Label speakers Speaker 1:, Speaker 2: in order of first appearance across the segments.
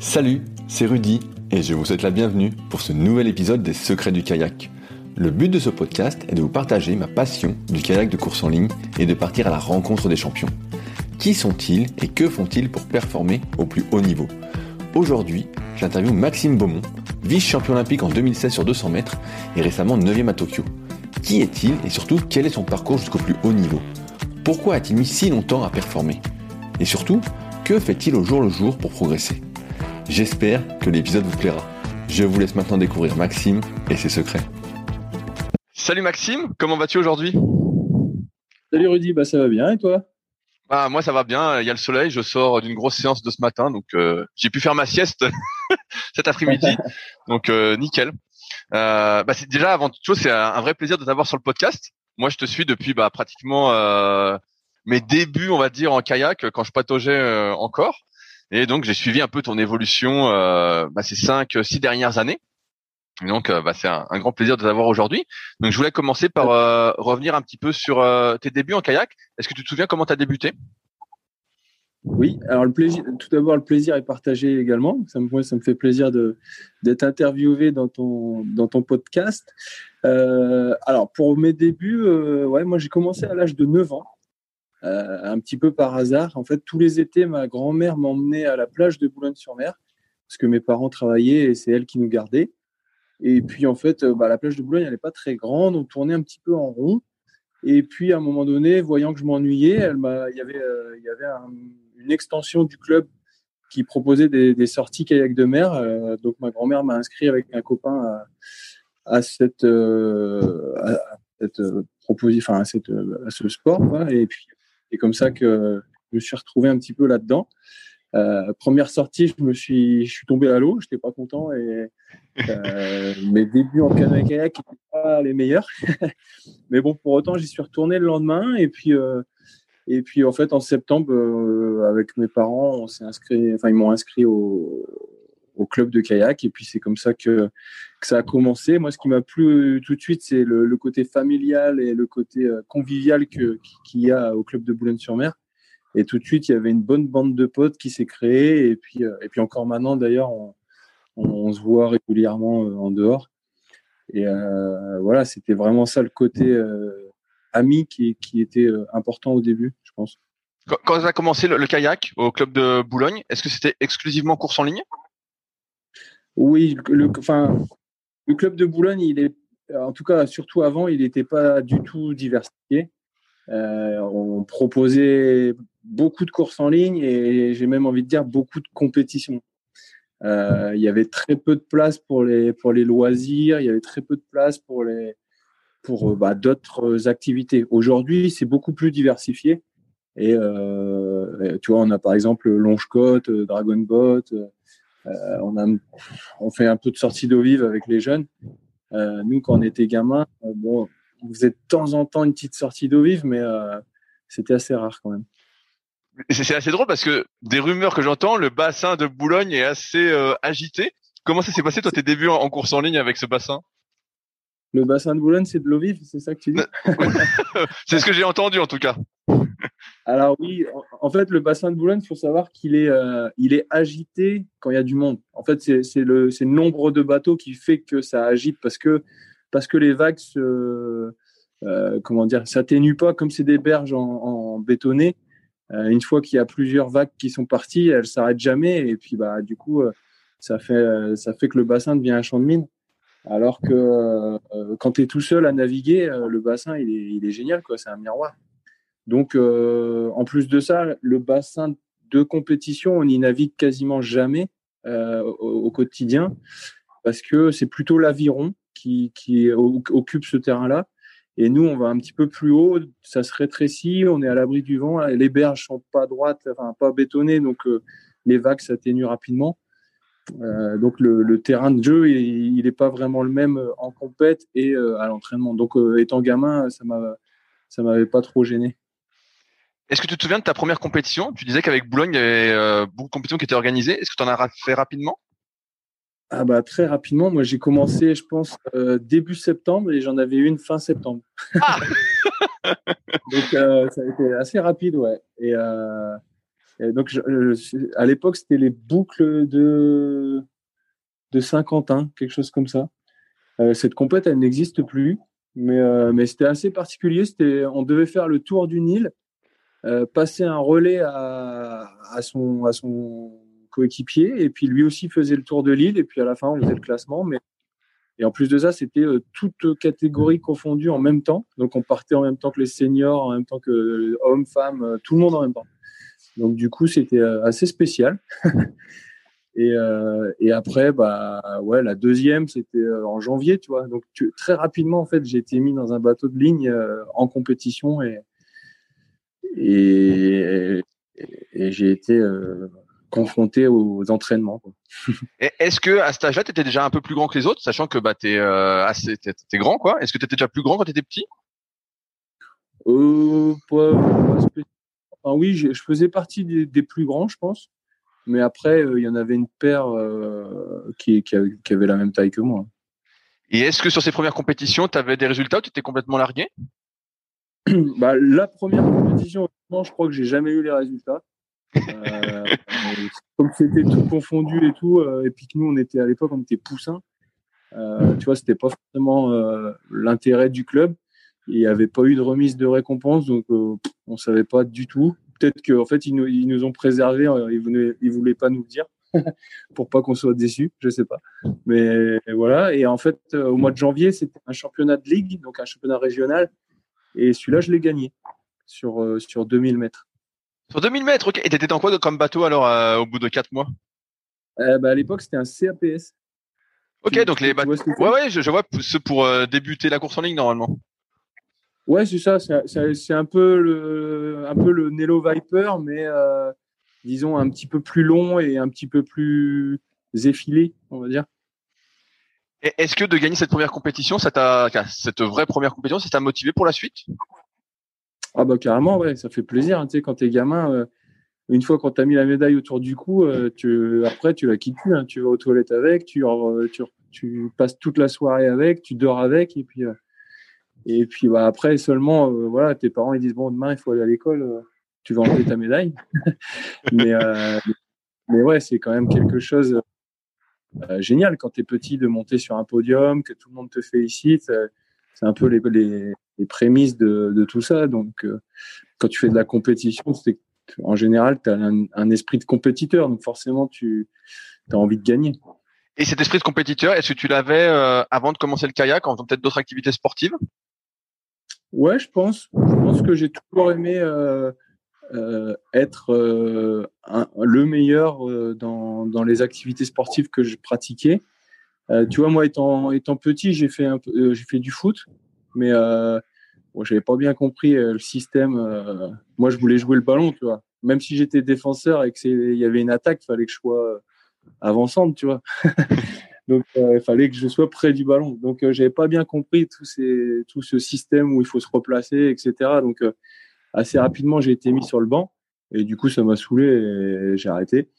Speaker 1: Salut, c'est Rudy et je vous souhaite la bienvenue pour ce nouvel épisode des Secrets du kayak. Le but de ce podcast est de vous partager ma passion du kayak de course en ligne et de partir à la rencontre des champions. Qui sont-ils et que font-ils pour performer au plus haut niveau? Aujourd'hui, j'interviewe Maxime Beaumont, vice-champion olympique en 2016 sur 200 mètres et récemment 9e à Tokyo. Qui est-il et surtout quel est son parcours jusqu'au plus haut niveau? Pourquoi a-t-il mis si longtemps à performer? Et surtout, que fait-il au jour le jour pour progresser? J'espère que l'épisode vous plaira. Je vous laisse maintenant découvrir Maxime et ses secrets. Salut Maxime, comment vas-tu aujourd'hui?
Speaker 2: Salut Rudy, bah ça va bien et toi?
Speaker 1: Ah, moi ça va bien, il y a le soleil, je sors d'une grosse séance de ce matin, donc euh, j'ai pu faire ma sieste cet après-midi, donc euh, nickel. Euh, bah, c'est déjà avant toute chose, c'est un, vrai plaisir de t'avoir sur le podcast. Moi, je te suis depuis bah, pratiquement mes débuts, on va dire, en kayak quand je pataugeais encore. Et donc j'ai suivi un peu ton évolution euh, bah, ces cinq, six dernières années. donc euh, bah, c'est un, grand plaisir de t'avoir aujourd'hui. Donc je voulais commencer par euh, revenir un petit peu sur euh, tes débuts en kayak. Est-ce que tu te souviens comment tu as débuté?
Speaker 2: Oui, alors le plaisir, tout d'abord le plaisir est partagé également. Ça me, ça me fait plaisir d'être interviewé dans ton dans ton podcast. alors pour mes débuts, ouais, moi j'ai commencé à l'âge de 9 ans. Euh, un petit peu par hasard. En fait, tous les étés, ma grand-mère m'emmenait à la plage de Boulogne-sur-Mer parce que mes parents travaillaient et c'est elle qui nous gardait. Et puis, en fait, euh, bah, la plage de Boulogne, elle n'est pas très grande. On tournait un petit peu en rond. Et puis, à un moment donné, voyant que je m'ennuyais, il y avait, euh, y avait une extension du club qui proposait des, sorties kayak de mer. donc, ma grand-mère m'a inscrit avec un copain à, cette, à, cette à, cette, à ce sport. Et puis, c'est comme ça que je me suis retrouvé un petit peu là-dedans. Euh, première sortie, je me suis, je suis tombé à l'eau, j'étais pas content et euh, mes débuts en canoë kayak n'étaient pas les meilleurs. Mais bon, pour autant, j'y suis retourné le lendemain et puis euh, et puis en fait en septembre, avec mes parents, on s'est inscrit, enfin ils m'ont inscrit au, au club de kayak et puis c'est comme ça que, ça a commencé. Moi, ce qui m'a plu tout de suite, c'est le, côté familial et le côté euh, convivial qu'il y a au club de Boulogne-sur-Mer. Et tout de suite, il y avait une bonne bande de potes qui s'est créée. Et puis, euh, et puis encore maintenant, d'ailleurs, on, se voit régulièrement euh, en dehors. Et euh, voilà, c'était vraiment ça le côté euh, ami qui, était important au début, je pense.
Speaker 1: Quand, quand as commencé le, kayak au club de Boulogne, est-ce que c'était exclusivement course en ligne?
Speaker 2: Oui, le, enfin, le club de Boulogne, il est, en tout cas, surtout avant, il n'était pas du tout diversifié. Euh, on proposait beaucoup de courses en ligne et j'ai même envie de dire beaucoup de compétitions. Euh, il y avait très peu de place pour les pour les loisirs, il y avait très peu de place pour les pour bah, d'autres activités. Aujourd'hui, c'est beaucoup plus diversifié. Et euh, tu vois, on a par exemple Longe-Côte, Dragon Boat, euh, on, fait un peu de sortie d'eau vive avec les jeunes. Euh, nous, quand on était gamins, euh, on faisait de temps en temps une petite sortie d'eau vive, mais c'était assez rare quand même.
Speaker 1: C'est assez drôle parce que des rumeurs que j'entends, le bassin de Boulogne est assez agité. Comment ça s'est passé toi tes débuts en, course en ligne avec ce bassin?
Speaker 2: Le bassin de Boulogne, c'est de l'eau vive, c'est ça que tu dis?
Speaker 1: C'est ce que j'ai entendu en tout cas.
Speaker 2: Alors oui, en fait, le bassin de Boulogne, il faut savoir qu'il est, euh, il est agité quand il y a du monde. En fait, c'est le, le, nombre de bateaux qui fait que ça agite parce que, parce que les vagues se, euh, comment dire, s'atténuent pas comme c'est des berges en, en bétonné. Euh, une fois qu'il y a plusieurs vagues qui sont parties, elles s'arrêtent jamais et puis bah du coup, ça fait, ça fait que le bassin devient un champ de mine. Alors que quand tu es tout seul à naviguer, le bassin il est, génial quoi, c'est un miroir. Donc, euh, en plus de ça, le bassin de compétition, on n'y navigue quasiment jamais euh, au, quotidien parce que c'est plutôt l'aviron qui, qui, occupe ce terrain-là. Et nous, on va un petit peu plus haut, ça se rétrécit, on est à l'abri du vent, les berges sont pas droites, enfin pas bétonnées, donc euh, les vagues s'atténuent rapidement. Euh, donc le, le, terrain de jeu, il n'est pas vraiment le même en compète et à l'entraînement. Donc étant gamin, ça ça m'avait pas trop gêné.
Speaker 1: Est-ce que tu te souviens de ta première compétition? Tu disais qu'avec Boulogne, il y avait euh, beaucoup de compétitions qui étaient organisées. Est-ce que tu en as fait rapidement?
Speaker 2: Ah bah très rapidement, moi j'ai commencé, je pense euh, début septembre et j'en avais une fin septembre. Ah Donc euh, ça a été assez rapide, ouais. Et donc, à l'époque, c'était les boucles de, de Saint-Quentin, quelque chose comme ça. Euh, cette compète, elle n'existe plus, mais, euh, c'était assez particulier. On devait faire le tour du Nil, euh, passer un relais à, son, coéquipier, et puis lui aussi faisait le tour de l'île, et puis à la fin, on faisait le classement. Et en plus de ça, c'était toutes catégories confondues en même temps. Donc on partait en même temps que les seniors, en même temps que hommes, femmes, tout le monde en même temps. Donc du coup, c'était assez spécial. Et, euh, et après, bah ouais, la deuxième, c'était euh, en janvier, tu vois. Donc très rapidement, en fait, j'ai été mis dans un bateau de ligne euh, en compétition et et, et, j'ai été confronté aux entraînements.
Speaker 3: Est-ce que à cet âge-là, tu étais déjà un peu plus grand que les autres, sachant que bah t'es assez t'es, grand quoi? Est-ce que tu étais déjà plus grand quand tu étais petit?
Speaker 2: Euh, pas, pas oui, je faisais partie des, des, plus grands, je pense. Mais après, euh, il y en avait une paire euh, qui, qui, avait, la même taille que moi.
Speaker 3: Et est-ce que sur ces premières compétitions, tu avais des résultats ou tu étais complètement largué?
Speaker 2: Bah, La première compétition, je crois que j'ai jamais eu les résultats. Euh, comme c'était tout confondu et tout, et puis que nous, on était à l'époque, on était poussins. tu vois, c'était pas forcément l'intérêt du club. Il n'y avait pas eu de remise de récompense, donc on savait pas du tout peut-être qu'en fait, ils nous, ils nous, ont préservés, euh, ils ne ils voulaient pas nous le dire pour pas qu'on soit déçus, je sais pas. Mais voilà. Et en fait, euh, au mois de janvier, c'était un championnat de ligue, donc un championnat régional. Et celui-là, je l'ai gagné sur, euh, sur 2000 mètres.
Speaker 3: Sur 2000 mètres, ok. Et t'étais dans quoi comme bateau alors au bout de 4 mois?
Speaker 2: Bah, À l'époque, c'était un CAPS.
Speaker 3: Ok, donc les bateaux. Ouais, ouais, je, je vois ce pour débuter la course en ligne normalement.
Speaker 2: Ouais, c'est ça. C'est un peu le, un peu le Nello Viper, mais euh, disons un petit peu plus long et un petit peu plus effilé, on va dire.
Speaker 3: Est-ce que de gagner cette première compétition, ça t'a, cette vraie première compétition, ça t'a motivé pour la suite?
Speaker 2: Ah bah carrément, ouais, ça fait plaisir. Hein, tu sais, quand t'es gamin, euh, une fois qu'on t'a mis la médaille autour du cou, euh, tu, après tu la quittes plus. Hein, tu vas aux toilettes avec, tu, tu, tu, passes toute la soirée avec, tu dors avec, et puis et puis bah, après seulement, euh, voilà, tes parents ils disent bon demain il faut aller à l'école, euh, tu vas enlever ta médaille. mais euh, mais ouais, c'est quand même quelque chose génial quand tu es petit de monter sur un podium, que tout le monde te félicite. c'est un peu les, les, les prémices de, de, tout ça. Donc quand tu fais de la compétition, c'est en général, tu as un, un, esprit de compétiteur, donc forcément, tu as envie de gagner.
Speaker 3: Et cet esprit de compétiteur, est-ce que tu l'avais avant de commencer le kayak, en faisant peut-être d'autres activités sportives?
Speaker 2: Ouais, je pense. Je pense que j'ai toujours aimé euh, euh, être euh, le meilleur dans, dans, les activités sportives que je pratiquais. tu vois, moi, étant, étant petit, j'ai fait, j'ai fait du foot, mais bon, j'avais pas bien compris le système. moi, je voulais jouer le ballon, tu vois. Même si j'étais défenseur et qu'il y avait une attaque, il fallait que je sois avançante, tu vois. Donc, euh, il fallait que je sois près du ballon. Donc, euh, j'avais pas bien compris tout, ces, tout ce système où il faut se replacer, etc. Donc, euh, assez rapidement, j'ai été mis sur le banc. Et du coup, ça m'a saoulé et j'ai arrêté.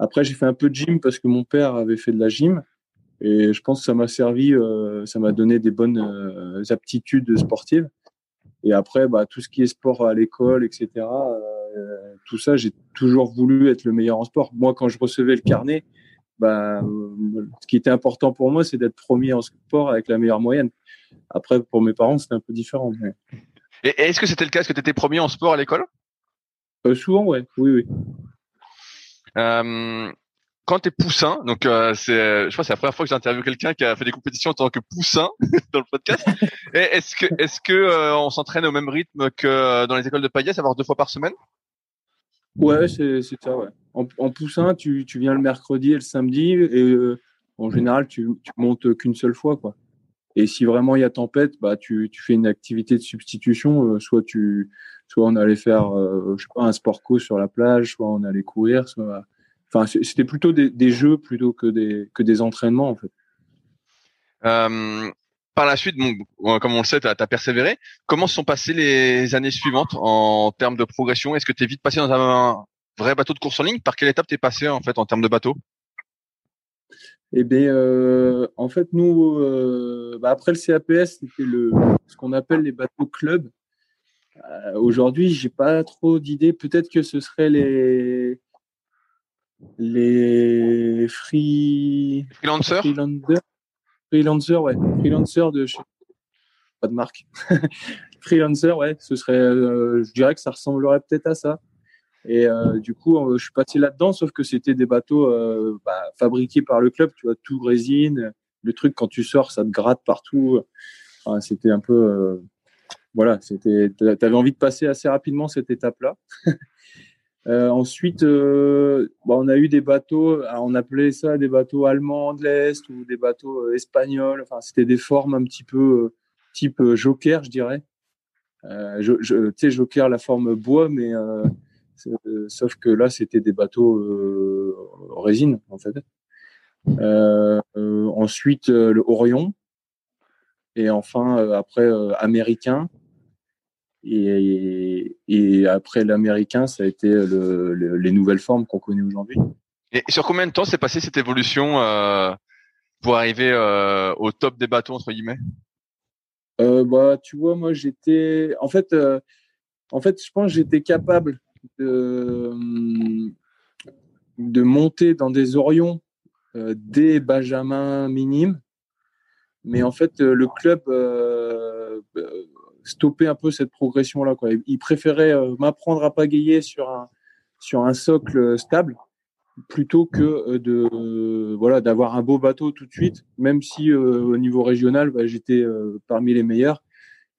Speaker 2: Après, j'ai fait un peu de gym parce que mon père avait fait de la gym. Et je pense que ça m'a servi, ça m'a donné des bonnes aptitudes sportives. Et après, bah, tout ce qui est sport à l'école, etc., tout ça, j'ai toujours voulu être le meilleur en sport. Moi, quand je recevais le carnet, bah, ce qui était important pour moi, c'est d'être premier en sport avec la meilleure moyenne. Après, pour mes parents, c'était un peu différent.
Speaker 3: Et est-ce que c'était le cas? Est-ce que tu étais premier en sport à l'école?
Speaker 2: Euh, Souvent, ouais. oui. Oui,
Speaker 3: euh, quand tu es poussin, donc euh, c'est, je crois que c'est la première fois que j'interviewe quelqu'un qui a fait des compétitions en tant que poussin dans le podcast. est-ce que, est-ce que on s'entraîne au même rythme que dans les écoles de paillette, savoir deux fois par semaine?
Speaker 2: Ouais, c'est ça, ouais. En, poussin, tu, tu, viens le mercredi et le samedi, et euh, en général, tu, tu montes qu'une seule fois, quoi. Et si vraiment il y a tempête, bah tu, tu fais une activité de substitution. Euh, soit tu, soit on allait faire, euh, je sais pas, un sport co sur la plage, soit on allait courir. Soit... Enfin, c'était plutôt des, jeux plutôt que des que des entraînements en fait.
Speaker 3: Par la suite, bon, comme on le sait, tu as, persévéré. Comment se sont passées les années suivantes en termes de progression? Est-ce que tu es vite passé dans un vrai bateau de course en ligne Par quelle étape tu es passé en fait en termes de bateau?
Speaker 2: Eh bien, euh, en fait, nous, euh, bah, après le CAPS, c'était le ce qu'on appelle les bateaux clubs. Euh, Aujourd'hui, j'ai pas trop d'idées. Peut-être que ce serait les les free
Speaker 3: freelancers?
Speaker 2: Freelancers, ouais. Freelancers de pas de marque. Freelancer, ouais. Ce serait, euh, je dirais que ça ressemblerait peut-être à ça. Et euh, du coup, euh, je suis passé là-dedans, sauf que c'était des bateaux euh, bah, fabriqués par le club, tu vois, tout résine. Le truc, quand tu sors, ça te gratte partout. C'était un peu. Voilà, c'était. T'avais envie de passer assez rapidement cette étape-là. Ensuite, bah, on a eu des bateaux, on appelait ça des bateaux allemands de l'Est ou des bateaux espagnols. Enfin, c'était des formes un petit peu type joker, je dirais. tu sais, joker, la forme bois, mais sauf que là, c'était des bateaux résine, en fait. ensuite, le Orion. Et enfin, après, américain. Et, et après l'américain, ça a été le, le, les nouvelles formes qu'on connaît aujourd'hui.
Speaker 3: Et sur combien de temps s'est passée cette évolution euh, pour arriver euh, au top des bateaux entre guillemets?
Speaker 2: Euh, Bah, tu vois, moi j'étais, en fait, euh, en fait, je pense que j'étais capable de de monter dans des Orions euh, dès Benjamin minime, mais en fait, le club stopper un peu cette progression là quoi. Il préférait euh, m'apprendre à pagayer sur un sur un socle stable plutôt que euh, de euh, voilà d'avoir un beau bateau tout de suite même si au niveau régional bah, j'étais parmi les meilleurs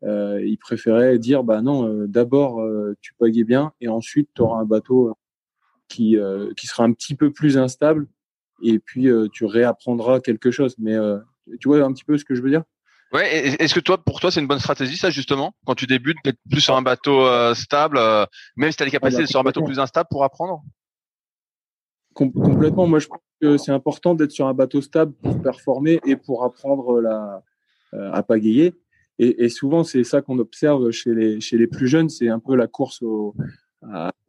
Speaker 2: il préférait dire bah non d'abord tu pagais bien et ensuite tu auras un bateau qui qui sera un petit peu plus instable et puis tu réapprendras quelque chose. Mais tu vois un petit peu ce que je veux dire?
Speaker 3: Ouais, est-ce que toi, pour toi, c'est une bonne stratégie, ça, justement, quand tu débutes, d'être plus sur un bateau euh, stable, euh, même si tu as les capacités ah bah, sur un bateau plus instable pour apprendre?
Speaker 2: Com Complètement. Moi, je pense que c'est important d'être sur un bateau stable pour performer et pour apprendre la, euh, à pagayer. Et, souvent, c'est ça qu'on observe chez les, chez les plus jeunes, c'est un peu la course au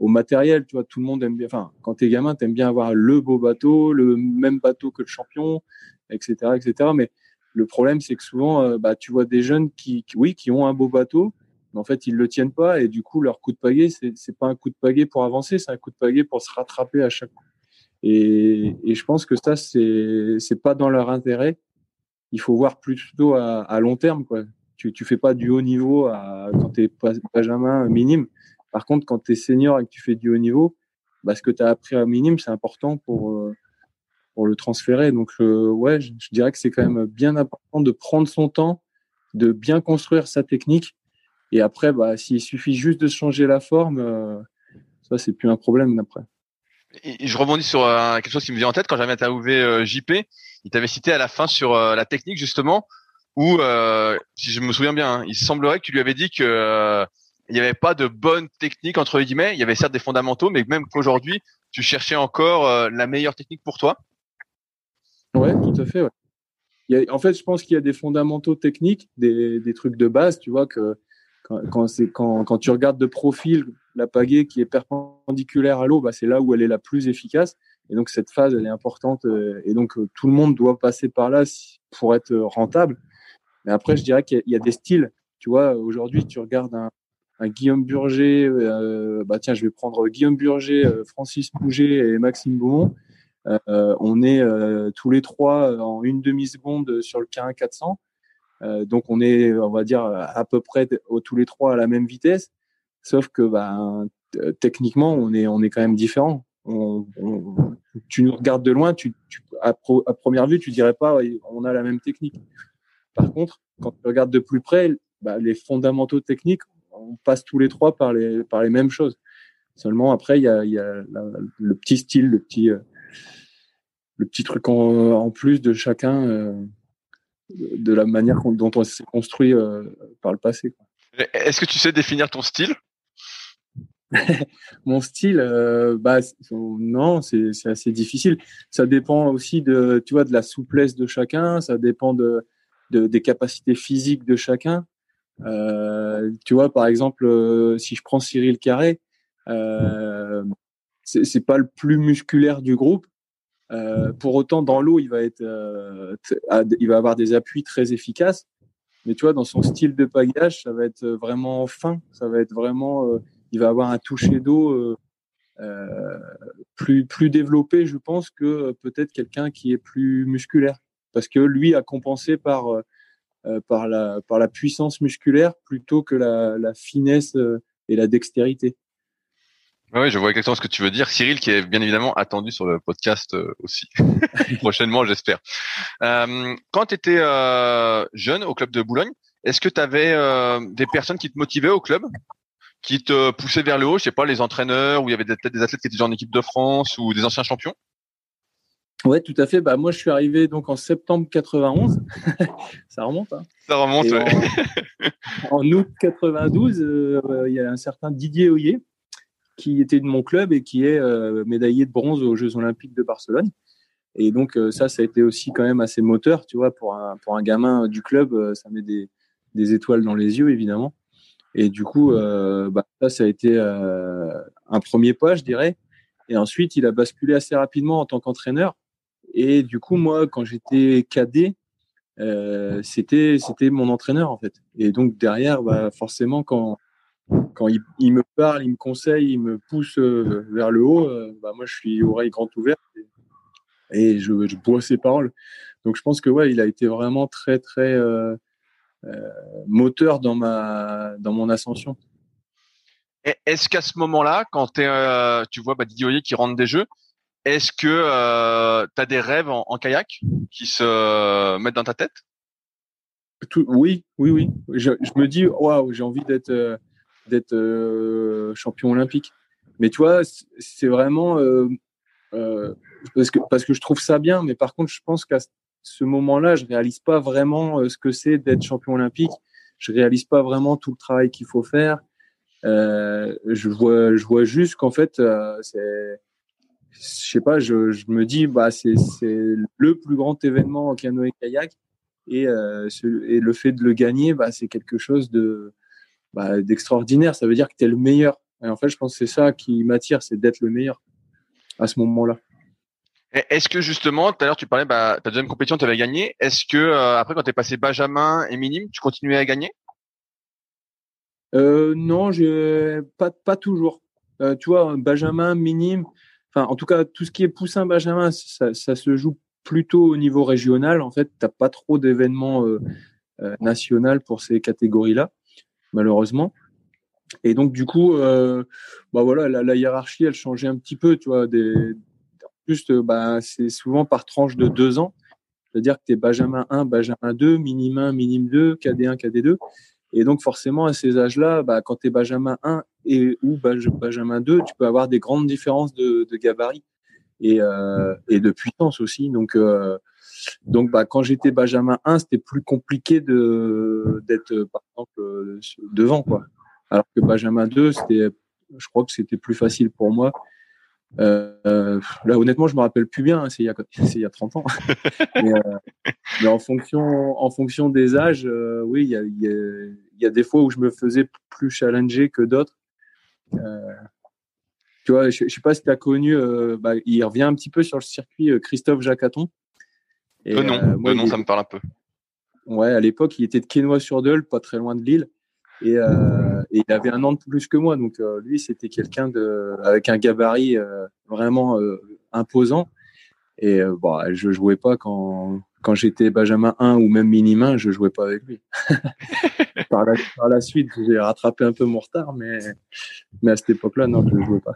Speaker 2: matériel. Tu vois, tout le monde aime bien. Enfin, quand t'es gamin, t'aimes bien avoir le beau bateau, le même bateau que le champion, etc., etc. Mais le problème, c'est que souvent, euh, bah, tu vois des jeunes qui, oui, qui ont un beau bateau, mais en fait, ils le tiennent pas et du coup, leur coup de pagaie, c'est, c'est pas un coup de pagaie pour avancer, c'est un coup de pagaie pour se rattraper à chaque coup. Et, et je pense que ça, c'est, c'est pas dans leur intérêt. Il faut voir plutôt à, à long terme, quoi. Tu, tu fais pas du haut niveau quand t'es Benjamin minime. Par contre, quand tu es senior et que tu fais du haut niveau, bah, ce que tu as appris à minime, c'est important pour, euh, pour le transférer. Donc, euh, ouais, je, dirais que c'est quand même bien important de prendre son temps, de bien construire sa technique. Et après, bah, s'il suffit juste de changer la forme, euh, ça, c'est plus un problème après.
Speaker 3: Et je rebondis sur euh, quelque chose qui me vient en tête quand j'avais interviewé JP. Il t'avait cité à la fin sur la technique justement, où, si je me souviens bien, hein, il semblerait que tu lui avais dit que il n'y avait pas de bonne technique entre guillemets. Il y avait certes des fondamentaux, mais même qu'aujourd'hui, tu cherchais encore la meilleure technique pour toi.
Speaker 2: Ouais, tout à fait. Ouais. Il y a, en fait, je pense qu'il y a des fondamentaux techniques, des, des, trucs de base, tu vois, que quand, quand, quand, quand tu regardes de profil la pagaie qui est perpendiculaire à l'eau, bah, c'est là où elle est la plus efficace. Et donc, cette phase, elle est importante. Euh, et donc, euh, tout le monde doit passer par là pour être rentable. Mais après, je dirais qu'il y, a des styles. Tu vois, aujourd'hui, tu regardes un, Guillaume Burger, euh, bah tiens, je vais prendre Guillaume Burger, euh, Francis Pouget et Maxime Beaumont. Euh, on est tous les trois en une demi-seconde sur le K1 400. donc on est, on va dire, à peu près tous les trois à la même vitesse. Sauf que bah, techniquement, on est, on est quand même différents. Tu nous regardes de loin, tu, à, à, première vue, tu dirais pas on a la même technique. Par contre, quand tu regardes de plus près, bah, les fondamentaux techniques, on passe tous les trois par les, par les mêmes choses. Seulement après, il y a, y a la, le petit style, le petit, le petit truc en, en plus de chacun, euh, de la manière dont on s'est construit euh, par le passé.
Speaker 3: Est-ce que tu sais définir ton style?
Speaker 2: Mon style, euh, bah non, c'est assez difficile. Ça dépend aussi de, tu vois, de la souplesse de chacun. Ça dépend de, de des capacités physiques de chacun. Euh, tu vois, par exemple, euh, si je prends Cyril Carré, euh, c'est pas le plus musculaire du groupe, euh, pour autant, dans l'eau, il va être, il va avoir des appuis très efficaces. Mais tu vois, dans son style de pagage, ça va être vraiment fin. Ça va être vraiment, il va avoir un toucher d'eau plus plus développé, je pense, que peut-être quelqu'un qui est plus musculaire, parce que lui a compensé par par la par la puissance musculaire plutôt que la, la finesse et la dextérité.
Speaker 3: Oui, je vois exactement ce que tu veux dire. Cyril, qui est bien évidemment attendu sur le podcast euh, aussi, prochainement, j'espère. Euh, quand tu étais euh, jeune au club de Boulogne, est-ce que tu avais des personnes qui te motivaient au club, qui te poussaient vers le haut? Je sais pas, les entraîneurs, ou il y avait peut-être des athlètes qui étaient déjà en équipe de France ou des anciens champions?
Speaker 2: Ouais, tout à fait. Bah moi, je suis arrivé donc en septembre 91. Ça remonte. Hein.
Speaker 3: Ça remonte.
Speaker 2: En, en, août 92, il y a un certain Didier Hoyer qui était de mon club et qui est euh, médaillé de bronze aux Jeux Olympiques de Barcelone. Et donc euh, ça, ça a été aussi quand même assez moteur, tu vois, pour un, pour un gamin du club, euh, ça met des, des étoiles dans les yeux, évidemment. Et du coup, bah, ça, ça a été un premier pas, je dirais. Et ensuite, il a basculé assez rapidement en tant qu'entraîneur. Et du coup, moi, quand j'étais cadet, euh, c'était c'était mon entraîneur en fait. Et donc derrière, bah, forcément, quand quand il, me parle, il me conseille, il me pousse euh, vers le haut, euh, bah moi je suis oreille grande ouverte et, je, bois ses paroles. Donc je pense que ouais, il a été vraiment très très moteur dans ma dans mon ascension.
Speaker 3: Est-ce qu'à ce moment-là, quand tu vois bah, Didier qui rentre des jeux, est-ce que tu as des rêves en, kayak qui se mettent dans ta tête?
Speaker 2: Oui, oui, oui. Je, me dis, waouh, j'ai envie d'être d'être euh, champion olympique. Mais tu vois, c'est vraiment euh, euh, parce que parce que je trouve ça bien. Mais par contre, je pense qu'à ce moment-là, je réalise pas vraiment ce que c'est d'être champion olympique. Je réalise pas vraiment tout le travail qu'il faut faire. Euh, je vois, je vois juste qu'en fait, euh, c'est, je sais pas, je, je, me dis, bah, c'est, le plus grand événement en canoë kayak et, euh, et le fait de le gagner, bah, c'est quelque chose de, bah, d'extraordinaire. Ça veut dire que tu es le meilleur. Et en fait, je pense que c'est ça qui m'attire, c'est d'être le meilleur à ce moment-là.
Speaker 3: Est-ce que justement, tout à l'heure tu parlais, bah, ta deuxième compétition, tu avais gagné. Est-ce que euh, après, quand tu es passé Benjamin et minime, tu continuais à gagner?
Speaker 2: Euh, Non, pas, pas toujours. Tu vois, Benjamin, minime, en tout cas, tout ce qui est poussin Benjamin, ça, se joue plutôt au niveau régional. En fait, tu pas trop d'événements euh, euh, national pour ces catégories-là malheureusement. Et donc, du coup, euh, bah voilà, la, hiérarchie, elle changeait un petit peu, tu vois. Des, en plus, bah, c'est souvent par tranche de deux ans. C'est-à-dire que tu es Benjamin 1, Benjamin 2, minime 1, minime 2, KD1, KD2. Et donc, forcément, à ces âges-là, bah, quand tu es Benjamin 1 et ou Benjamin 2, tu peux avoir des grandes différences de, de gabarit et, euh, et de puissance aussi. Donc, euh, donc, bah, quand j'étais Benjamin 1, c'était plus compliqué de d'être, par exemple, devant, quoi. Alors que Benjamin 2, c'était, je crois que c'était plus facile pour moi. Euh, là, honnêtement, je me rappelle plus bien. Hein, c'est il y a, c'est il y a 30 ans. mais, euh, mais, en fonction, en fonction des âges, euh, oui, il y a, y, a, y a, des fois où je me faisais plus challenger que d'autres. Euh, tu vois, je, je sais pas si tu as connu, euh, bah, il revient un petit peu sur le circuit Christophe Jacaton.
Speaker 3: Et, non, euh, moi, non, ça me parle un peu.
Speaker 2: Ouais, à l'époque, il était de Quesnoy-sur-Deule, pas très loin de Lille. Et, euh, et, il avait un an de plus que moi. Donc, euh, lui, c'était quelqu'un de, avec un gabarit euh, vraiment euh, imposant. Et bon, je jouais pas quand, quand j'étais Benjamin 1 ou même Minimin, je jouais pas avec lui. par, la, par, la, suite, j'ai rattrapé un peu mon retard, mais, mais à cette époque-là, non, je jouais pas.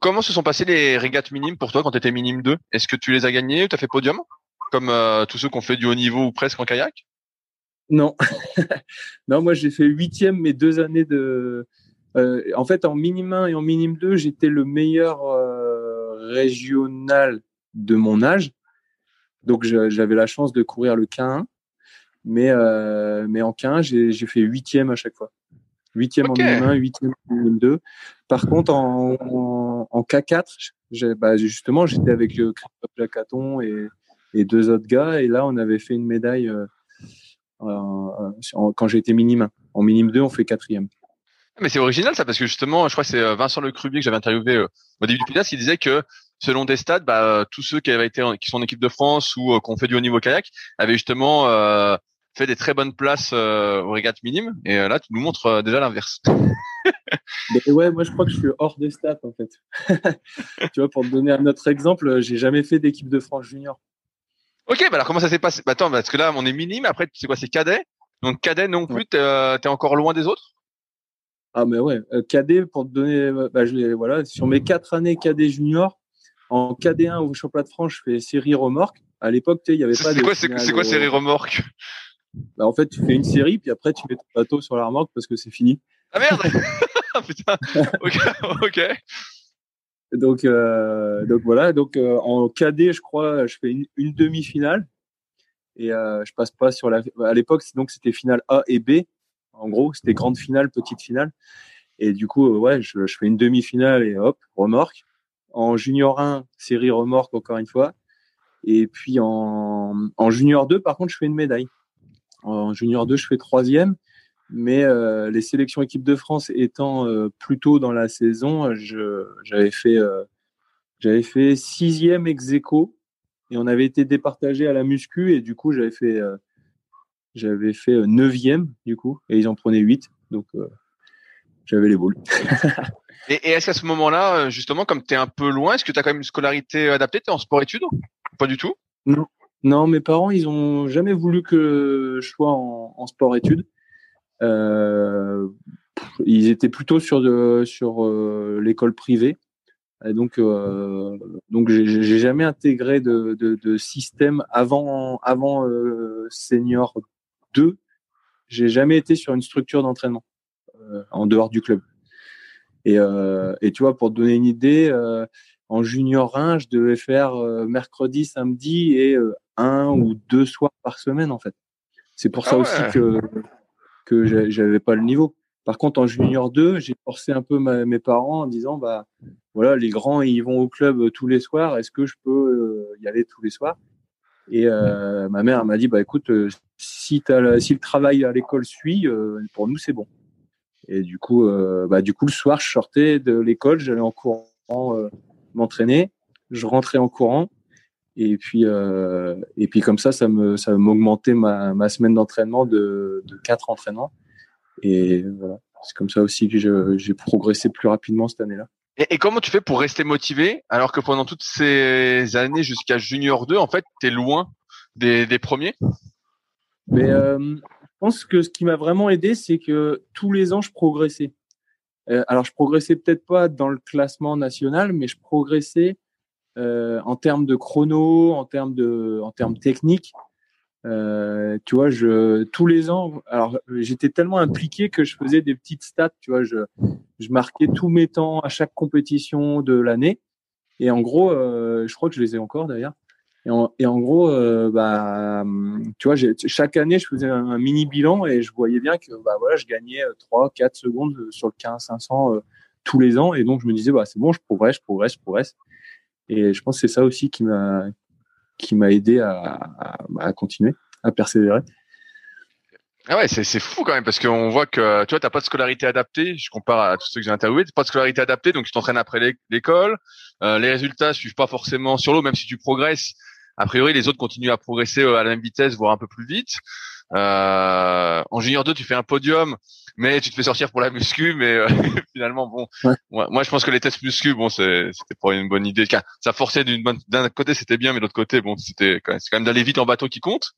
Speaker 3: Comment se sont passées les régates minimes pour toi quand tu étais minime 2 Est-ce que tu les as gagnées? Ou tu as fait podium? Comme euh, tous ceux qui ont fait du haut niveau ou presque en kayak?
Speaker 2: Non, non, moi j'ai fait huitième mes deux années de. Euh, en fait, en minime 1 et en minime 2, j'étais le meilleur euh, régional de mon âge. Donc j'avais la chance de courir le K1, mais euh, mais en K1 j'ai fait huitième à chaque fois. Huitième okay. en minime 1, huitième en minime 2. Par contre, en, en, en K4, bah, justement, j'étais avec Christophe Jacaton et, et deux autres gars. Et là, on avait fait une médaille euh, euh, quand j'étais minime. En minime 2, on fait quatrième.
Speaker 3: Mais c'est original ça parce que justement, je crois que c'est euh, Vincent Le Crubier que j'avais interviewé au début du podcast qui disait que selon des stats, bah, tous ceux qui avaient été qui sont en équipe de France ou qui ont fait du haut niveau kayak avaient justement fait des très bonnes places euh, aux régates minimes. Et là, tu nous montres déjà l'inverse.
Speaker 2: ouais, moi je crois que je suis hors des stats en fait. tu vois, pour te donner un autre exemple, j'ai jamais fait d'équipe de France junior.
Speaker 3: Ok, bah alors comment ça s'est passé? Bah, Attends, parce que là on est minime, après c'est quoi C'est cadet Donc cadet non plus, tu t'es encore loin des autres?
Speaker 2: Ah mais ouais, cadet pour te donner, bah, je, voilà, sur mes quatre années cadet junior, en KD1 au championnat de France, je fais série remorque. À l'époque, il y avait pas.
Speaker 3: C'est quoi, c'est quoi série remorque?
Speaker 2: Bah, En fait, tu fais une série, puis après, tu mets ton bateau sur la remorque parce que c'est fini.
Speaker 3: Ah merde Putain. Ok. ok.
Speaker 2: Donc, euh, donc voilà. Donc euh, en KD, je crois, je fais une, demi-finale et euh, je passe pas sur la. À l'époque, donc c'était finale A et B. En gros, c'était grande finale, petite finale. Et du coup, ouais, je, je fais une demi-finale et hop, remorque. En junior 1, série remorque encore une fois. Et puis en, junior 2, par contre, je fais une médaille. En junior 2, je fais troisième. Mais euh, les sélections équipe de France étant euh, plus tôt dans la saison, j'avais fait, euh, fait sixième ex aequo et on avait été départagé à la muscu et du coup j'avais fait, j'avais fait neuvième du coup et ils en prenaient huit. Donc j'avais les boules.
Speaker 3: et, est-ce qu'à ce, moment-là, euh, justement, comme tu es un peu loin, est-ce que tu as quand même une scolarité adaptée? Tu es en sport-études Pas du tout?
Speaker 2: Non. Non, mes parents, ils ont jamais voulu que je sois en, sport-études. Euh, ils étaient plutôt sur, sur euh, l'école privée. Donc, euh, donc j'ai jamais intégré de, de, système avant, avant euh, senior 2. J'ai jamais été sur une structure d'entraînement. Euh, en dehors du club. Et, euh, et, tu vois, pour te donner une idée, euh, en junior 1, je devais faire mercredi, samedi et un ou deux soirs par semaine en fait. C'est pour ça ah aussi que que j'avais pas le niveau. Par contre, en junior 2, j'ai forcé un peu mes parents en disant bah voilà, les grands ils vont au club tous les soirs, est-ce que je peux y aller tous les soirs? Et ma mère m'a dit bah écoute, si, as, si le travail à l'école suit, pour nous c'est bon. Et du coup, euh, bah, du coup, le soir, je sortais de l'école, j'allais en courant euh, m'entraîner, je rentrais en courant, et puis, euh, et puis comme ça, ça me, ça m'augmentait ma, ma semaine d'entraînement de, de quatre entraînements. Et voilà, c'est comme ça aussi que j'ai progressé plus rapidement cette année-là.
Speaker 3: Et, et, comment tu fais pour rester motivé alors que pendant toutes ces années jusqu'à Junior 2, en fait, tu es loin des, des premiers?
Speaker 2: Mais pense que ce qui m'a vraiment aidé, c'est que tous les ans, je progressais. Euh, alors, je progressais peut-être pas dans le classement national, mais je progressais euh, en termes de chrono, en termes de, en termes techniques. Euh, tu vois, je tous les ans. Alors, j'étais tellement impliqué que je faisais des petites stats. Tu vois, je, je marquais tous mes temps à chaque compétition de l'année. Et en gros, je crois que je les ai encore d'ailleurs. Et en, gros, euh, bah, tu vois, chaque année, je faisais un, mini bilan et je voyais bien que bah, voilà, je gagnais 3, euh, 4 secondes sur le 15 500 euh, tous les ans. Et donc, je me disais, bah, c'est bon, je progresse, je progresse, je progresse. Et je pense que c'est ça aussi qui m'a aidé à, continuer, à persévérer.
Speaker 3: Ah ouais, c'est fou quand même parce qu'on voit que tu vois, t'as pas de scolarité adaptée. Je compare à tous ceux que j'ai interviewés, t'as pas de scolarité adaptée, donc tu t'entraînes après l'école. Euh, les résultats suivent pas forcément sur l'eau, même si tu progresses a priori, les autres continuent à progresser euh, à la même vitesse, voire un peu plus vite. Euh, en junior 2, tu fais un podium, mais tu te fais sortir pour la muscu. Mais euh, finalement, bon, moi, je pense que les tests muscu, bon, c'était pas une bonne idée. Ça forçait d'une bonne, d'un côté, c'était bien, mais de l'autre côté, bon, c'était quand même, d'aller vite en bateau qui compte.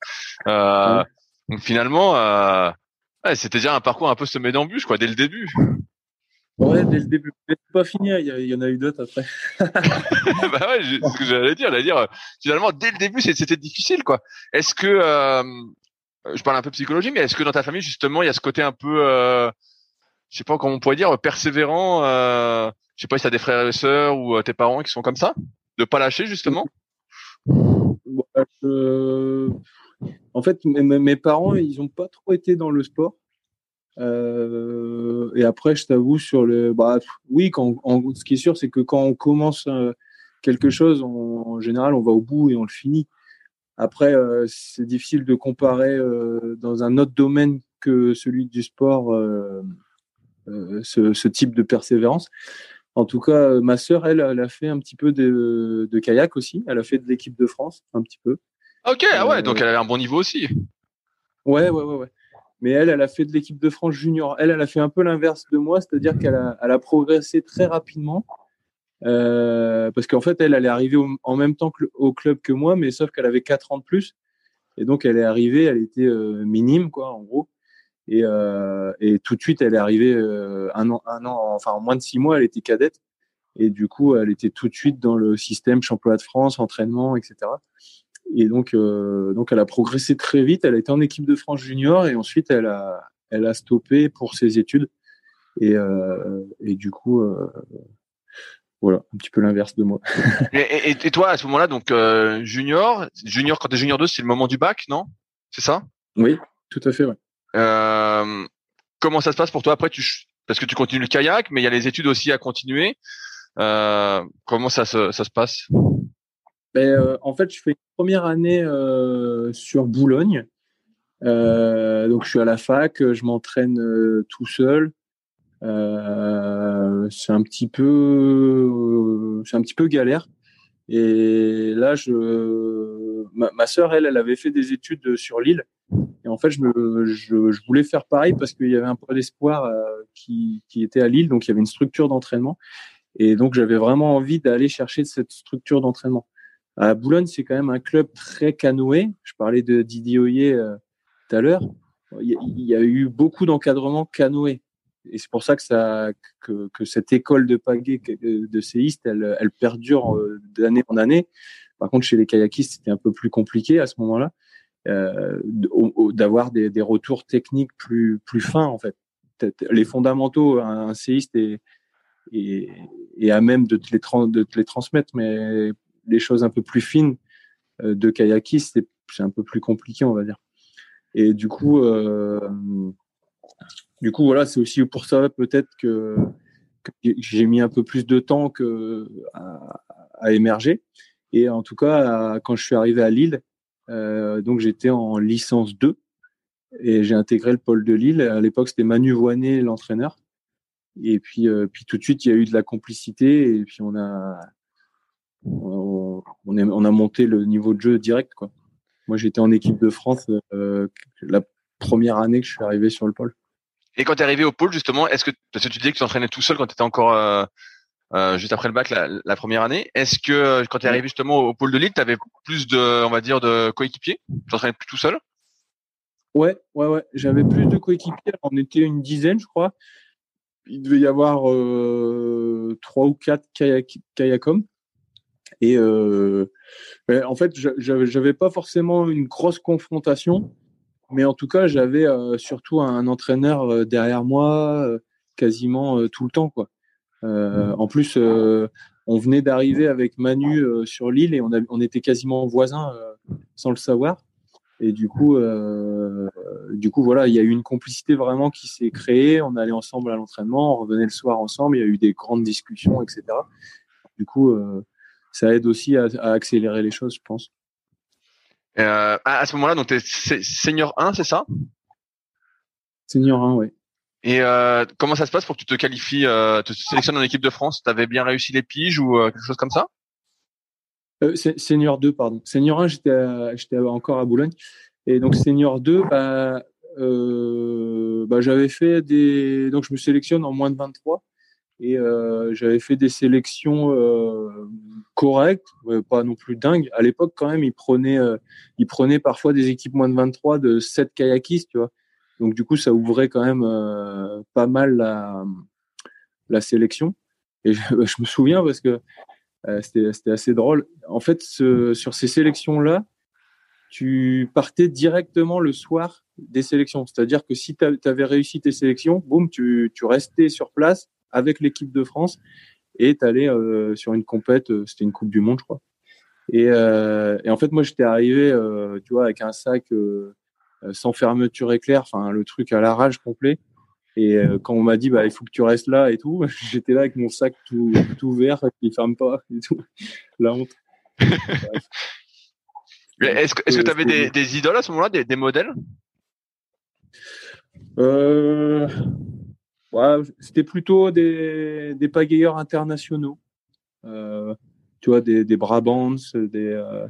Speaker 3: Euh, Donc finalement, euh, c'était déjà un parcours un peu semé d'embûches, quoi, dès le début.
Speaker 2: Ouais, dès le début. Pas fini, il y, en a eu d'autres après.
Speaker 3: bah ouais, c'est ce que j'allais dire. J'allais dire, finalement, dès le début, c'était difficile, quoi. Est-ce que, euh, je parle un peu psychologie, mais est-ce que dans ta famille, justement, il y a ce côté un peu, euh, je sais pas comment on pourrait dire, persévérant, euh, je sais pas si t'as des frères et sœurs ou euh, tes parents qui sont comme ça, de pas lâcher, justement?
Speaker 2: Euh, en fait, mes, mes parents, ils ont pas trop été dans le sport. Euh, et après, je t'avoue sur le, bah, oui, quand, ce qui est sûr, c'est que quand on commence euh, quelque chose, en général, on va au bout et on le finit. Après, euh, c'est difficile de comparer euh, dans un autre domaine que celui du sport ce, ce, type de persévérance. En tout cas, ma sœur, elle, elle a fait un petit peu de, de kayak aussi. Elle a fait de l'équipe de France un petit peu.
Speaker 3: Ok, ah ouais, donc elle avait un bon niveau aussi.
Speaker 2: Ouais, ouais, ouais, ouais. Mais elle, elle a fait de l'équipe de France junior. Elle, elle a fait un peu l'inverse de moi, c'est-à-dire qu'elle a, elle a progressé très rapidement. Euh, parce qu'en fait, elle, elle est arrivée en même temps que, au club que moi, mais sauf qu'elle avait 4 ans de plus. Et donc, elle est arrivée, elle était euh, minime, quoi, en gros. Et, euh, et tout de suite, elle est arrivée euh, un an, un an, enfin, en moins de six mois, elle était cadette. Et du coup, elle était tout de suite dans le système championnat de France, entraînement, etc. Et donc, euh, donc, elle a progressé très vite. Elle a été en équipe de France junior et ensuite, elle a, elle a stoppé pour ses études. Et, euh, et du coup, euh, voilà, un petit peu l'inverse de moi.
Speaker 3: et, et, toi, à ce moment-là, donc euh, junior, junior quand t'es junior 2, c'est le moment du bac, non? C'est ça?
Speaker 2: Oui, tout à fait. Ouais.
Speaker 3: Euh, comment ça se passe pour toi? Après tu parce que tu continues le kayak, mais il y a les études aussi à continuer. Euh, comment ça se, ça se passe?
Speaker 2: Ben, euh, En fait, je fais une première année euh, sur Boulogne. Euh, donc, je suis à la fac, je m'entraîne tout seul. C'est un petit peu, c'est un petit peu galère. Et là, ma, ma sœur, elle, elle avait fait des études sur l'île. Et en fait, je, voulais faire pareil parce qu'il y avait un peu d'espoir qui, qui était à Lille, donc il y avait une structure d'entraînement. Et donc, j'avais vraiment envie d'aller chercher cette structure d'entraînement. À Boulogne, c'est quand même un club très canoë. Je parlais de Didier Oyer euh, tout à l'heure. Il, y a eu beaucoup d'encadrement canoë. Et c'est pour ça que, cette école de pagaie de séiste, elle, perdure euh, d'année en année. Par contre, chez les kayakistes, c'était un peu plus compliqué à ce moment-là euh, d'avoir des, retours techniques plus, fins, en fait. Les fondamentaux, un, séiste est, à même de te, les de te les transmettre, mais les choses un peu plus fines euh, de kayakiste, c'est un peu plus compliqué, on va dire. Et du coup, euh, du coup, voilà, c'est aussi pour ça peut-être que, j'ai mis un peu plus de temps que à, émerger. Et en tout cas, quand je suis arrivé à Lille, euh, donc j'étais en licence 2 et j'ai intégré le pôle de Lille. À l'époque, c'était Manu Voinet, l'entraîneur. Et puis, puis tout de suite, il y a eu de la complicité et puis on a, on, on, est, on a monté le niveau de jeu direct. Quoi. Moi, j'étais en équipe de France euh, la première année que je suis arrivé sur le pôle.
Speaker 3: Et quand tu es arrivé au pôle, justement, est-ce que, parce que tu disais que tu t'entraînais tout seul quand tu étais encore euh, euh, juste après le bac la, la première année, est-ce que quand tu es arrivé justement au pôle de Lille, tu avais plus de, on va dire, de coéquipiers? Tu t'entraînais plus tout seul?
Speaker 2: Ouais, ouais, ouais. J'avais plus de coéquipiers. On était une dizaine, je crois. Il devait y avoir trois ou quatre kayak. Et euh, en fait, j'avais pas forcément une grosse confrontation mais en tout cas, j'avais euh, surtout un entraîneur euh, derrière moi quasiment tout le temps. Quoi. en plus, on venait d'arriver avec Manu sur l'île et on, a, on était quasiment voisins sans le savoir. Et du coup, euh, du coup, voilà, il y a eu une complicité vraiment qui s'est créée. On allait ensemble à l'entraînement, on revenait le soir ensemble. Il y a eu des grandes discussions, etc. Du coup, ça aide aussi à, à, accélérer les choses, je pense.
Speaker 3: Euh, à, ce moment-là, donc tu es senior 1, c'est ça?
Speaker 2: Senior 1, oui.
Speaker 3: Et euh, comment ça se passe pour que tu te qualifies, euh, te sélectionnes en équipe de France? Tu avais bien réussi les piges ou quelque chose comme ça?
Speaker 2: Senior 2, pardon. Senior 1, j'étais encore à Boulogne. Et donc senior 2, bah, bah, j'avais fait des. Donc je me sélectionne en moins de 23 et euh, j'avais fait des sélections euh, correctes, pas non plus dingues. À l'époque, quand même, ils prenaient, euh, ils prenaient parfois des équipes moins de 23 de 7 kayakistes, tu vois. Donc du coup, ça ouvrait quand même pas mal la, sélection. Et je, me souviens parce que c'était assez drôle. En fait, sur ces sélections-là, tu partais directement le soir des sélections. C'est-à-dire que si tu avais réussi tes sélections, boum, tu restais sur place avec l'équipe de France et tu allé euh, sur une compète, euh, c'était une Coupe du Monde, je crois. Et, euh, et en fait, moi, j'étais arrivé, euh, tu vois, avec un sac sans fermeture éclair, enfin, le truc à l'arrache complet. Et quand on m'a dit, bah, il faut que tu restes là et tout, j'étais là avec mon sac tout, tout vert, qui ferme pas et tout. La honte.
Speaker 3: Est-ce que tu avais des, des, idoles à ce moment-là, des, des modèles?
Speaker 2: Euh, Ouais, c'était plutôt des, des pagayeurs internationaux. Euh, tu vois, des, des Brabants, des, euh,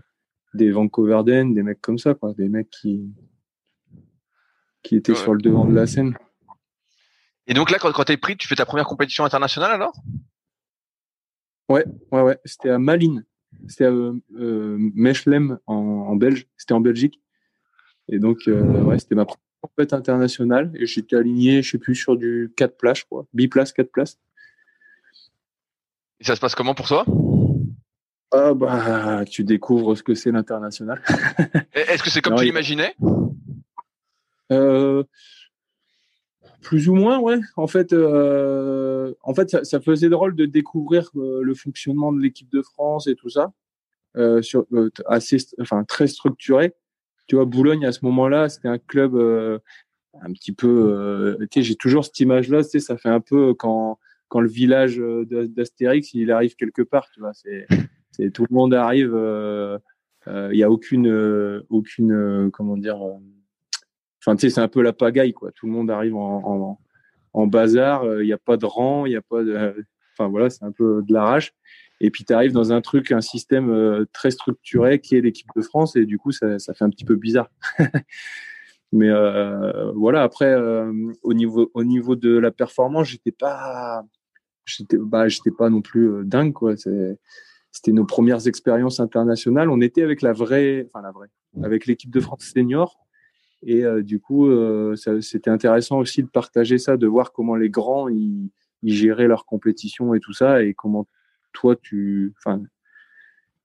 Speaker 2: des Vancouverden, des mecs comme ça, quoi. Des mecs qui. qui était sur le devant de la scène.
Speaker 3: Et donc là, quand, quand tu es pris, tu fais ta première compétition internationale alors?
Speaker 2: Ouais, ouais, ouais. C'était à Malines. C'était à euh, Mechlem en, en Belge. C'était en Belgique. Et donc, ouais, c'était ma première compétition internationale. Et j'étais aligné, je sais plus, sur du 4 places, quoi. Biplace, 4 places.
Speaker 3: Et ça se passe comment pour toi?
Speaker 2: Ah bah, tu découvres ce que c'est l'international.
Speaker 3: Est-ce que c'est comme tu l'imaginais?
Speaker 2: Euh, Plus ou moins, ouais. En fait, euh, en fait, ça, ça, faisait drôle de découvrir euh, le fonctionnement de l'équipe de France et tout ça, euh, sur, euh, assez, enfin très structuré. Tu vois, Boulogne à ce moment-là, c'était un club un petit peu. tu sais, j'ai toujours cette image-là. Tu sais, ça fait un peu quand quand le village d'Astérix il arrive quelque part. Tu vois, c'est c'est tout le monde arrive. Il euh, n'y euh, a aucune, euh, aucune, comment dire. Enfin, tu sais, c'est un peu la pagaille, quoi. Tout le monde arrive en, en, bazar. Il n'y a pas de rang, il n'y a pas de. Enfin voilà, c'est un peu de l'arrache. Et puis tu arrives dans un truc, un système très structuré qui est l'équipe de France, et du coup ça, ça fait un petit peu bizarre. Mais euh, voilà, après au niveau au niveau de la performance, j'étais pas j'étais bah pas non plus dingue quoi. C'était nos premières expériences internationales. On était avec la vraie, enfin la vraie, avec l'équipe de France senior. Et euh, du coup, euh, c'était intéressant aussi de partager ça, de voir comment les grands ils, géraient leur compétition et tout ça, et comment toi tu, enfin,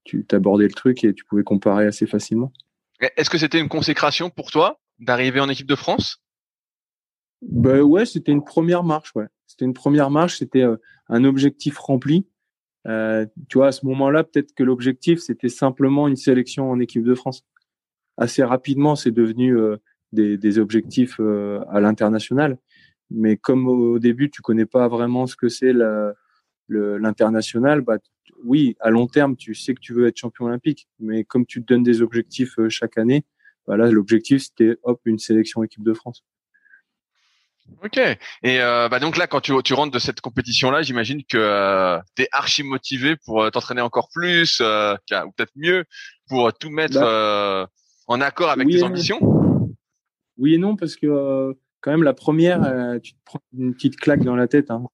Speaker 2: tu t'abordais le truc et tu pouvais comparer assez facilement.
Speaker 3: Est-ce que c'était une consécration pour toi d'arriver en équipe de France?
Speaker 2: Ben ouais, c'était une première marche. Ouais, c'était une première marche. C'était euh, un objectif rempli. Euh, tu vois, à ce moment-là, peut-être que l'objectif, c'était simplement une sélection en équipe de France. Assez rapidement, c'est devenu euh, des, des, objectifs euh, à l'international. Mais comme au début, tu connais pas vraiment ce que c'est l'international, bah, oui, à long terme, tu sais que tu veux être champion olympique. Mais comme tu te donnes des objectifs chaque année, bah là, l'objectif, c'était hop, une sélection équipe de France.
Speaker 3: Ok. Et euh, bah donc là, quand tu, tu rentres de cette compétition-là, j'imagine que euh, tu es archi motivé pour euh, t'entraîner encore plus, euh, ou peut-être mieux, pour tout mettre bah, en accord avec tes ambitions?
Speaker 2: Oui et non, parce que quand même la première, tu te prends une petite claque dans la tête. Hein.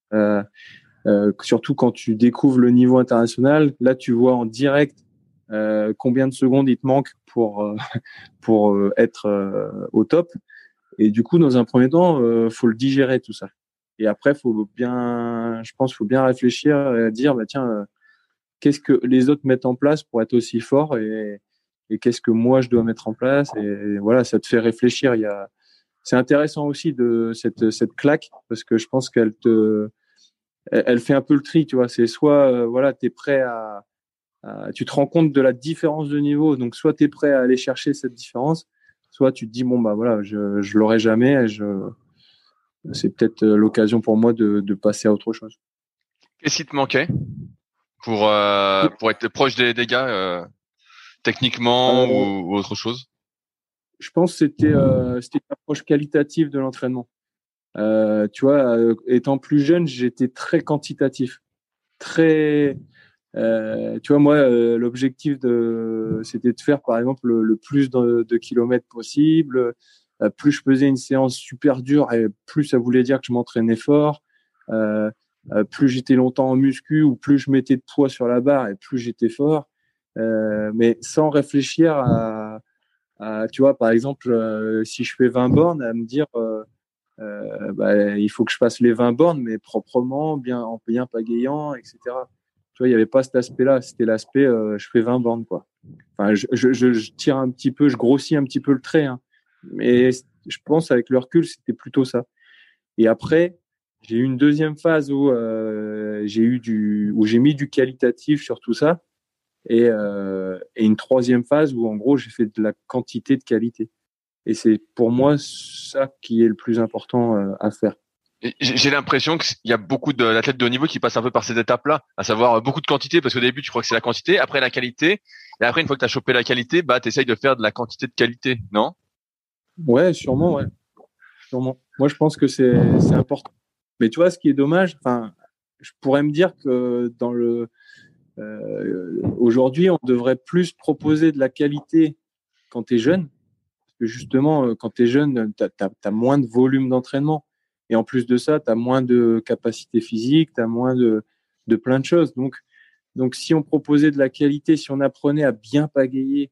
Speaker 2: Surtout quand tu découvres le niveau international, là tu vois en direct combien de secondes il te manque pour pour être au top. Et du coup, dans un premier temps, euh, faut le digérer tout ça. Et après, faut bien, je pense, faut bien réfléchir et dire, bah tiens, euh, qu'est-ce que les autres mettent en place pour être aussi fort et, et qu'est-ce que moi je dois mettre en place. Et, voilà, ça te fait réfléchir. Il y a, c'est intéressant aussi de cette cette claque parce que je pense qu'elle te, elle, fait un peu le tri, tu vois. C'est soit euh, voilà, t'es prêt à, à, tu te rends compte de la différence de niveau, donc soit tu es prêt à aller chercher cette différence, soit tu te dis bon bah voilà, je je l'aurai jamais, je c'est peut-être euh, l'occasion pour moi de, de passer à autre chose.
Speaker 3: Qu'est-ce qui te manquait pour euh, pour être proche des, des gars euh, techniquement ou, autre chose?
Speaker 2: Je pense que c'était euh, c'était une approche qualitative de l'entraînement. Tu vois, étant plus jeune, j'étais très quantitatif, très euh, tu vois, moi, euh, l'objectif c'était de faire, par exemple, le, plus de, kilomètres possible. Euh, plus je faisais une séance super dure, et plus ça voulait dire que je m'entraînais fort. Euh, plus j'étais longtemps en muscu, ou plus je mettais de poids sur la barre, et plus j'étais fort. mais sans réfléchir à, tu vois, par exemple, si je fais 20 bornes, à me dire, bah, il faut que je fasse les 20 bornes, mais proprement, bien, en bien pagayant, etc il n'y avait pas cet aspect-là. C'était l'aspect, euh, je fais 20 bandes, quoi. Enfin, je, tire un petit peu, je grossis un petit peu le trait, hein. Mais je pense, avec le recul, c'était plutôt ça. Et après, j'ai eu une deuxième phase où euh, j'ai eu du, où j'ai mis du qualitatif sur tout ça, euh, et une troisième phase où en gros j'ai fait de la quantité de qualité. Et c'est pour moi ça qui est le plus important euh, à faire.
Speaker 3: J'ai l'impression qu'il y a beaucoup d'athlètes de haut niveau qui passent un peu par ces étapes-là, à savoir euh, beaucoup de quantité, parce qu'au début, tu crois que c'est la quantité, après la qualité, et après, une fois que tu as chopé la qualité, bah, tu essayes de faire de la quantité de qualité, non?
Speaker 2: Ouais, sûrement, ouais. Sûrement. Moi, je pense que c'est important. Mais tu vois, ce qui est dommage, je pourrais me dire que dans le euh, aujourd'hui, on devrait plus proposer de la qualité quand tu es jeune, justement, quand tu es jeune, tu as, moins de volume d'entraînement. Et en plus de ça, tu as moins de capacité physique, tu as moins de, de plein de choses. Donc, donc, si on proposait de la qualité, si on apprenait à bien pagayer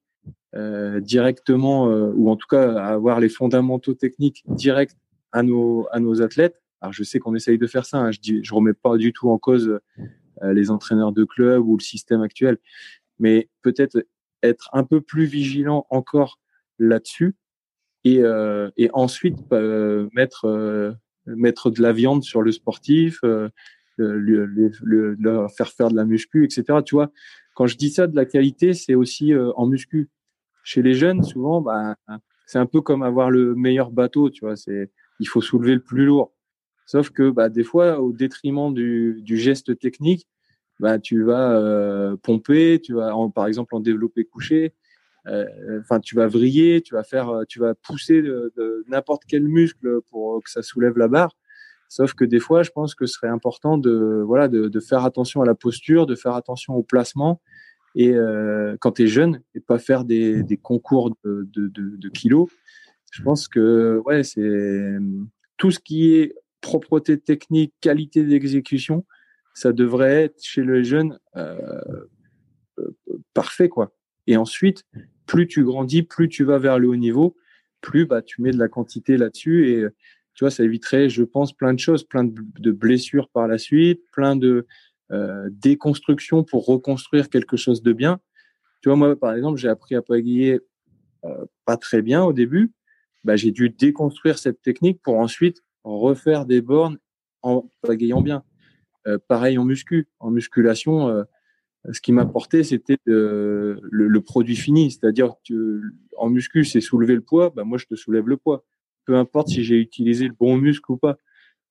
Speaker 2: euh, directement, euh, ou en tout cas à avoir les fondamentaux techniques directs à nos, à nos athlètes, alors je sais qu'on essaye de faire ça, hein, je dis, je remets pas du tout en cause euh, les entraîneurs de club ou le système actuel, mais peut-être être un peu plus vigilant encore là-dessus et, euh, et ensuite mettre mettre de la viande sur le sportif, le, leur faire faire de la muscu, etc. Tu vois, quand je dis ça de la qualité, c'est aussi euh, en muscu. Chez les jeunes, souvent, bah, c'est un peu comme avoir le meilleur bateau, tu vois. C'est, il faut soulever le plus lourd. Sauf que bah, des fois, au détriment du, du geste technique, bah, tu vas euh, pomper, tu vas, par exemple, en développer couché. Euh, enfin, tu vas vriller, tu vas faire, tu vas pousser de, n'importe quel muscle pour que ça soulève la barre. Sauf que des fois, je pense que ce serait important de, voilà, de, faire attention à la posture, de faire attention au placement. Et euh, quand tu es jeune, et pas faire des, concours de, kilos. Je pense que ouais, c'est tout ce qui est propreté technique, qualité d'exécution, ça devrait être chez les jeunes euh, euh, parfait quoi. Et ensuite, plus tu grandis, plus tu vas vers le haut niveau, plus bah tu mets de la quantité là-dessus et tu vois, ça éviterait, je pense, plein de choses, plein de, blessures par la suite, plein de euh, déconstruction pour reconstruire quelque chose de bien. Tu vois, moi, par exemple, j'ai appris à pagayer euh, pas très bien au début. Bah, j'ai dû déconstruire cette technique pour ensuite refaire des bornes en pagayant bien. Euh, pareil en muscu, en musculation. Euh, ce qui m'apportait, c'était le, le, produit fini, c'est-à-dire en muscu, c'est soulever le poids. Bah, moi, je te soulève le poids peu importe si j'ai utilisé le bon muscle ou pas.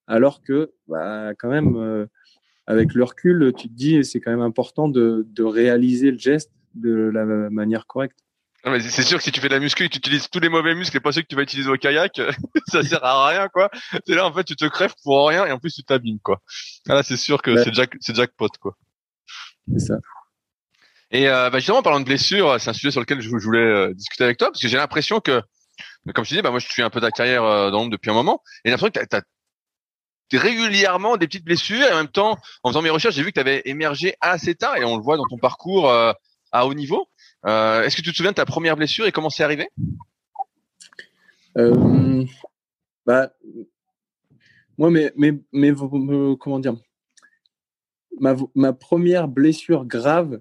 Speaker 2: Alors que, bah, quand même, euh, avec le recul, tu te dis, c'est quand même important de, de, réaliser le geste de la manière correcte.
Speaker 3: c'est sûr que si tu fais de la muscu et que tu utilises tous les mauvais muscles et pas ceux que tu vas utiliser au kayak, ça sert à rien, quoi. C'est là, en fait, tu te crèves pour rien et en plus, tu t'abîmes, quoi. Là, c'est sûr que c'est jack, jackpot, quoi.
Speaker 2: C'est ça.
Speaker 3: Et euh, bah justement, en parlant de blessures, c'est un sujet sur lequel je voulais euh, discuter avec toi parce que j'ai l'impression que mais comme je disais, bah moi je suis un peu ta carrière euh, dans depuis un moment et j'ai l'impression que tu as, régulièrement des petites blessures et en même temps, en faisant mes recherches, j'ai vu que tu avais émergé assez tard et on le voit dans ton parcours à haut niveau. Est-ce que tu te souviens de ta première blessure et comment c'est arrivé?
Speaker 2: Bah, moi, mais, mais, mais comment dire? Ma, ma première blessure grave,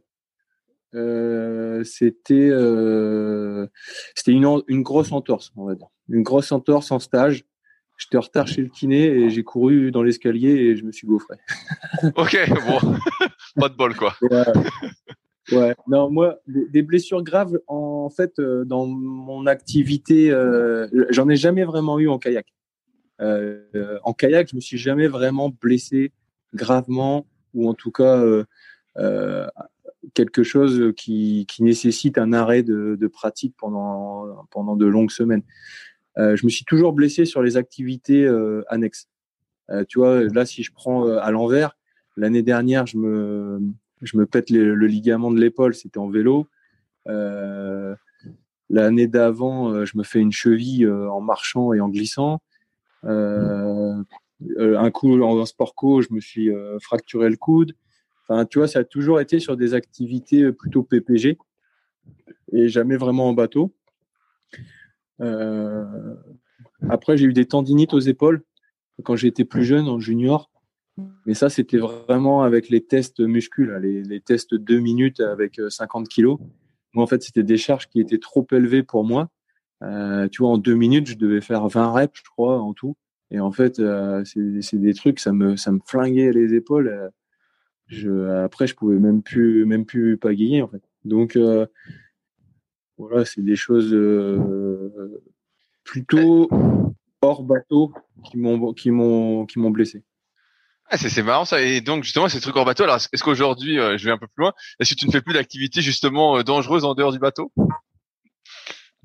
Speaker 2: euh, c'était euh, une grosse entorse, on va dire. Une grosse entorse en stage. J'étais en retard chez le kiné et j'ai couru dans l'escalier et je me suis gaufré.
Speaker 3: ok, bon, pas de bol quoi.
Speaker 2: ouais, non, moi, des, blessures graves, en fait, euh, dans mon activité, j'en ai jamais vraiment eu en kayak. en kayak, je me suis jamais vraiment blessé gravement ou en tout cas quelque chose qui, nécessite un arrêt de, pratique pendant, pendant de longues semaines. Euh, je me suis toujours blessé sur les activités euh, annexes. Euh, tu vois, là, si je prends euh, à l'envers, l'année dernière, je me, je me pète le, ligament de l'épaule, c'était en vélo. Euh, l'année d'avant, je me fais une cheville en marchant et en glissant. Un coup en sport co, je me suis fracturé le coude. Enfin, tu vois, ça a toujours été sur des activités euh, plutôt PPG et jamais vraiment en bateau. Euh, après, j'ai eu des tendinites aux épaules quand j'étais plus jeune, en junior. Mais ça, c'était vraiment avec les tests musculaires, les, tests de deux minutes avec 50 euh, kilos. Moi, en fait, c'était des charges qui étaient trop élevées pour moi. tu vois, en deux minutes, je devais faire 20 reps, je crois, en tout. Et en fait, c'est des trucs, ça me, ça me flinguait les épaules je, après, je pouvais même plus, même plus pagayer en fait. Donc euh, voilà, c'est des choses euh, plutôt hors bateau qui m'ont, qui m'ont, qui m'ont blessé.
Speaker 3: Ah, c'est, marrant ça. Et donc justement, ces trucs hors bateau. Alors, est-ce qu'aujourd'hui, euh, je vais un peu plus loin, est-ce que tu ne fais plus d'activités justement dangereuses en dehors du bateau,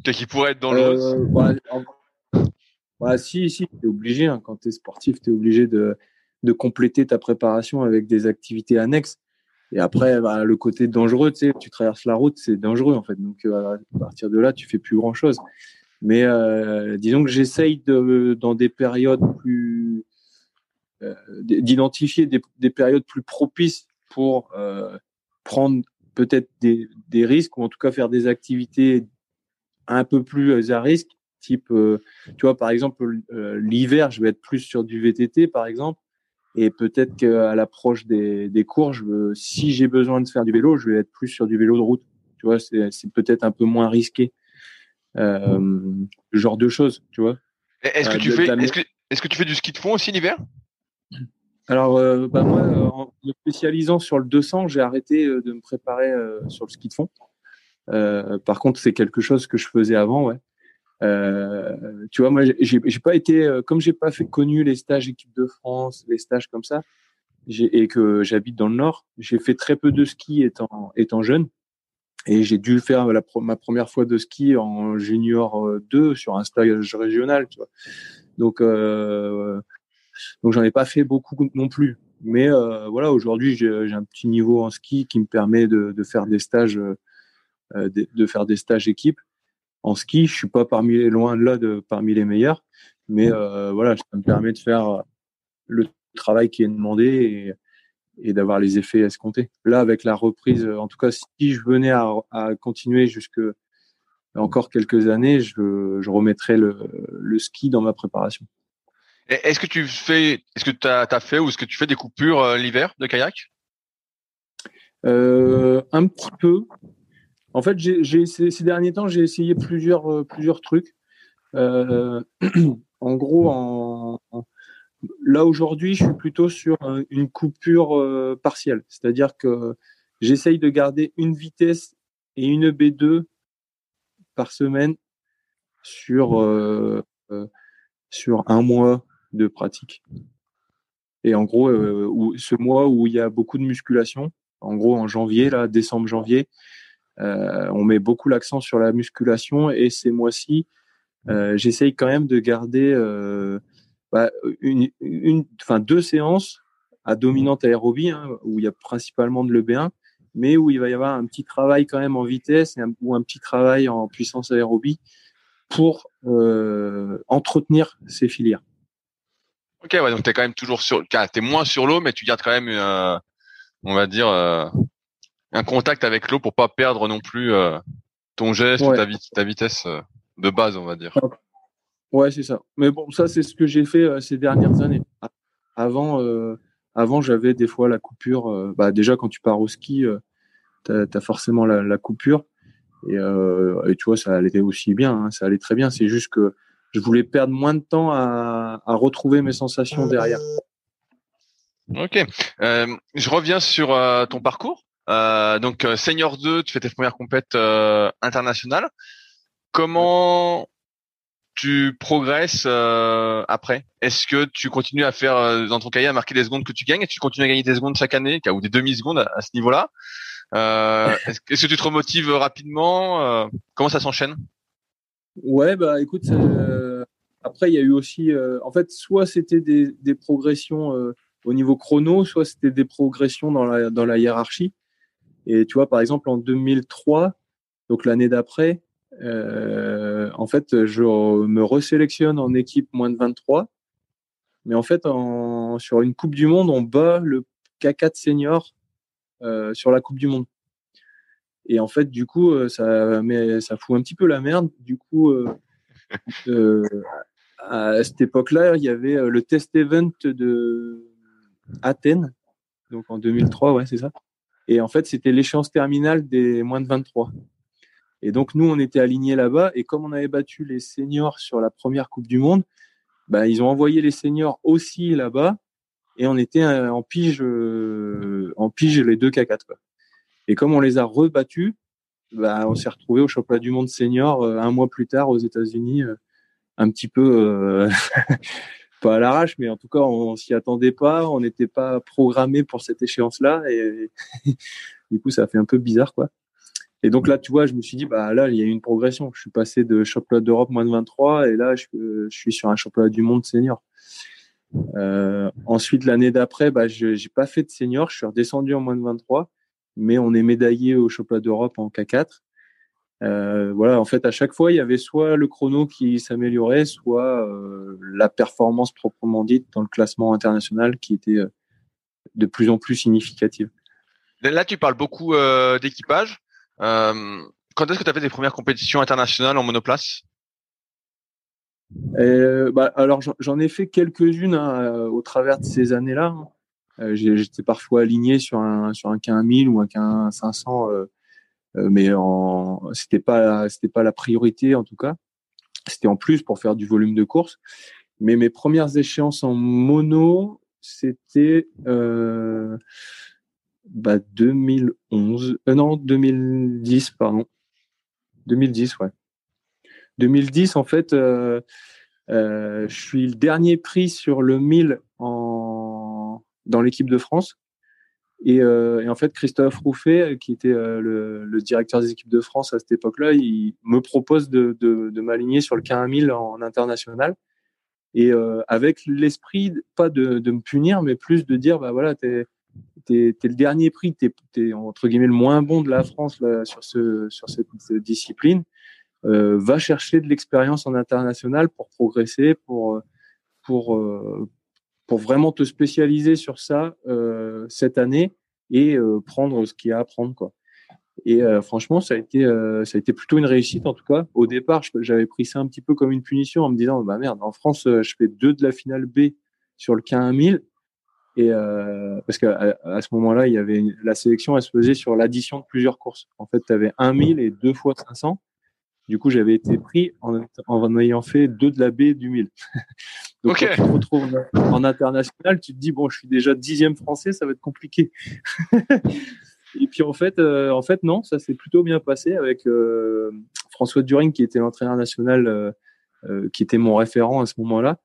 Speaker 3: qui pourrait être dangereuse
Speaker 2: bah, bah, si, si, t'es obligé. Hein, quand t'es sportif, t'es obligé de de compléter ta préparation avec des activités annexes. Et après, bah, le côté dangereux, tu sais, tu traverses la route, c'est dangereux en fait. Donc euh, à partir de là, tu fais plus grand chose. Mais euh, disons que j'essaye de, dans des périodes plus euh, d'identifier des, des, périodes plus propices pour prendre peut-être des, des, risques ou en tout cas faire des activités un peu plus à risque. Type, euh, tu vois, par exemple, euh, l'hiver, je vais être plus sur du VTT, par exemple. Et peut-être qu'à l'approche des, des cours, je si j'ai besoin de faire du vélo, je vais être plus sur du vélo de route. Tu vois, c'est peut-être un peu moins risqué. Euh, ce genre de choses, tu vois.
Speaker 3: Est-ce que tu fais, est-ce que, est-ce que tu fais du ski de fond aussi l'hiver
Speaker 2: Alors, bah moi, en me spécialisant sur le 200, j'ai arrêté de me préparer sur le ski de fond. par contre, c'est quelque chose que je faisais avant, ouais. Euh, tu vois, moi, j'ai pas été, euh, comme j'ai pas fait connu les stages équipe de France, les stages comme ça, et que j'habite dans le Nord, j'ai fait très peu de ski étant étant jeune, et j'ai dû faire ma première fois de ski en junior 2 sur un stage régional, tu vois. Donc euh, donc j'en ai pas fait beaucoup non plus. Mais euh, voilà, aujourd'hui j'ai un petit niveau en ski qui me permet de, de faire des stages, euh, de, de, faire des stages équipe en ski, je suis pas parmi les loin de là de parmi les meilleurs, mais euh, voilà, ça me permet de faire euh, le travail qui est demandé et, et d'avoir les effets escomptés. Là, avec la reprise, en tout cas, si je venais à, à continuer jusque encore quelques années, je, je remettrais le, le, ski dans ma préparation.
Speaker 3: Est-ce que tu fais, est-ce que tu as, as, fait ou est-ce que tu fais des coupures euh, l'hiver de kayak?
Speaker 2: Euh, Un petit peu. En fait, j'ai ces derniers temps, j'ai essayé plusieurs euh, plusieurs trucs. Euh, en gros, en, là aujourd'hui, je suis plutôt sur une coupure euh, partielle, c'est-à-dire que j'essaye de garder une vitesse et une B2 par semaine sur euh, sur un mois de pratique. Et en gros, ce mois où il y a beaucoup de musculation, en gros en janvier, là, décembre, janvier, euh, on met beaucoup l'accent sur la musculation et ces mois-ci, euh, j'essaye quand même de garder euh, bah, une, enfin deux séances à dominante aérobie hein, où il y a principalement de l'EB1, mais où il va y avoir un petit travail quand même en vitesse ou un petit travail en puissance aérobie pour euh, entretenir ces filières.
Speaker 3: Ok, donc tu es quand même toujours sur, tu es moins sur l'eau, mais tu gardes quand même, euh, on va dire, euh, un contact avec l'eau pour pas perdre non plus euh, ton geste ou ta, ta vitesse euh, de base, on va dire.
Speaker 2: Ouais, c'est ça. Mais bon, ça, c'est ce que j'ai fait euh, ces dernières années. Avant, avant j'avais des fois la coupure. bah, déjà, quand tu pars au ski, tu as, forcément la, la coupure. Et, et, tu vois, ça allait aussi bien. Hein, ça allait très bien. C'est juste que je voulais perdre moins de temps à, à retrouver mes sensations derrière.
Speaker 3: Ok. je reviens sur ton parcours. Euh, donc euh, senior 2, tu fais tes premières compètes euh, internationales. Comment tu progresses euh, après? Est-ce que tu continues à faire euh, dans ton cahier à marquer les secondes que tu gagnes tu continues à gagner des secondes chaque année ou des demi secondes à, ce niveau-là? Est-ce que tu te remotives rapidement Comment ça s'enchaîne?
Speaker 2: Ouais, bah écoute, après il y a eu aussi, en fait, soit c'était des, des progressions au niveau chrono, soit c'était des progressions dans la dans la hiérarchie. Et tu vois, par exemple, en 2003, donc l'année d'après, euh, en fait, je me resélectionne en équipe moins de 23. Mais en fait, en, sur une Coupe du Monde, on bat le K4 senior euh, sur la Coupe du Monde. Et en fait, du coup, euh, ça, mais ça fout un petit peu la merde. Du coup, euh, à cette époque-là, il y avait le test event de Athènes, donc en 2003, ouais, c'est ça. Et en fait, c'était l'échéance terminale des moins de 23. Et donc, nous, on était alignés là-bas. Et comme on avait battu les seniors sur la première Coupe du Monde, bah, ils ont envoyé les seniors aussi là-bas. Et on était euh, en pige, euh, en pige les deux K4. Quoi. Et comme on les a rebattus, bah, on s'est retrouvé au championnat du monde senior euh, un mois plus tard aux États-Unis, un petit peu pas à l'arrache, mais en tout cas, on, s'y attendait pas, on n'était pas programmé pour cette échéance-là, et, du coup, ça fait un peu bizarre, quoi. Et donc là, tu vois, je me suis dit, bah là, il y a eu une progression. Je suis passé de championnat d'Europe moins de 23, et là, je, je, suis sur un championnat du monde senior. Euh, ensuite, l'année d'après, bah, je j'ai pas fait de senior, je suis redescendu en moins de 23, mais on est médaillé au championnat d'Europe en K4. Euh, voilà, en fait, à chaque fois, il y avait soit le chrono qui s'améliorait, soit euh, la performance proprement dite dans le classement international qui était euh, de plus en plus significative.
Speaker 3: Là, tu parles beaucoup d'équipage. quand est-ce que tu as fait tes premières compétitions internationales en monoplace?
Speaker 2: Bah, Alors, j'en ai fait quelques-unes hein, au travers de ces années-là. Hein. J'étais parfois aligné sur un, sur un K1000 ou un K500 euh, mais en c'était pas c'était pas la priorité en tout cas. C'était en plus pour faire du volume de course. Mais mes premières échéances en mono, c'était euh, bah 2011, euh, non 2010 pardon, 2010 ouais. 2010 en fait, euh, euh, je suis le dernier prix sur le 1000 en dans l'équipe de France. Et, euh, et, en fait, Christophe Rouffet, qui était euh, le, directeur des équipes de France à cette époque-là, il me propose de, m'aligner sur le K1000 en international. Et euh, avec l'esprit, pas de, me punir, mais plus de dire, bah voilà, t'es es, le dernier prix, t'es es, entre guillemets le moins bon de la France sur, ce, sur cette, discipline. Euh, va chercher de l'expérience en international pour progresser, pour, pour, pour vraiment te spécialiser sur ça euh, cette année et euh, prendre ce qu'il y a à prendre quoi. Et euh, franchement, ça a été ça a été plutôt une réussite en tout cas. Au départ, j'avais pris ça un petit peu comme une punition en me disant bah merde, en France, je fais deux de la finale B sur le K1000 et parce qu'à à ce moment-là, il y avait la sélection, elle se faisait sur l'addition de plusieurs courses. En fait, tu avais un 1000 et deux fois 500. Du coup, j'avais été pris en, en, ayant fait deux de la B du 1000. Donc, quand tu te retrouves en international, tu te dis, bon, je suis déjà dixième français, ça va être compliqué. Et puis, en fait, euh, en fait, non, ça s'est plutôt bien passé avec euh, François During, qui était l'entraîneur national, euh, euh, qui était mon référent à ce moment-là.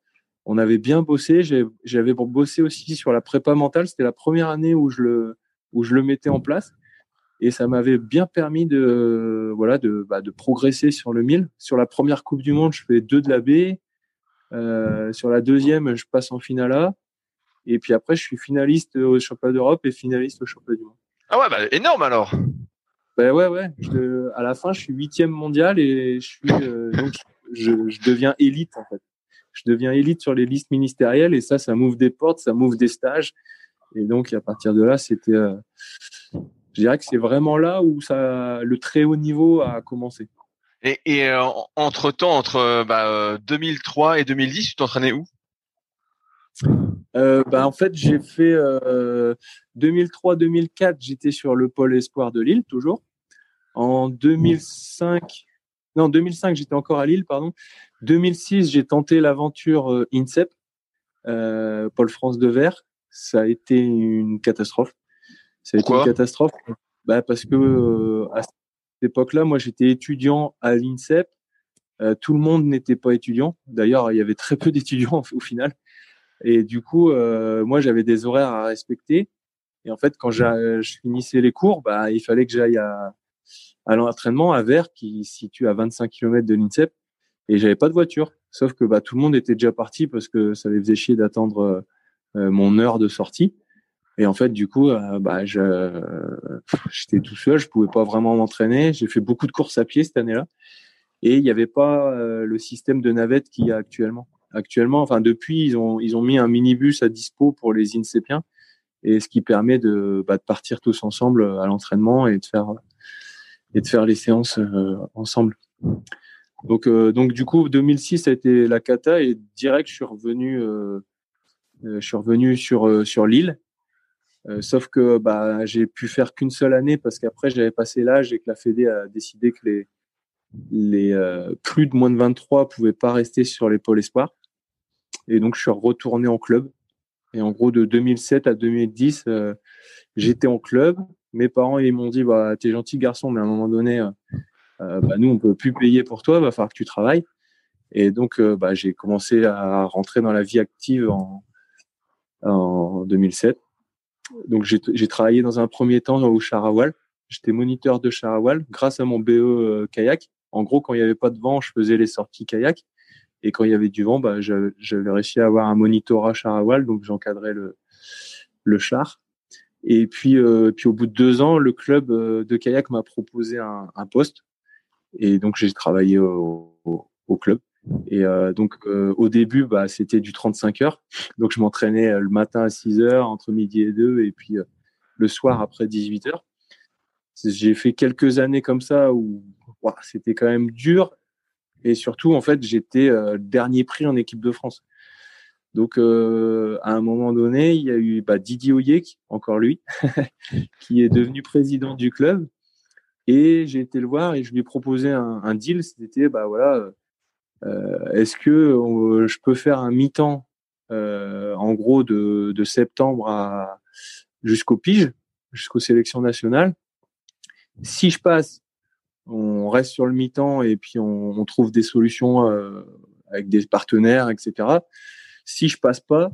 Speaker 2: On avait bien bossé. J'avais bossé aussi sur la prépa mentale. C'était la première année où je le, où je le mettais en place et ça m'avait bien permis de voilà de, bah, de progresser sur le 1000. Sur la première Coupe du Monde, je fais deux de la B. Euh, sur la deuxième, je passe en finale A. Et puis après, je suis finaliste au championnat d'Europe et finaliste au championnat du monde.
Speaker 3: Ah ouais, bah, énorme alors.
Speaker 2: Ben ouais, ouais. Je, à la fin, je suis huitième mondial et je suis euh, donc je, je, deviens élite en fait. Je deviens élite sur les listes ministérielles et ça, ça m'ouvre des portes, ça m'ouvre des stages. Et donc à partir de là, c'était euh, je dirais que c'est vraiment là où ça, le très haut niveau a commencé.
Speaker 3: Et, et euh, entre temps, entre bah, 2003 euh, et 2010, tu t'entraînais où?
Speaker 2: Euh, bah, en fait, j'ai fait 2003-2004, j'étais sur le pôle espoir de Lille toujours. En 2005, non 2005, j'étais encore à Lille, pardon. 2006, j'ai tenté l'aventure INSEP, Pôle France de Verre. Ça a été une catastrophe. Ça a été une catastrophe. Bah parce que euh, à cette époque-là, moi, j'étais étudiant à l'INSEP. Euh, tout le monde n'était pas étudiant. D'ailleurs, il y avait très peu d'étudiants au final. Et du coup, euh, moi, j'avais des horaires à respecter. Et en fait, quand je finissais les cours, bah, il fallait que j'aille à, l'entraînement à Vers, qui se situe à 25 km de l'INSEP. Et j'avais pas de voiture. Sauf que bah, tout le monde était déjà parti parce que ça les faisait chier d'attendre mon heure de sortie. Et en fait, du coup, euh, bah, je, j'étais tout seul, je pouvais pas vraiment m'entraîner. J'ai fait beaucoup de courses à pied cette année-là, et il n'y avait pas euh, le système de navette qu'il y a actuellement. Actuellement, enfin depuis, ils ont ils ont mis un minibus à dispo pour les INSEPiens, et ce qui permet de, bah, de partir tous ensemble à l'entraînement et de faire et de faire les séances euh, ensemble. Donc donc du coup, 2006 ça a été la cata et direct je suis revenu je suis revenu sur sur l'île euh, sauf que bah, j'ai pu faire qu'une seule année parce qu'après j'avais passé l'âge et que la Fédé a décidé que les, les euh, plus de moins de 23 pouvaient pas rester sur les pôles espoirs. Et donc je suis retourné en club. Et en gros de 2007 à 2010, euh, j'étais en club. Mes parents ils m'ont dit bah t'es gentil garçon, mais à un moment donné, bah, nous on peut plus payer pour toi, va falloir que tu travailles. Et donc bah, j'ai commencé à rentrer dans la vie active en, en 2007 donc j'ai travaillé dans un premier temps au Charawal. J'étais moniteur de Charawal grâce à mon BE euh, kayak. En gros, quand il n'y avait pas de vent, je faisais les sorties kayak. Et quand il y avait du vent, bah, j'avais réussi à avoir un monitorat Charawal, donc j'encadrais le, le char. Et puis, euh, puis au bout de deux ans, le club euh, de kayak m'a proposé un, poste. Et donc j'ai travaillé au, club. Et donc au début, bah, c'était du 35 heures. Donc je m'entraînais le matin à 6 heures, entre midi et 2, et puis le soir après 18 heures. J'ai fait quelques années comme ça où c'était quand même dur. Et surtout, en fait, j'étais dernier prix en équipe de France. Donc, euh, à un moment donné, il y a eu bah, Didier Oyek, encore lui, qui est devenu président du club. Et j'ai été le voir et je lui ai proposé un, deal. C'était, bah voilà, euh, est-ce que je peux faire un mi-temps, euh, en gros, de, septembre à jusqu'au pige, jusqu'aux sélections nationales? Si je passe, on reste sur le mi-temps et puis on, on trouve des solutions avec des partenaires, etc. Si je passe pas,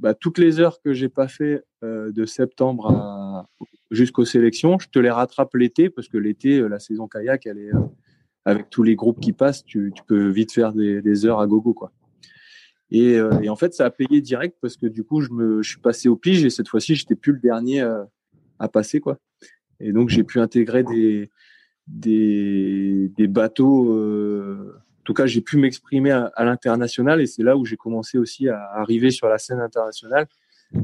Speaker 2: bah, toutes les heures que j'ai pas fait euh, de septembre jusqu'aux sélections, je te les rattrape l'été parce que l'été, euh, la saison kayak, elle est euh, avec tous les groupes qui passent, tu, peux vite faire des, heures à gogo quoi. Et, et, en fait, ça a payé direct parce que du coup, je me, suis passé au pige et cette fois-ci, j'étais plus le dernier à passer quoi. Et donc, j'ai pu intégrer des des, des bateaux tout cas, j'ai pu m'exprimer à, l'international et c'est là où j'ai commencé aussi à arriver sur la scène internationale,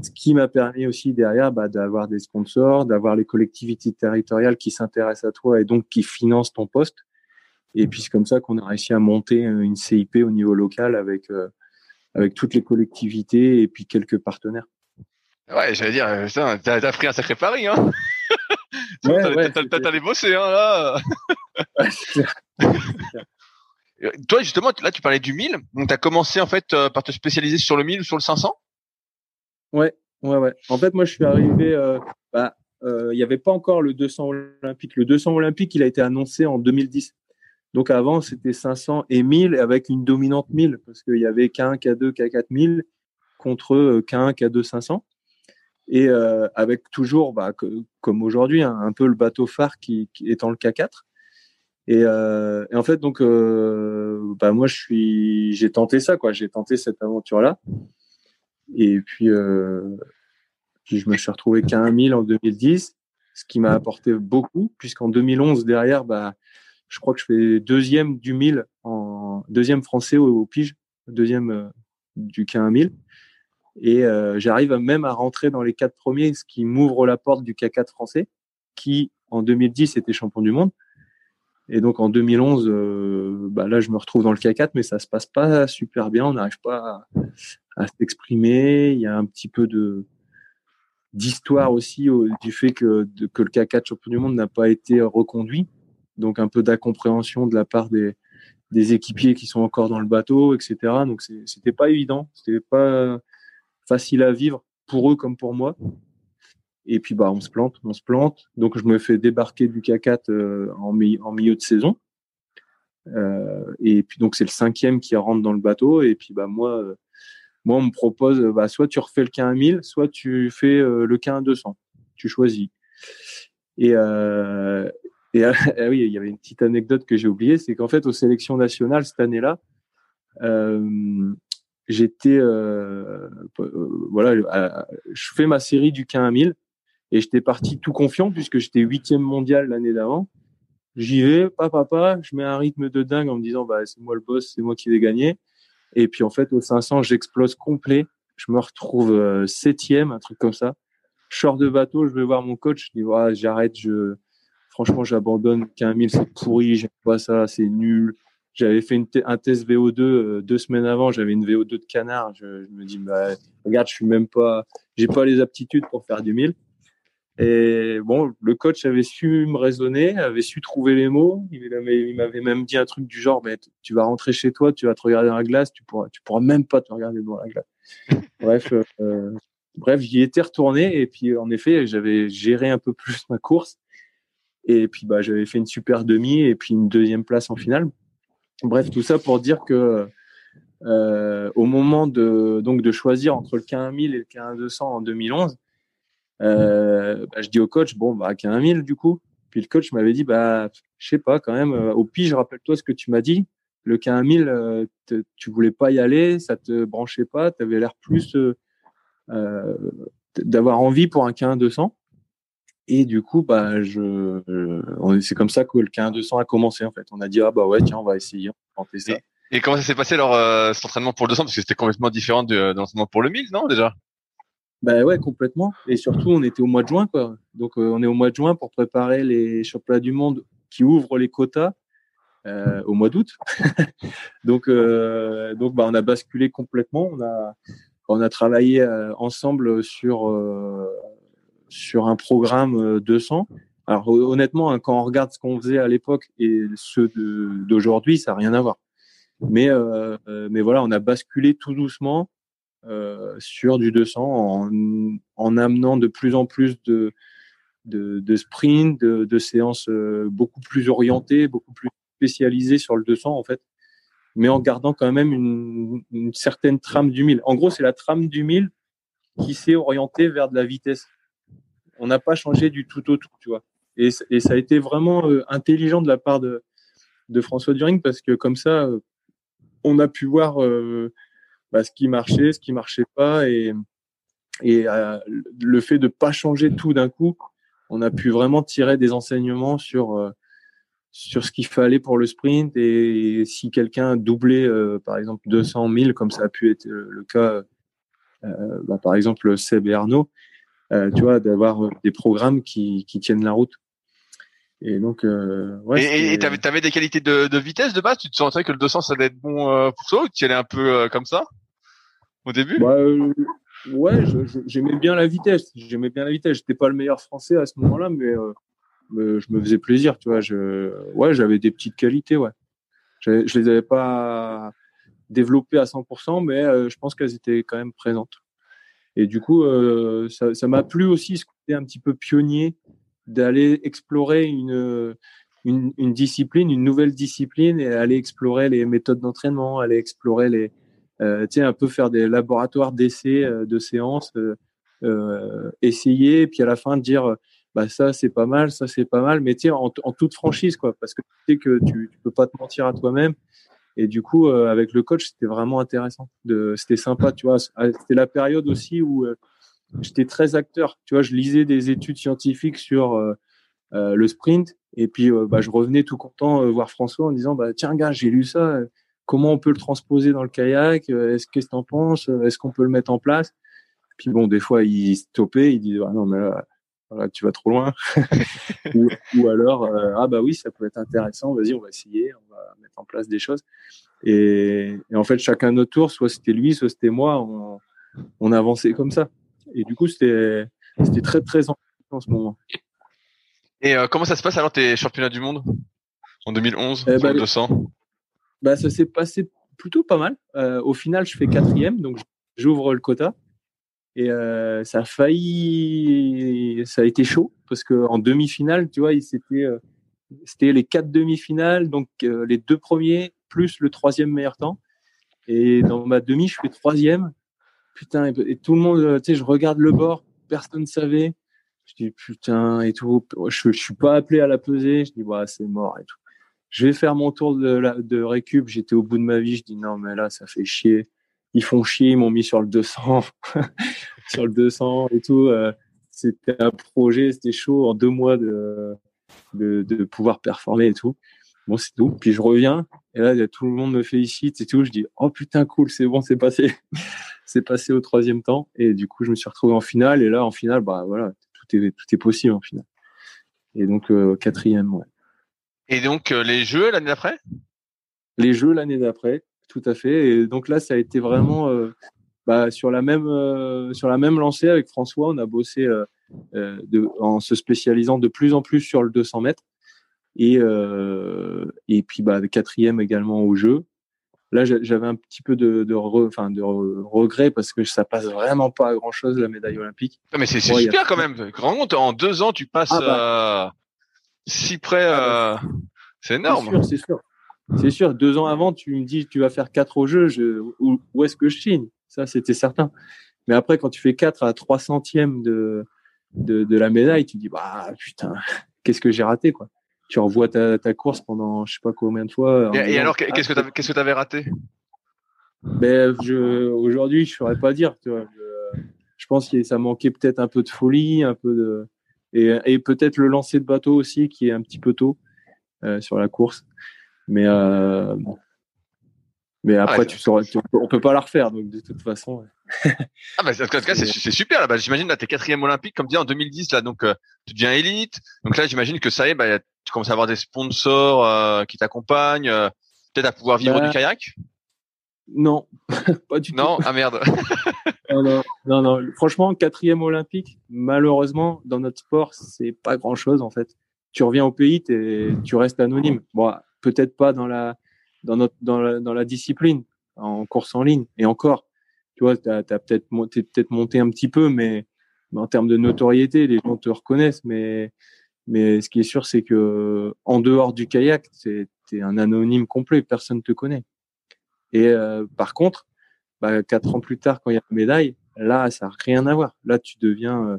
Speaker 2: ce qui m'a permis aussi derrière bah, d'avoir des sponsors, d'avoir les collectivités territoriales qui s'intéressent à toi et donc qui financent ton poste. Et puis c'est comme ça qu'on a réussi à monter une CIP au niveau local avec euh, avec toutes les collectivités et puis quelques partenaires.
Speaker 3: Ouais, j'allais dire, euh, t'as as pris un sacré pari, hein. ouais, t'as allé bosser, hein, là. Euh, toi, justement, là, tu parlais du 1000. Donc, tu as commencé, en fait, euh, par te spécialiser sur le 1000 ou sur le 500
Speaker 2: Ouais, ouais, ouais. En fait, moi, je suis arrivé, euh, bah, il n'y avait pas encore le 200 olympique. Le 200 olympique, il a été annoncé en 2010. Donc, avant, c'était 500 et 1000 avec une dominante 1000 parce qu'il y avait K1, K2, K4 1000 contre K1, K2, 500. Et avec toujours, bah, comme aujourd'hui, hein, un peu le bateau phare qui, qui étant le K4. Euh, et, en fait, donc, euh, bah, moi, je suis, j'ai tenté ça, quoi. J'ai tenté cette aventure-là. Et puis, euh, je me suis retrouvé qu'à 1000 en 2010, ce qui m'a apporté beaucoup, puisqu'en 2011, derrière, bah, je crois que je fais deuxième du 1000 en deuxième français au, pige, deuxième du K 1000. Et j'arrive même à rentrer dans les quatre premiers, ce qui m'ouvre la porte du K4 français, qui en 2010 était champion du monde. Et donc en 2011, euh, bah là je me retrouve dans le K4, mais ça se passe pas super bien. On n'arrive pas à, s'exprimer. Il y a un petit peu de d'histoire aussi du fait que, que le K4 champion du monde n'a pas été reconduit. Donc un peu d'incompréhension de la part des, équipiers qui sont encore dans le bateau, etc. Donc c'était pas évident, c'était pas facile à vivre pour eux comme pour moi. Et puis bah on se plante, on se plante. Donc je me fais débarquer du K4 euh, en, en, milieu de saison. Euh, et puis donc c'est le cinquième qui rentre dans le bateau. Et puis bah moi, euh, moi on me propose bah soit tu refais le K1 1000, soit tu fais le K1 200. Tu choisis. Et, et ah oui, il y avait une petite anecdote que j'ai oubliée, c'est qu'en fait aux sélections nationales cette année-là, j'étais voilà, je fais ma série du K1 1000 et j'étais parti tout confiant puisque j'étais huitième mondial l'année d'avant. J'y vais, papa, papa, je mets un rythme de dingue en me disant, bah, c'est moi le boss, c'est moi qui vais gagner. Et puis, en fait, au 500, j'explose complet. Je me retrouve euh, septième, un truc comme ça. Je de bateau, je vais voir mon coach, je dis, voilà, j'arrête, je, franchement, j'abandonne. 15 000, c'est pourri, j'aime pas ça, c'est nul. J'avais fait une un test VO2 euh, deux semaines avant, j'avais une VO2 de canard. Je, je me dis, bah, regarde, je suis même pas, j'ai pas les aptitudes pour faire du 1000. Et bon, le coach avait su me raisonner, avait su trouver les mots. Il m'avait même dit un truc du genre, mais tu vas rentrer chez toi, tu vas te regarder dans la glace, tu pourras, tu pourras même pas te regarder dans la glace. bref, euh, bref, j'y étais retourné et puis en effet, j'avais géré un peu plus ma course. Et puis bah, j'avais fait une super demi et puis une deuxième place en finale. Bref, tout ça pour dire que euh, au moment de donc de choisir entre le K1000 et le K1200 en 2011 euh, bah, je dis au coach, bon, bah, qu'il y a un 1000 du coup. Puis le coach m'avait dit, bah, je sais pas, quand même, euh, au pire, rappelle-toi ce que tu m'as dit. Le K1000, euh, tu voulais pas y aller, ça te branchait pas, tu avais l'air plus d'avoir envie pour un K1200. Et du coup, bah, je, c'est comme ça que le K1 a commencé en fait. On a dit ah bah ouais tiens on va essayer, on va tenter ça.
Speaker 3: Et, comment ça s'est passé alors cet entraînement pour le 200 parce que c'était complètement différent de, de l'entraînement pour le 1000 non déjà?
Speaker 2: Bah ouais, complètement. Et surtout, on était au mois de juin, quoi. Donc, on est au mois de juin pour préparer les championnats du monde qui ouvrent les quotas euh, au mois d'août. donc, euh, donc bah, on a basculé complètement. On a, on a travaillé euh, ensemble sur, sur un programme 200. Alors honnêtement, hein, quand on regarde ce qu'on faisait à l'époque et ceux d'aujourd'hui, ça n'a rien à voir. Mais, mais voilà, on a basculé tout doucement sur du 200 en, en, amenant de plus en plus de, de, de sprint, de, séances beaucoup plus orientées, beaucoup plus spécialisé sur le 200 en fait, mais en gardant quand même une, certaine trame du 1000. En gros, c'est la trame du 1000 qui s'est orientée vers de la vitesse. On n'a pas changé du tout au tout, tu vois. Et, ça a été vraiment euh, intelligent de la part de, François During parce que comme ça, euh, on a pu voir euh, bah, ce qui marchait, ce qui marchait pas, et, le fait de pas changer tout d'un coup, on a pu vraiment tirer des enseignements sur sur ce qu'il fallait pour le sprint et si quelqu'un doublait par exemple 200 000 comme ça a pu être le cas bah, par exemple Seb et Arnaud tu vois d'avoir des programmes qui, qui, tiennent la route et donc
Speaker 3: ouais et tu avais, des qualités de, de, vitesse de base? Tu te sentais que le 200 ça allait être bon pour toi ou tu y allais un peu comme ça au début?
Speaker 2: Bah, ouais j'aimais bien la vitesse j'aimais bien la vitesse j'étais pas le meilleur français à ce moment là mais je me faisais plaisir, tu vois. Je, ouais, j'avais des petites qualités, ouais. Je, je les avais pas développées à 100%, mais euh, je pense qu'elles étaient quand même présentes. Et du coup, euh, ça m'a plu aussi ce côté un petit peu pionnier d'aller explorer une, une, discipline, une nouvelle discipline et aller explorer les méthodes d'entraînement, aller explorer les, euh, tu sais, un peu faire des laboratoires d'essais, euh, de séances, euh, essayer, puis à la fin dire bah ça c'est pas mal, ça c'est pas mal, mais tu en, en, toute franchise quoi, parce que tu sais que tu, tu peux pas te mentir à toi-même. Et du coup, euh, avec le coach, c'était vraiment intéressant. C'était sympa, tu vois. Ah, c'était la période aussi où euh, j'étais très acteur. Tu vois, je lisais des études scientifiques sur euh, le sprint, et puis bah, je revenais tout content voir François en disant, bah tiens gars, j'ai lu ça. Comment on peut le transposer dans le kayak? Est-ce que t'en penses? Est-ce qu'on peut le mettre en place? Puis bon, des fois, il stoppait, il disait, ah non mais là, tu vas trop loin. ou, alors, euh, ah bah oui, ça peut être intéressant, vas-y, on va essayer, on va mettre en place des choses. Et, en fait, chacun notre tour, soit c'était lui, soit c'était moi, on, on avançait comme ça. Et du coup, c'était très, très en ce moment.
Speaker 3: Et euh, comment ça se passe alors tes championnats du monde en 2011 eh bah, 200
Speaker 2: bah, Ça s'est passé plutôt pas mal. Euh, au final, je fais quatrième, donc j'ouvre le quota. Et euh, ça a failli, ça a été chaud parce que en demi-finale, tu vois, c'était euh, c'était les quatre demi-finales, donc euh, les deux premiers plus le troisième meilleur temps. Et dans ma demi, je fais troisième. Putain, et, tout le monde, tu sais, je regarde le bord, personne ne savait. Je dis putain et tout. Je, je suis pas appelé à la peser. Je dis bah c'est mort et tout. Je vais faire mon tour de, de récup. J'étais au bout de ma vie. Je dis non mais là ça fait chier ils font chier, ils m'ont mis sur le 200, sur le 200 et tout. Euh, c'était un projet, c'était chaud en deux mois de, de, de, pouvoir performer et tout. Bon, c'est tout. Puis je reviens et là, tout le monde me félicite et tout. Je dis, oh putain, cool, c'est bon, c'est passé. c'est passé au troisième temps. Et du coup, je me suis retrouvé en finale. Et là, en finale, bah voilà, tout est, tout est possible en finale. Et donc, euh, quatrième, ouais.
Speaker 3: Et donc, euh, les jeux l'année d'après?
Speaker 2: Les jeux l'année d'après tout à fait. Et donc là, ça a été vraiment euh, bah, sur la même euh, sur la même lancée avec François. On a bossé euh, de, en se spécialisant de plus en plus sur le 200 mètres et et puis bah quatrième également au jeu. Là, j'avais un petit peu de de, enfin, de regret parce que ça passe vraiment pas à grand chose la médaille olympique.
Speaker 3: mais c'est super quand même. Grand en deux ans, tu passes ah bah. si près. Ah bah. c'est énorme.
Speaker 2: C'est sûr, c'est sûr. C'est sûr, deux ans avant, tu me dis tu vas faire quatre au jeu, je, où, est-ce que je signe? Ça, c'était certain. Mais après, quand tu fais quatre à 3 centièmes de, de, de la médaille, tu dis bah putain, qu'est-ce que j'ai raté quoi Tu revois ta, ta course pendant je sais pas combien de fois.
Speaker 3: Et, alors, qu'est-ce que tu qu'est-ce que avais raté?
Speaker 2: Ben, je, aujourd'hui, je saurais pas dire. Tu vois, je, je pense que ça manquait peut-être un peu de folie, un peu de Et, et peut-être le lancer de bateau aussi, qui est un petit peu tôt sur la course. Mais mais après, ah, tu sauras, on peut pas la refaire, donc de toute façon.
Speaker 3: ah bah, en tout cas, c'est super. Là, bah, j'imagine là, t'es quatrième olympique, comme dit en 2010 là, donc euh, tu deviens élite. Donc là, j'imagine que ça y est, bah, tu commences à avoir des sponsors euh, qui t'accompagnent, euh, peut-être à pouvoir vivre du bah, kayak?
Speaker 2: Non, pas du
Speaker 3: tout. Non, ah merde.
Speaker 2: non, non, non, Franchement, quatrième olympique, malheureusement, dans notre sport, c'est pas grand chose en fait. Tu reviens au pays, tu restes anonyme. Bon, peut-être pas dans la dans notre dans la, discipline en course en ligne et encore. Tu vois tu as, peut-être monté peut-être monté un petit peu mais, en termes de notoriété les gens te reconnaissent mais mais ce qui est sûr c'est que en dehors du kayak c'est es un anonyme complet personne te connaît. Et euh, par contre bah, quatre ans plus tard quand il y a la médaille là ça n'a rien à voir. Là tu deviens euh,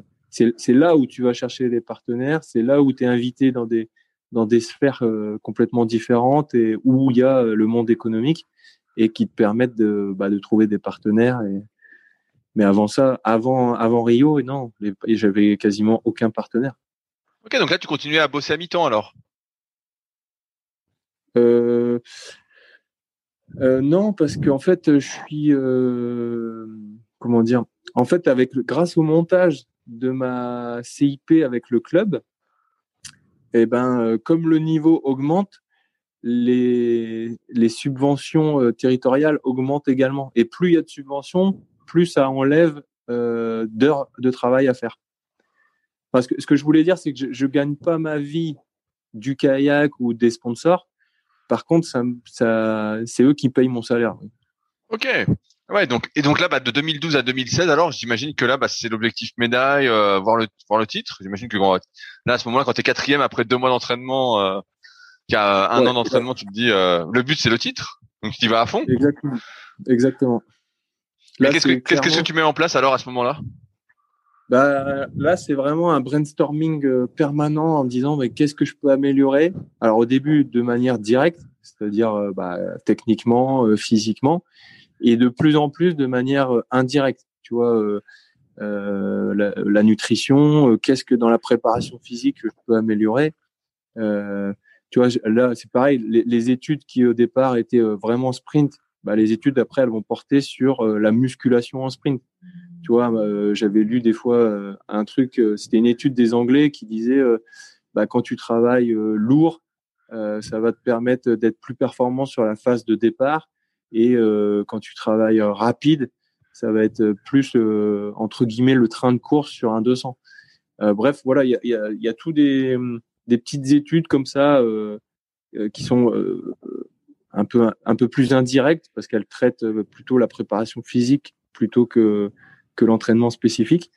Speaker 2: c'est là où tu vas chercher des partenaires c'est là où tu es invité dans des dans des sphères euh, complètement différentes et où il y a euh, le monde économique et qui te permettent de, bah, de trouver des partenaires. Et... Mais avant ça, avant, avant Rio, non, j'avais quasiment aucun partenaire.
Speaker 3: Ok, donc là, tu continuais à bosser à mi-temps alors?
Speaker 2: Euh, Non, parce qu'en fait, je suis. comment dire? En fait, avec grâce au montage de ma CIP avec le club, eh ben, euh, comme le niveau augmente, les, les subventions euh, territoriales augmentent également. Et plus il y a de subventions, plus ça enlève euh, d'heures de travail à faire. Parce que ce que je voulais dire, c'est que je ne gagne pas ma vie du kayak ou des sponsors. Par contre, c'est eux qui payent mon salaire.
Speaker 3: Ok. Ouais, donc et donc là, bah, de 2012 à 2016, alors j'imagine que là, bah, c'est l'objectif médaille, euh, voir le voir le titre. J'imagine que là, à ce moment-là, quand t'es quatrième après deux mois d'entraînement, euh, y a un an d'entraînement, tu te dis, euh, le but c'est le titre, donc tu y vas à fond.
Speaker 2: Exactement. Exactement.
Speaker 3: Qu'est-ce que qu'est-ce que tu mets en place alors à ce moment-là?
Speaker 2: Bah, là, c'est vraiment un brainstorming euh, permanent en disant mais qu'est-ce que je peux améliorer? Alors au début de manière directe, c'est-à-dire euh, bah, techniquement, physiquement et de plus en plus de manière euh, indirecte. Tu vois, euh, euh, la, la, nutrition, qu'est-ce que dans la préparation physique je peux améliorer. tu vois, là, c'est pareil. Les, les, études qui au départ étaient vraiment sprint, bah, les études après elles vont porter sur la musculation en sprint. Tu vois, j'avais lu des fois un truc, c'était une étude des Anglais qui disait, bah, quand tu travailles lourd, ça va te permettre d'être plus performant sur la phase de départ et euh, quand tu travailles euh, rapide, ça va être plus euh, entre guillemets le train de course sur un 200. bref, voilà, il y a, y, a, y a tout des, des petites études comme ça qui sont un peu un peu plus indirectes parce qu'elles traitent plutôt la préparation physique plutôt que que l'entraînement spécifique,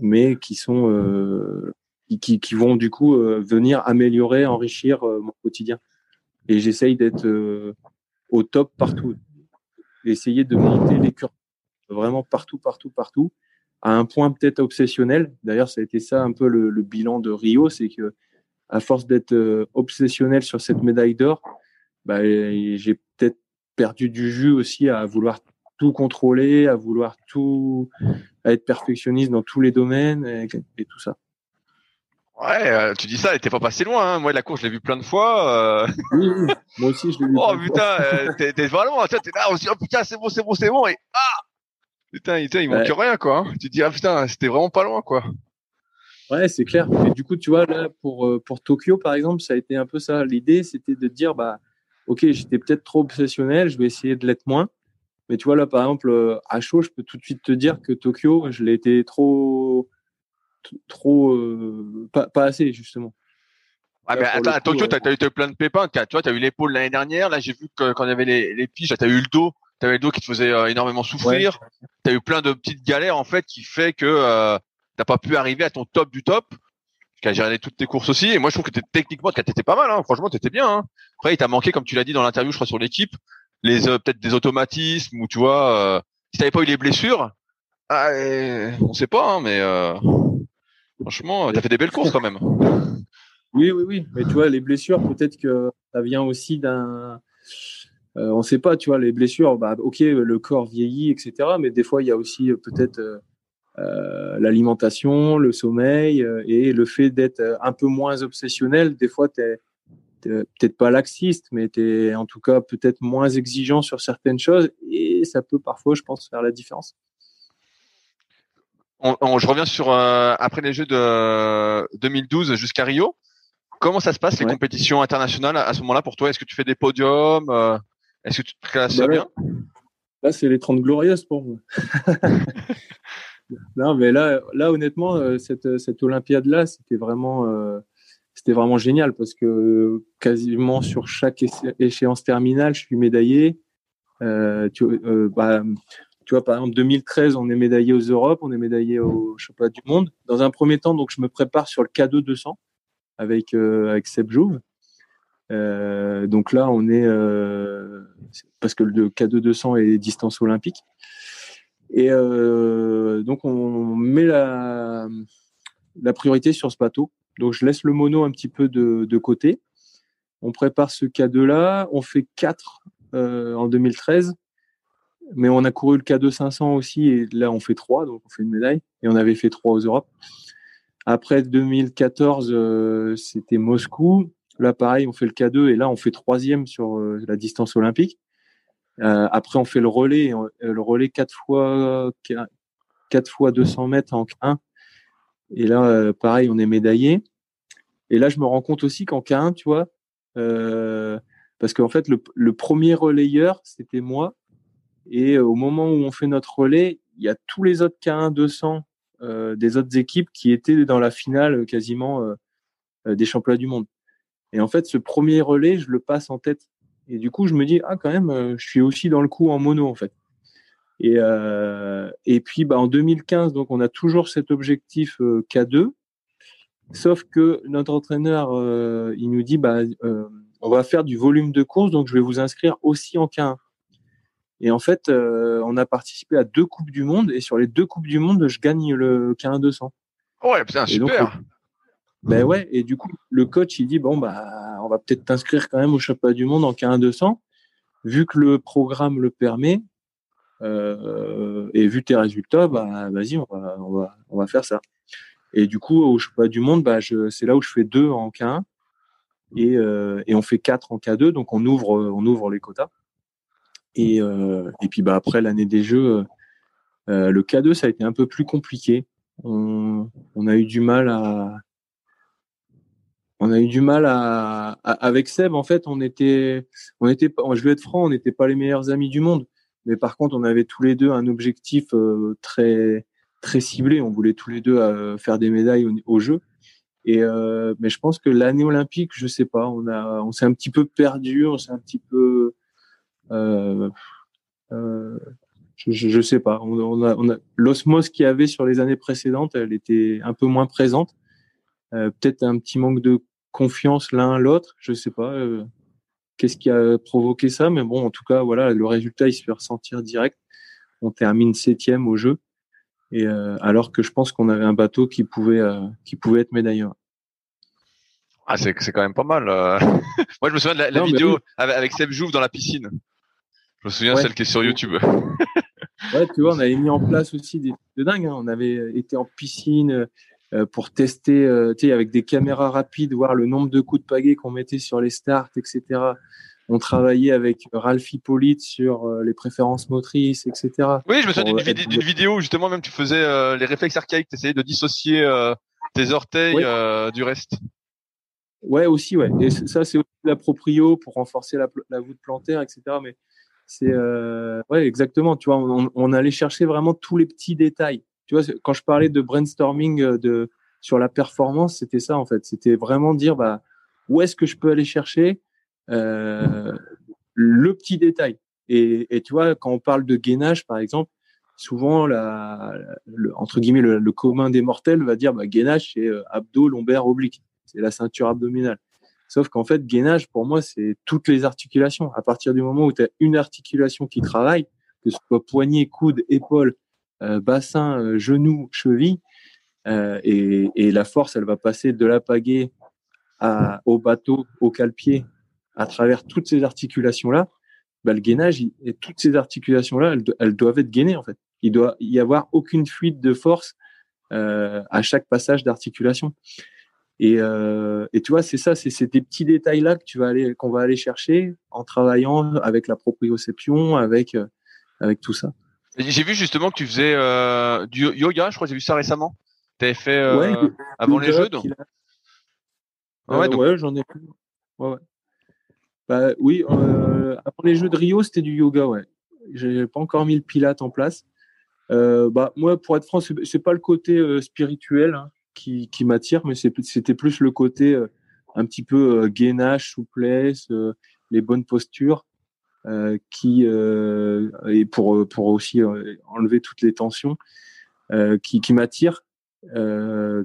Speaker 2: mais qui sont euh, qui, qui vont du coup venir améliorer, enrichir mon quotidien. Et j'essaye d'être au top partout. Essayer de monter les curves vraiment partout, partout, partout, à un point peut-être obsessionnel. D'ailleurs, ça a été ça un peu le, bilan de Rio, c'est que à force d'être euh, obsessionnel sur cette médaille d'or, bah, j'ai peut-être perdu du jus aussi à vouloir tout contrôler, à vouloir tout, à être perfectionniste dans tous les domaines et tout ça.
Speaker 3: Ouais, euh, tu dis ça, elle était pas passé loin. Hein. Moi, la course, je l'ai vu plein de fois.
Speaker 2: Euh... Oui, moi aussi, je l'ai vu.
Speaker 3: oh putain, euh, t'es, vraiment, t'es là, on se dit, oh putain, c'est bon, c'est bon, c'est bon, et ah, putain, il, manque rien, quoi. Hein. Tu te dis, ah putain, c'était vraiment pas loin, quoi.
Speaker 2: Ouais, c'est clair. Mais du coup, tu vois, là, pour, pour Tokyo, par exemple, ça a été un peu ça. L'idée, c'était de dire, bah, ok, j'étais peut-être trop obsessionnel, je vais essayer de l'être moins. Mais tu vois, là, par exemple, à chaud, je peux tout de suite te dire que Tokyo, je l'ai été trop, trop euh, pas, pas, assez justement.
Speaker 3: Ah, mais attends, à Tokyo, tu as, eu plein de pépins. Tu vois, tu as eu l'épaule l'année dernière. Là, j'ai vu que quand il y avait les, les piges, tu as eu le dos. Tu avais le dos qui te faisait euh, énormément souffrir. Tu as eu plein de petites galères, en fait, qui fait que euh, t'as pas pu arriver à ton top du top. J'ai géré toutes tes courses aussi. Et moi, je trouve que techniquement, tu étais pas mal. Hein. Franchement, tu étais bien. Hein. Après, il t'a manqué, comme tu l'as dit dans l'interview, je crois, sur l'équipe, les peut-être des automatismes ou tu vois, si t'avais pas eu les blessures, ah, on sait pas, hein, mais Franchement, tu as fait des belles courses quand même.
Speaker 2: Oui, oui, oui. Mais tu vois, les blessures, peut-être que ça vient aussi d'un. Euh, on ne sait pas, tu vois, les blessures, bah, ok, le corps vieillit, etc. Mais des fois, il y a aussi euh, peut-être l'alimentation, le sommeil et le fait d'être un peu moins obsessionnel. Des fois, tu peut-être pas laxiste, mais tu es en tout cas peut-être moins exigeant sur certaines choses et ça peut parfois, je pense, faire la différence.
Speaker 3: Je reviens sur après les Jeux de 2012 jusqu'à Rio. Comment ça se passe les compétitions internationales à ce moment-là pour toi? Est-ce que tu fais des podiums euh, Est-ce que tu te classes bah bien?
Speaker 2: Là, c'est les 30 glorieuses pour moi. non, mais là, là honnêtement, euh, cette, cette Olympiade-là, c'était vraiment, euh, c'était vraiment génial parce que quasiment sur chaque échéance terminale, je suis médaillé. tu, bah, tu vois, par exemple, 2013, on est médaillé aux Europes, on est médaillé au championnat du monde. Dans un premier temps, donc, je me prépare sur le K2 200 avec euh, avec Seb Jouve. Euh, donc là, on est euh, parce que le K2 200 est distance olympique. Et donc on met la, la priorité sur ce bateau. Donc je laisse le mono un petit peu de, de côté. On prépare ce K2 là. On fait 4 en 2013. Mais on a couru le K2 500 aussi. Et là, on fait 3. Donc on fait une médaille. Et on avait fait 3 aux Europes. Après 2014, euh, c'était Moscou. Là, pareil, on fait le K2 et là, on fait troisième sur euh, la distance olympique. Euh, après, on fait le relais, le relais quatre fois quatre fois 200 mètres en K1. Et là, pareil, on est médaillé. Et là, je me rends compte aussi qu'en K1, tu vois, parce qu'en fait, le, premier relayeur, c'était moi. Et au moment où on fait notre relais, il y a tous les autres K1 200 euh, des autres équipes qui étaient dans la finale quasiment euh, euh, des championnats du monde. Et en fait, ce premier relais, je le passe en tête. Et du coup, je me dis, ah, quand même, je suis aussi dans le coup en mono, en fait. Et, euh, et puis, bah, en 2015, donc, on a toujours cet objectif K2. Sauf que notre entraîneur, euh, il nous dit, bah, euh, on va faire du volume de course, donc je vais vous inscrire aussi en K1. Et en fait, euh, on a participé à deux coupes du monde et sur les deux coupes du monde, je gagne le K1 200.
Speaker 3: Ouais, putain, super.
Speaker 2: Donc, ben ouais, et du coup, le coach il dit bon bah, on va peut-être t'inscrire quand même au championnat du monde en K1 200, vu que le programme le permet. Euh, et vu tes résultats, bah vas-y, on va, on va, on va faire ça. Et du coup, au championnat du monde, bah, c'est là où je fais deux en K1 et, euh, et on fait quatre en K2, donc on ouvre, on ouvre les quotas. Et, euh, et puis bah, après l'année des Jeux, euh, le K2, ça a été un peu plus compliqué. On, on, a eu du mal à. On a eu du mal à, avec Seb. En fait, on était, on était, je vais être franc, on n'était pas les meilleurs amis du monde. Mais par contre, on avait tous les deux un objectif euh, très, très ciblé. On voulait tous les deux euh, faire des médailles au, au jeu. Et euh, mais je pense que l'année olympique, je sais pas, on a, on s'est un petit peu perdu, on s'est un petit peu, euh, euh, je, sais pas. On, a, on a l'osmose qu'il y avait sur les années précédentes, elle était un peu moins présente. Euh, peut-être un petit manque de confiance l'un l'autre. Je sais pas. Qu'est-ce qui a provoqué ça Mais bon, en tout cas, voilà, le résultat, il se fait ressentir direct. On termine septième au jeu, et alors que je pense qu'on avait un bateau qui pouvait qui pouvait être médailleur.
Speaker 3: Ah, c'est c'est quand même pas mal. Moi, je me souviens de la, vidéo avec, avec Seb Jouve dans la piscine. Je me souviens celle qui est sur YouTube.
Speaker 2: ouais, tu vois, on avait mis en place aussi des de dingue. Hein. On avait été en piscine euh, pour tester, euh, tu sais, avec des caméras rapides, voir le nombre de coups de pagaie qu'on mettait sur les starts, etc. On travaillait avec Ralph Hippolyte sur euh, les préférences motrices, etc.
Speaker 3: Oui, je me souviens d'une vidéo où justement même tu faisais les réflexes archaïques, tu essayais de dissocier tes orteils du reste.
Speaker 2: Ouais, aussi, ouais. Et ça, c'est la proprio pour renforcer la, la voûte plantaire, etc. Mais c'est euh, ouais, exactement. Tu vois, on, allait chercher vraiment tous les petits détails. Tu vois, quand je parlais de brainstorming euh, de sur la performance, c'était ça en fait. C'était vraiment dire bah où est-ce que je peux aller chercher euh, le petit détail. Et, tu vois, quand on parle de gainage, par exemple, souvent la, le, entre guillemets le, commun des mortels va dire bah, gainage c'est abdos, lombaire, oblique, c'est la ceinture abdominale. Sauf qu'en fait, gainage, pour moi, c'est toutes les articulations. À partir du moment où tu as une articulation qui travaille, que ce soit poignet, coude, épaule, euh, bassin, euh, genou, cheville, euh, et, la force, elle va passer de la pagaie au bateau, au cale-pied, à travers toutes ces articulations-là, bah, le gainage, et toutes ces articulations-là, elles, elles, doivent être gainées, en fait. il doit y avoir aucune fuite de force à chaque passage d'articulation. Et, et, tu vois, c'est ça, c'est ces petits détails là que tu vas aller, qu'on va aller chercher en travaillant avec la proprioception, avec avec tout ça.
Speaker 3: J'ai vu justement que tu faisais euh, du yoga, je crois j'ai vu ça récemment. Tu avais fait euh, avant les jeux donc...
Speaker 2: ouais, ouais j'en ai plus. Ouais, bah, oui, euh, avant les jeux de Rio, c'était du yoga, ouais. J'ai pas encore mis le pilate en place. bah, moi, pour être franc, c'est pas le côté spirituel hein, qui, qui m'attire, mais c'était plus le côté un petit peu gainage, souplesse, les bonnes postures. Euh, qui euh, et pour pour aussi euh, enlever toutes les tensions qui, qui m'attirent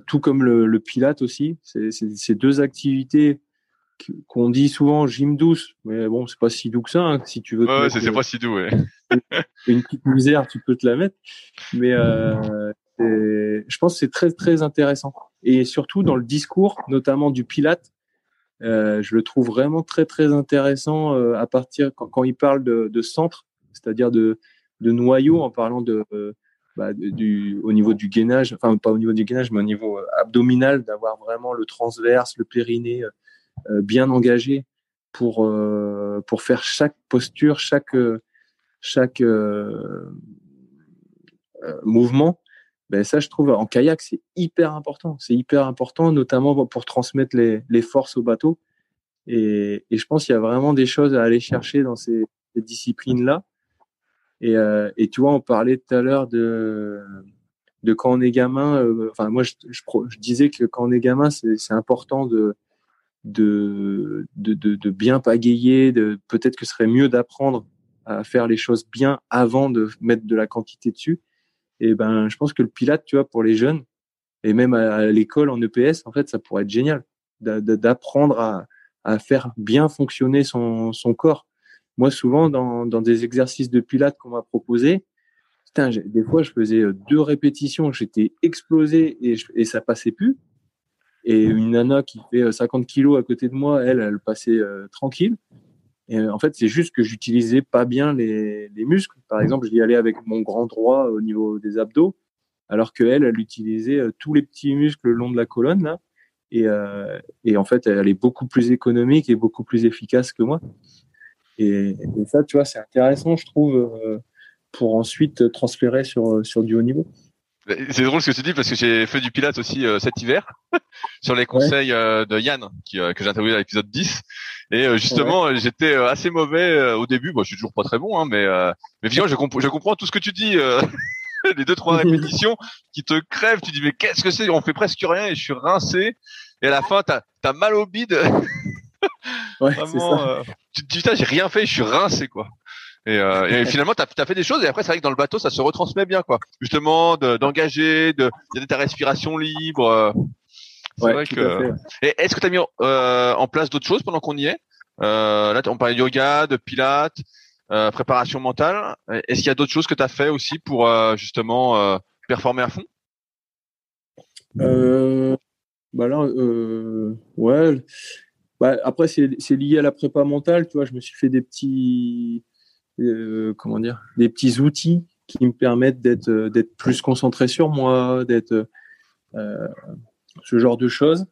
Speaker 2: tout comme le, le pilate aussi ces deux activités qu'on dit souvent gym douce, mais bon, c'est pas si doux que ça. Hein, si tu veux.
Speaker 3: Ouais, c'est pas si doux, ouais.
Speaker 2: une petite misère, tu peux te la mettre. Mais euh, je pense que c'est très très intéressant. Et surtout dans le discours, notamment du Pilate, euh, je le trouve vraiment très très intéressant euh, à partir quand, il parle de, centre, c'est-à-dire de, noyau en parlant de, euh, bah, au niveau du gainage, enfin pas au niveau du gainage, mais au niveau abdominal, d'avoir vraiment le transverse, le périnée bien engagé pour pour faire chaque posture, chaque chaque mouvement ben ça, je trouve, en kayak, c'est hyper important. C'est hyper important, notamment pour transmettre les, les forces au bateau. Et, et je pense qu'il y a vraiment des choses à aller chercher dans ces, disciplines-là. Et, euh, et, tu vois, on parlait tout à l'heure de, de quand on est gamin. Euh, enfin, moi, je, je, disais que quand on est gamin, c'est important de, de, de, de, de bien pagayer. De, peut-être que ce serait mieux d'apprendre à faire les choses bien avant de mettre de la quantité dessus. Et ben, je pense que le Pilate, tu vois, pour les jeunes, et même à, l'école en EPS, en fait, ça pourrait être génial d'apprendre à, faire bien fonctionner son, corps. Moi, souvent, dans, des exercices de Pilate qu'on m'a proposé, des fois, je faisais euh, deux répétitions, j'étais explosé et, et ça passait plus. Et une nana qui fait 50 euh, kilos à côté de moi, elle, elle passait euh, tranquille. Et en fait, c'est juste que j'utilisais pas bien les, les, muscles. Par exemple, j'y allais avec mon grand droit au niveau des abdos, alors qu'elle, elle utilisait euh, tous les petits muscles le long de la colonne. Et, euh, et, en fait, elle est beaucoup plus économique et beaucoup plus efficace que moi. Et, ça, tu vois, c'est intéressant, je trouve, euh, pour ensuite transférer sur sur du haut niveau.
Speaker 3: C'est drôle ce que tu dis parce que j'ai fait du pilates aussi euh, cet hiver sur les conseils euh, de Yann qui, euh, que j'ai interviewé dans l'épisode 10 et justement j'étais assez mauvais au début. Bon, je suis toujours pas très bon, hein, mais mais finalement je, comp je comprends tout ce que tu dis. les deux trois répétitions qui te crèvent. Tu dis mais qu'est-ce que c'est? On fait presque rien et je suis rincé. Et à la fin t'as as mal au bide.
Speaker 2: ouais, Vraiment,
Speaker 3: tu te dis putain j'ai rien fait, je suis rincé quoi. Et, euh, et finalement, tu as, fait des choses. Et après, c'est vrai que dans le bateau, ça se retransmet bien, quoi. Justement, d'engager, de, de, ta respiration libre. Euh.
Speaker 2: C'est vrai que.
Speaker 3: Est-ce que tu as mis euh, en place d'autres choses pendant qu'on y est? Euh, Là, on parlait de yoga, de pilates, euh, préparation mentale. Est-ce qu'il y a d'autres choses que tu as fait aussi pour euh, justement performer à fond?
Speaker 2: Bah là, ouais. Bah, après, c'est lié à la prépa mentale. Tu vois, je me suis fait des petits euh, comment dire, des petits outils qui me permettent d'être euh, d'être plus concentré sur moi, d'être euh, ce genre de choses.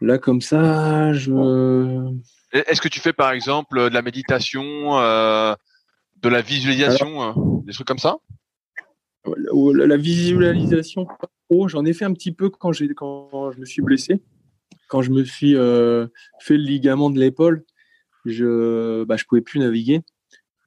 Speaker 2: là, comme ça, je.
Speaker 3: Est-ce que tu fais par exemple de la méditation, de la visualisation, des trucs comme ça?
Speaker 2: La, visualisation, J'en ai fait un petit peu quand j'ai quand je me suis blessé, quand je me suis fait le ligament de l'épaule je bah, je pouvais plus naviguer.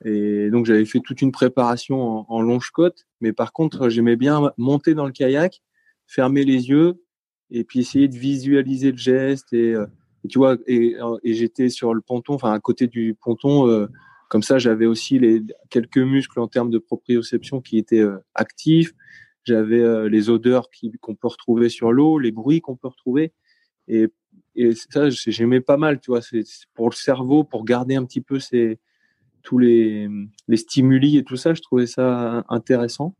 Speaker 2: Et donc j'avais fait toute une préparation en, en longe côte, mais par contre j'aimais bien monter dans le kayak, fermer les yeux et puis essayer de visualiser le geste. Et, euh, tu vois et, et j'étais sur le ponton, enfin à côté du ponton, euh, comme ça j'avais aussi les quelques muscles en termes de proprioception qui étaient euh, actifs, j'avais les odeurs qu'on peut retrouver sur l'eau, les bruits qu'on peut retrouver. Et et ça, j'aimais pas mal, tu vois. C'est pour le cerveau, pour garder un petit peu ces, tous les, les stimuli et tout ça, je trouvais ça intéressant.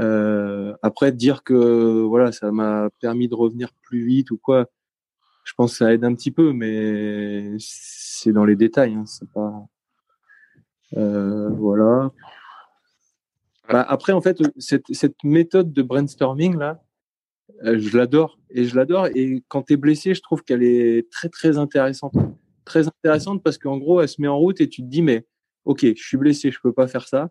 Speaker 2: Euh, après, dire que voilà, ça m'a permis de revenir plus vite ou quoi, je pense que ça aide un petit peu, mais c'est dans les détails. Hein, c'est pas. voilà. Bah, après, en fait, cette, cette méthode de brainstorming là, je l'adore et je l'adore. Et quand tu es blessé, je trouve qu'elle est très très intéressante, très intéressante parce qu'en gros, elle se met en route et tu te dis mais ok, je suis blessé, je peux pas faire ça.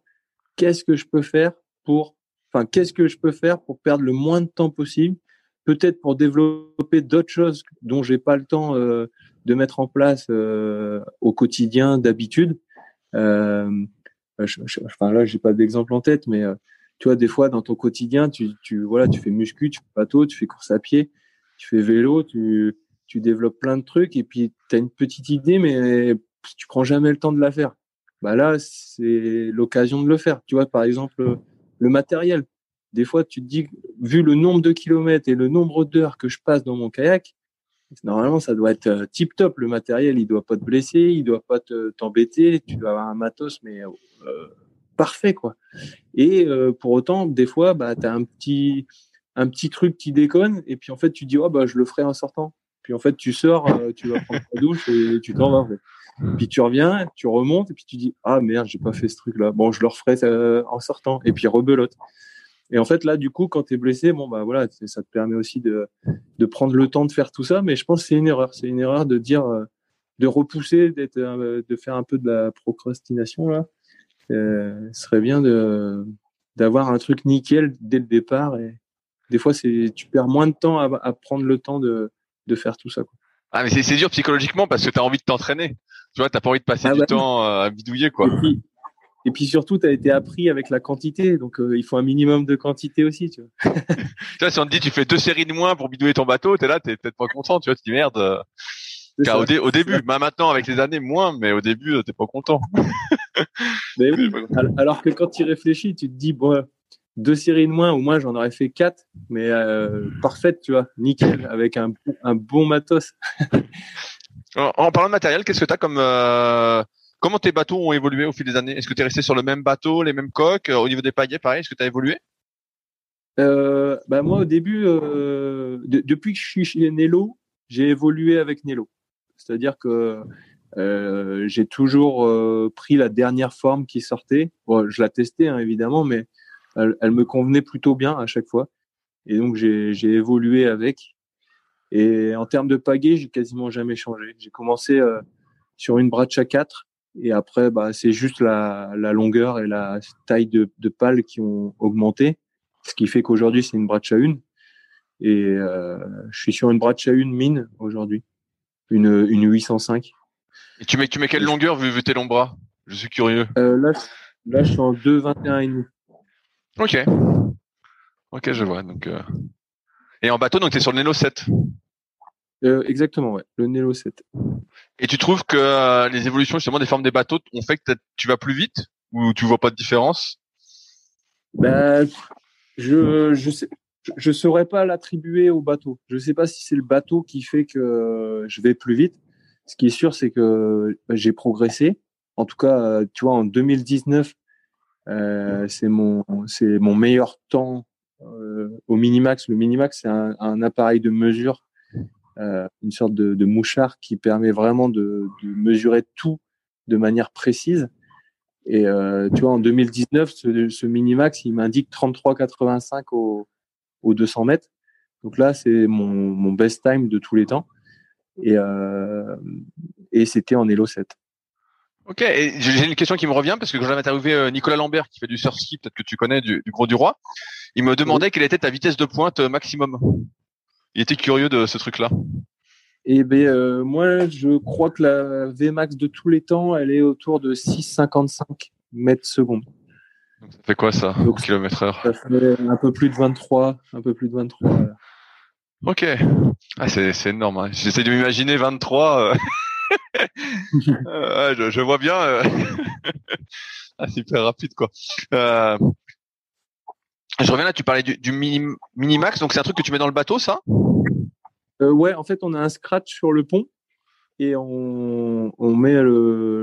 Speaker 2: Qu'est-ce que je peux faire pour, enfin, qu'est-ce que je peux faire pour perdre le moins de temps possible? Peut-être pour développer d'autres choses dont j'ai pas le temps euh, de mettre en place euh, au quotidien d'habitude. Euh, je, je, là, j'ai pas d'exemple en tête, mais euh, tu vois, des fois dans ton quotidien, tu, tu voilà, tu fais muscu, tu fais bateau, tu fais course à pied, tu fais vélo, tu, tu développes plein de trucs et puis tu as une petite idée, mais tu prends jamais le temps de la faire bah là, c'est l'occasion de le faire. Tu vois, par exemple, le matériel. Des fois, tu te dis, vu le nombre de kilomètres et le nombre d'heures que je passe dans mon kayak, normalement, ça doit être euh, tip top. Le matériel, il doit pas te blesser, il doit pas te t'embêter. Tu dois avoir un matos, mais euh, parfait, quoi. Et euh, pour autant, des fois, bah, tu as un petit, un petit truc qui déconne, et puis en fait, tu dis, oh, bah, je le ferai en sortant. Puis en fait, tu sors, tu vas prendre ta douche et tu t'en vas. En fait. Puis tu reviens, tu remontes et puis tu dis ah merde, j'ai pas fait ce truc-là. Bon, je le referai euh, en sortant et puis rebelote. Et en fait là, du coup, quand tu es blessé, bon bah voilà, ça te permet aussi de de prendre le temps de faire tout ça. Mais je pense que c'est une erreur. C'est une erreur de dire euh, de repousser, d'être euh, de faire un peu de la procrastination là. Euh, ce serait bien de d'avoir un truc nickel dès le départ. Et des fois, c'est tu perds moins de temps à, à prendre le temps de de faire tout ça. Quoi.
Speaker 3: Ah mais c'est dur psychologiquement parce que tu as envie de t'entraîner. Tu vois, t'as pas envie de passer ah du bah temps euh, à bidouiller quoi.
Speaker 2: Et puis, surtout, tu as été appris avec la quantité, donc euh, il faut un minimum de quantité aussi, tu vois.
Speaker 3: tu vois, si on te dit tu fais deux séries de moins pour bidouiller ton bateau, t'es là, t'es peut-être pas content, tu vois, tu dis merde. Euh. Car au, début, bah maintenant avec les années moins, mais au début t'es pas content.
Speaker 2: mais oui. Alors que quand tu réfléchis, tu te dis bon, deux séries de moins, ou moins j'en aurais fait quatre, mais euh, parfaite, tu vois, nickel, avec un, un bon matos.
Speaker 3: en, parlant de matériel, qu'est-ce que tu as comme... Euh, comment tes bateaux ont évolué au fil des années? Est-ce que tu es resté sur le même bateau, les mêmes coques Au niveau des paillets, pareil, est-ce que tu as évolué?
Speaker 2: Euh, bah moi, au début, euh, depuis que je suis chez Nello, j'ai évolué avec Nello. C'est-à-dire que euh, j'ai toujours euh, pris la dernière forme qui sortait. Bon, je la testais hein, évidemment, mais elle, me convenait plutôt bien à chaque fois. Et donc j'ai évolué avec. Et en termes de pagaie, j'ai quasiment jamais changé. J'ai commencé euh, sur une Bracha 4 et après, bah, c'est juste la, la, longueur et la taille de, de pales qui ont augmenté, ce qui fait qu'aujourd'hui c'est une Bracha 1. Et euh, je suis sur une Bracha 1 mine aujourd'hui, une, une 805.
Speaker 3: Et tu mets, tu mets quelle longueur vu, vu tes longs bras? Je suis curieux.
Speaker 2: Euh, là, là, je suis en 2,21,5.
Speaker 3: Ok. Ok, je vois. Donc, euh... Et en bateau, donc tu es sur le Nelo 7
Speaker 2: euh, Exactement, ouais, le Nelo 7.
Speaker 3: Et tu trouves que euh, les évolutions justement des formes des bateaux ont fait que tu vas plus vite? Ou tu vois pas de différence?
Speaker 2: Ben, je je sais je saurais pas l'attribuer au bateau. Je sais pas si c'est le bateau qui fait que je vais plus vite. Ce qui est sûr, c'est que ben, j'ai progressé. En tout cas, tu vois, en 2019, euh, c'est mon c'est mon meilleur temps euh, au minimax. Le minimax, c'est un, un, appareil de mesure, euh, une sorte de, de, mouchard qui permet vraiment de, de, mesurer tout de manière précise. Et euh, tu vois, en 2019, ce, ce minimax, il m'indique 33,85 au, au 200 mètres. Donc là, c'est mon, mon best time de tous les temps. Et, euh, et c'était en Elo 7.
Speaker 3: Ok, j'ai une question qui me revient parce que quand j'avais interviewé euh, Nicolas Lambert qui fait du surf ski, peut-être que tu connais du, Gros du Roi, il me demandait quelle était ta vitesse de pointe euh, maximum. Il était curieux de ce truc-là.
Speaker 2: Eh ben euh, moi, je crois que la Vmax de tous les temps, elle est autour de 6,55 mètres secondes.
Speaker 3: Donc ça fait quoi ça, Donc, kilomètre heure?
Speaker 2: Ça fait un peu plus de 23, un peu plus de 23.
Speaker 3: Ok, ah, c'est énorme. Hein. J'essaie de m'imaginer 23. euh, je, je, vois bien. Euh... ah, super rapide, quoi. Euh... Je reviens là, tu parlais du, du mini, minimax, donc c'est un truc que tu mets dans le bateau, ça?
Speaker 2: Euh, Ouais, en fait, on a un scratch sur le pont et on, on met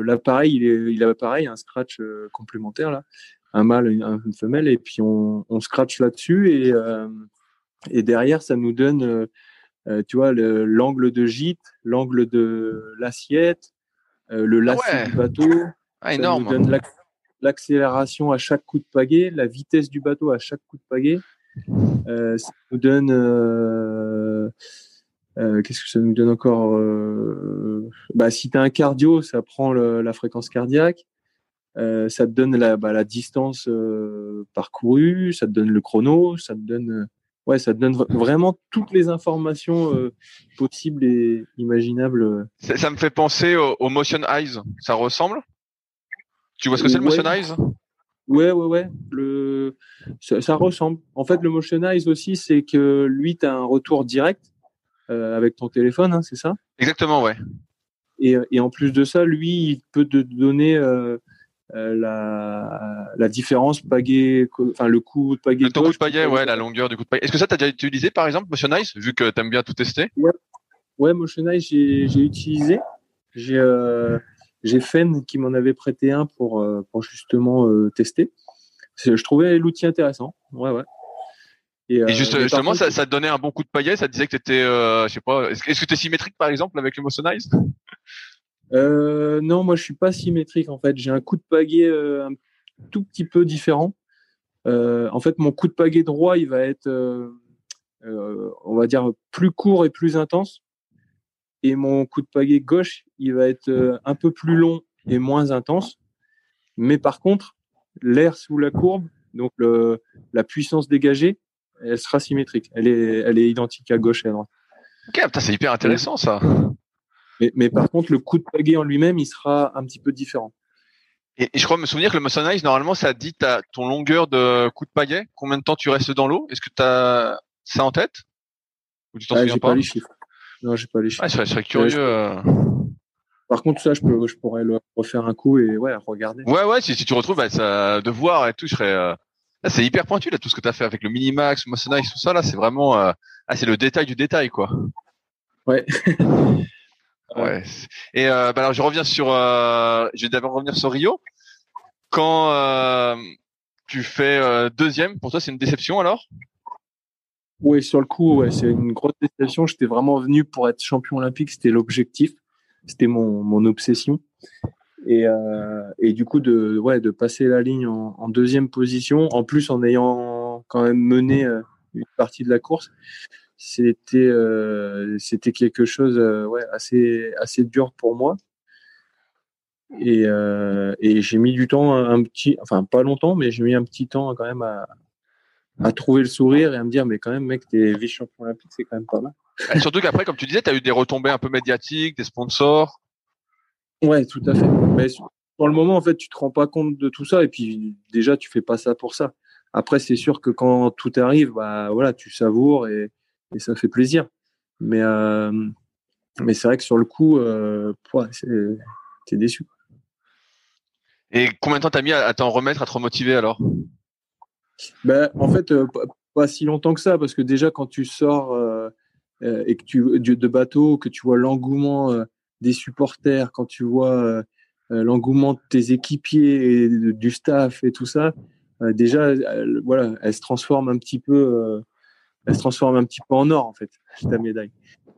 Speaker 2: l'appareil, il, est, il a pareil, un scratch euh, complémentaire là, un mâle, une, une, femelle, et puis on, on scratch là-dessus et, euh, et derrière ça nous donne euh, tu vois, l'angle de gîte, l'angle de l'assiette, euh, le lacet du bateau.
Speaker 3: Ah, énorme.
Speaker 2: Ça nous donne l'accélération à chaque coup de pagaie, la vitesse du bateau à chaque coup de pagaie. Euh, ça nous donne. Euh, euh, Qu'est-ce que ça nous donne encore euh, bah, Si tu as un cardio, ça prend le, la fréquence cardiaque. Euh, ça te donne la, bah, la distance euh, parcourue, ça te donne le chrono, ça te donne, ouais, ça te donne vraiment toutes les informations possibles et imaginables.
Speaker 3: Ça, ça, me fait penser au, au Motion Eyes. Ça ressemble? Tu vois ce que c'est le Motion Eyes?
Speaker 2: Ouais, ouais, ouais. Le... Ça, ça, ressemble. En fait, le Motionize aussi, c'est que lui, tu as un retour direct euh, avec ton téléphone, hein, c'est ça?
Speaker 3: Exactement, ouais.
Speaker 2: Et, et, en plus de ça, lui, il peut te donner euh, euh, la, la différence pagaie, enfin le coup de pagaie.
Speaker 3: Le coup de pagaie, ouais, la longueur du coup de pagaie. Est-ce que ça, tu as déjà utilisé, par exemple, Motionize, vu que tu aimes bien tout tester?
Speaker 2: Ouais, ouais Motionize, j'ai utilisé. J'ai euh, j'ai Fen qui m'en avait prêté un pour, euh, pour justement euh, tester. Je trouvais l'outil intéressant. Ouais, ouais.
Speaker 3: Et, euh, et juste, justement, contre, ça, ça, te donnait un bon coup de paillet. Ça te disait que tu étais, je sais pas, est-ce que tu es symétrique par exemple avec le Motionize
Speaker 2: euh, Non, moi je suis pas symétrique en fait. J'ai un coup de pagaie un tout petit peu différent. en fait, mon coup de pagaie droit, il va être, on va dire, plus court et plus intense et mon coup de pagaie gauche, il va être euh, un peu plus long et moins intense. Mais par contre, l'air sous la courbe, donc la puissance dégagée, elle sera symétrique. Elle est, elle est identique à gauche et à droite.
Speaker 3: Ok, c'est hyper intéressant ça.
Speaker 2: Mais, mais, par contre, le coup de pagaie en lui-même, il sera un petit peu différent.
Speaker 3: Et, et, je crois me souvenir que le Motionize, normalement, ça dit ta, ton longueur de coup de pagaie, combien de temps tu restes dans l'eau? Est-ce que tu as ça en tête?
Speaker 2: Ou tu t'en ah, souviens pas, pas les chiffres. Non, j'ai pas les chiffres.
Speaker 3: Ah, je serais curieux. Euh...
Speaker 2: Par contre, ça, je, peux, je pourrais le refaire un coup et ouais, regarder.
Speaker 3: Ouais, ouais, si, si tu retrouves bah, ça, de voir et tout, je serais. Euh... Là, c'est hyper pointu là, tout ce que tu as fait avec le minimax, Motion tout ça là, c'est vraiment. Euh... Ah, c'est le détail du détail, quoi.
Speaker 2: Ouais.
Speaker 3: ouais. Et euh, bah, alors, je reviens sur. Euh... Je vais d'abord revenir sur Rio. Quand euh, tu fais deuxième, pour toi, c'est une déception alors?
Speaker 2: Oui, sur le coup, ouais, c'est une grosse déception. J'étais vraiment venu pour être champion olympique, c'était l'objectif, c'était mon, mon obsession. Et, et du coup, de, ouais, de passer la ligne en, en, deuxième position, en plus en ayant quand même mené une partie de la course, c'était euh, c'était quelque chose euh, ouais, assez, assez dur pour moi. Et, euh, et j'ai mis du temps, un petit, enfin pas longtemps, mais j'ai mis un petit temps quand même à, à trouver le sourire et à me dire mais quand même mec t'es vice-champion olympique c'est quand même pas mal.
Speaker 3: Et surtout qu'après comme tu disais tu as eu des retombées un peu médiatiques des sponsors.
Speaker 2: Ouais tout à fait. Mais pour le moment en fait tu te rends pas compte de tout ça et puis déjà tu fais pas ça pour ça. Après c'est sûr que quand tout arrive bah voilà tu savoures et, et ça fait plaisir. Mais euh, mais c'est vrai que sur le coup euh, t'es déçu
Speaker 3: et combien de temps t'as mis à, t'en remettre à te remotiver alors?
Speaker 2: Ben, en fait, euh, pas si longtemps que ça, parce que déjà quand tu sors euh, et que tu de bateau, que tu vois l'engouement des supporters, quand tu vois l'engouement de tes équipiers et du staff et tout ça, déjà, voilà, elle se transforme un petit peu, elle se transforme un petit peu en or en fait, ta médaille.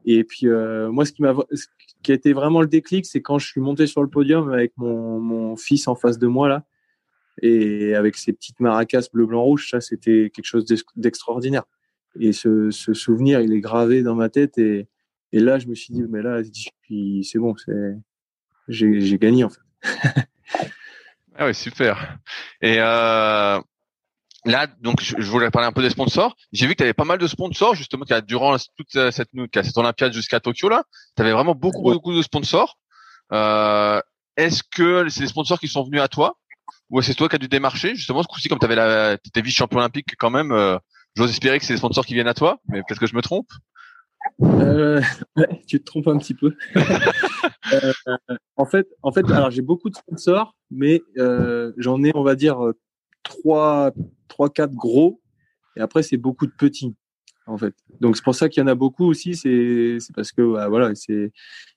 Speaker 2: Et puis moi, ce qui m'a, ce qui a été vraiment le déclic, c'est quand je suis monté sur le podium avec mon, mon fils en face de moi là et avec ces petites maracas bleu, blanc, rouge, ça, c'était quelque chose d'extraordinaire. Et ce, ce, souvenir, il est gravé dans ma tête. Et, et là, je me suis dit, mais là, c'est bon, c'est, j'ai gagné, en fait.
Speaker 3: ah ouais, super. Et euh, là, donc, je, voulais parler un peu des sponsors. J'ai vu que tu avais pas mal de sponsors, justement, durant toute cette, cette Olympiade jusqu'à Tokyo, là. Tu avais vraiment beaucoup, beaucoup de sponsors. Euh, Est-ce que c'est des sponsors qui sont venus à toi? Ou c'est toi qui as dû démarcher justement ce coup-ci comme tu avais la étais vice-champion olympique quand même euh, j'ose espérer que c'est des sponsors qui viennent à toi mais peut-être que je me trompe
Speaker 2: euh, ouais, tu te trompes un petit peu euh, en fait en fait alors j'ai beaucoup de sponsors mais j'en ai on va dire trois trois quatre gros et après c'est beaucoup de petits en fait donc c'est pour ça qu'il y en a beaucoup aussi c'est parce que bah, voilà c'est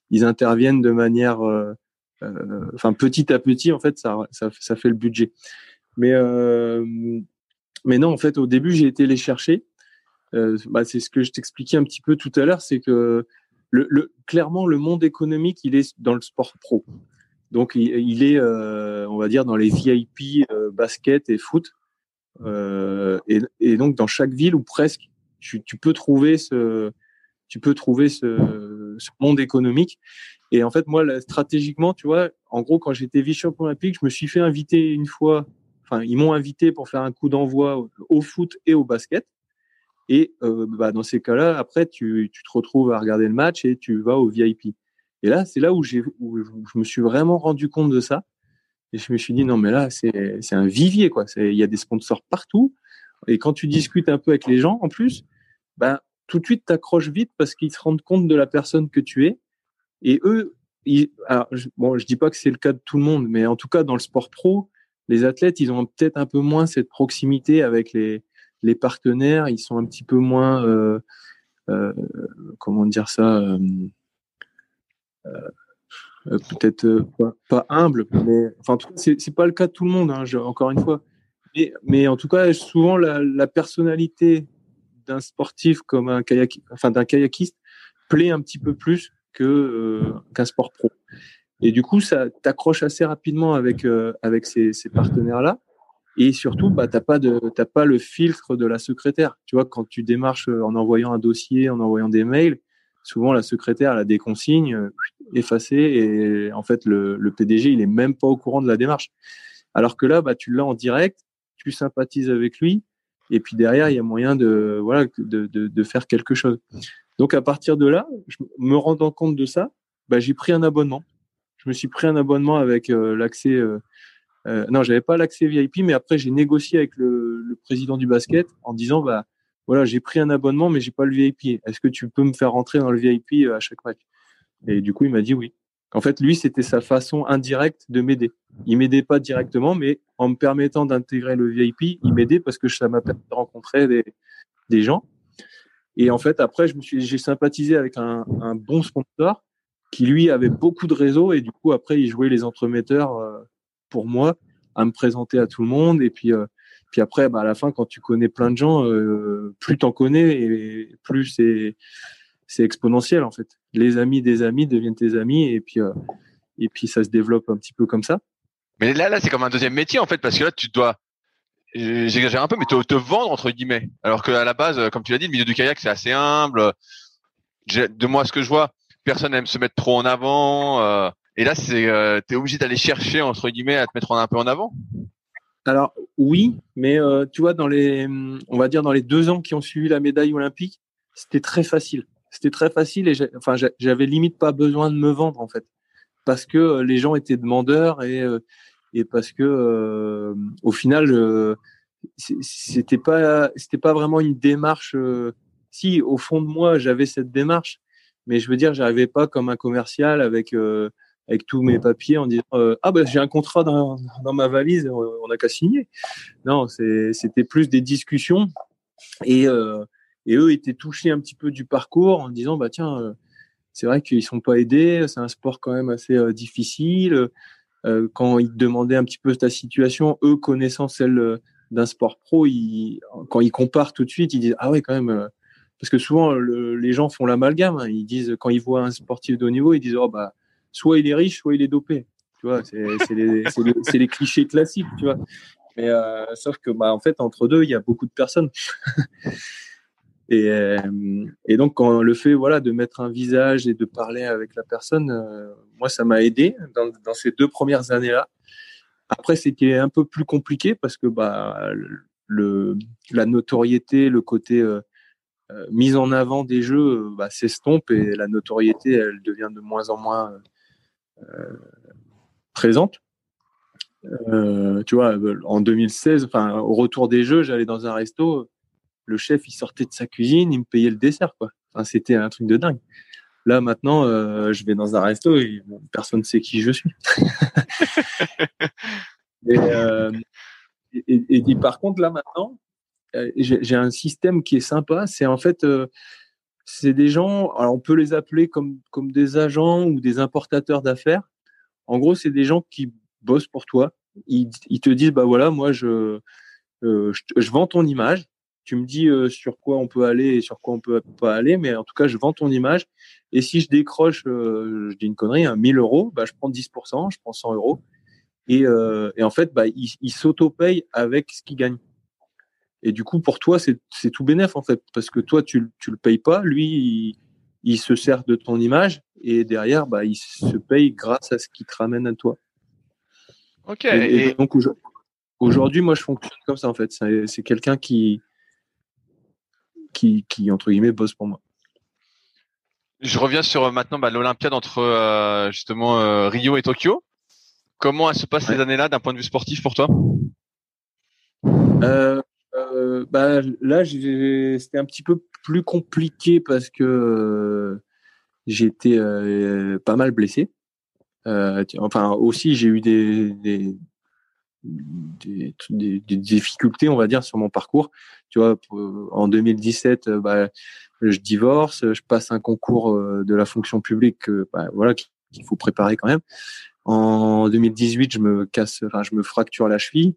Speaker 2: ils interviennent de manière euh, euh, enfin petit à petit en fait ça, ça, ça fait le budget. Mais euh, mais non en fait au début j'ai été les chercher. Bah, c'est ce que je t'expliquais un petit peu tout à l'heure, c'est que le, clairement le monde économique il est dans le sport pro. Donc il, est, on va dire, dans les VIP basket et foot. Et, et, donc dans chaque ville ou presque, tu, tu peux trouver ce, tu peux trouver ce, ce, monde économique. Et en fait, moi, stratégiquement, tu vois, en gros, quand j'étais vice-champion olympique, je me suis fait inviter une fois. Enfin, ils m'ont invité pour faire un coup d'envoi au foot et au basket. Et euh, bah, dans ces cas-là, après, tu, tu, te retrouves à regarder le match et tu vas au VIP. Et là, c'est là où, je me suis vraiment rendu compte de ça. Et je me suis dit, non, mais là, c'est, un vivier, quoi. Il y a des sponsors partout. Et quand tu discutes un peu avec les gens, en plus, ben, tout de suite, t'accroches vite parce qu'ils se rendent compte de la personne que tu es. Et eux, ils, alors, je, bon, je dis pas que c'est le cas de tout le monde, mais en tout cas, dans le sport pro, les athlètes, ils ont peut-être un peu moins cette proximité avec les, les partenaires, ils sont un petit peu moins, euh, euh, comment dire ça, euh, peut-être pas, humble, mais enfin, c'est pas le cas de tout le monde, hein, encore une fois. Mais, en tout cas, souvent la, personnalité d'un sportif comme un kayak, enfin d'un kayakiste plaît un petit peu plus que qu'un sport pro. Et du coup, ça t'accroche assez rapidement avec avec ces, partenaires là. Et surtout, bah, t'as pas de, t'as pas le filtre de la secrétaire. Tu vois, quand tu démarches euh, en envoyant un dossier, en envoyant des mails, souvent la secrétaire elle a des consignes euh, effacées et en fait le, PDG il est même pas au courant de la démarche. Alors que là, bah, tu l'as en direct, tu sympathises avec lui et puis derrière il y a moyen de voilà de, de, de faire quelque chose. Donc à partir de là, me rendant compte de ça, bah, j'ai pris un abonnement. Je me suis pris un abonnement avec euh, l'accès euh, non, j'avais pas l'accès VIP, mais après j'ai négocié avec le, le, président du basket en disant bah voilà j'ai pris un abonnement mais j'ai pas le VIP. Est-ce que tu peux me faire rentrer dans le VIP euh, à chaque match Et du coup il m'a dit oui. En fait lui c'était sa façon indirecte de m'aider. Il m'aidait pas directement, mais en me permettant d'intégrer le VIP, il m'aidait parce que ça m'a permis de rencontrer des, gens. Et en fait après je me suis j'ai sympathisé avec un, un bon sponsor qui lui avait beaucoup de réseaux et du coup après il jouait les entremetteurs euh, pour moi à me présenter à tout le monde et puis euh, puis après bah, à la fin quand tu connais plein de gens euh, plus t'en connais et plus c'est exponentiel en fait. Les amis des amis deviennent tes amis et puis euh, et puis ça se développe un petit peu comme ça.
Speaker 3: Mais là là c'est comme un deuxième métier en fait parce que là tu dois j'exagère un peu mais te, te vendre entre guillemets. Alors que à la base comme tu l'as dit le milieu du kayak c'est assez humble. De moi ce que je vois personne n'aime se mettre trop en avant et là, c'est, euh, t'es obligé d'aller chercher entre guillemets à te mettre un peu en avant.
Speaker 2: Alors oui, mais euh, tu vois, dans les, on va dire dans les deux ans qui ont suivi la médaille olympique, c'était très facile. C'était très facile et enfin, j'avais limite pas besoin de me vendre en fait, parce que euh, les gens étaient demandeurs et et parce que au final, c'était pas pas vraiment une démarche. si au fond de moi, j'avais cette démarche, mais je veux dire, j'arrivais pas comme un commercial avec avec tous mes papiers en disant euh, ah ben j'ai un contrat dans, dans ma valise, on n'a qu'à signer. Non, c'était plus des discussions et euh, et eux étaient touchés un petit peu du parcours en disant bah tiens euh, c'est vrai qu'ils sont pas aidés, c'est un sport quand même assez euh, difficile. quand ils demandaient un petit peu ta situation, eux connaissant celle d'un sport pro, ils, quand ils comparent tout de suite, ils disent ah ouais quand même parce que souvent le, les gens font l'amalgame. Hein. Ils disent quand ils voient un sportif de haut niveau, ils disent oh bah soit il est riche, soit il est dopé. Tu vois, c'est les, clichés classiques, tu vois. Mais euh, sauf que, bah, en fait, entre deux, il y a beaucoup de personnes. et, euh, et, donc, quand le fait, voilà, de mettre un visage et de parler avec la personne, euh, moi, ça m'a aidé dans, dans, ces deux premières années-là. Après, c'était un peu plus compliqué parce que, bah, le, la notoriété, le côté mise en avant des jeux, bah, s'estompe et la notoriété, elle devient de moins en moins présente. Euh, tu vois, en 2016, enfin, au retour des jeux, j'allais dans un resto, le chef, il sortait de sa cuisine, il me payait le dessert, quoi. Enfin, c'était un truc de dingue. Là, maintenant, euh, je vais dans un resto et personne ne sait qui je suis. et, et, par contre, là, maintenant, j'ai un système qui est sympa. C'est en fait, c'est des gens, alors on peut les appeler comme, comme des agents ou des importateurs d'affaires. En gros, c'est des gens qui bossent pour toi. Ils, te disent, bah voilà, moi, je, euh, je, vends ton image. tu me dis sur quoi on peut aller et sur quoi on peut pas aller, mais en tout cas, je vends ton image. Et si je décroche, je dis une connerie, un 1000 euros, bah, je prends 10%, je prends 100 euros. Et, et en fait, bah, il, il s'auto-paye avec ce qu'il gagne. Et du coup, pour toi, c'est tout bénéf en fait, parce que toi, tu tu le payes pas, lui, il, il, se sert de ton image et derrière, bah, il se paye grâce à ce qui te ramène à toi.
Speaker 3: Ok.
Speaker 2: Et, donc aujourd'hui, moi, je fonctionne comme ça en fait. C'est quelqu'un qui, qui, qui entre guillemets bosse pour moi.
Speaker 3: Je reviens sur euh, maintenant bah, l'Olympiade entre euh, justement euh, Rio et Tokyo. Comment elle se passe ces années-là d'un point de vue sportif pour toi?
Speaker 2: Euh, euh, bah, là, c'était un petit peu plus compliqué parce que euh, j'étais euh, pas mal blessé. enfin, aussi, j'ai eu des, difficultés, on va dire, sur mon parcours. Tu vois, en 2017, bah, je divorce, je passe un concours de la fonction publique, bah, voilà, qu'il faut préparer quand même. En 2018, je me casse, enfin, je me fracture la cheville.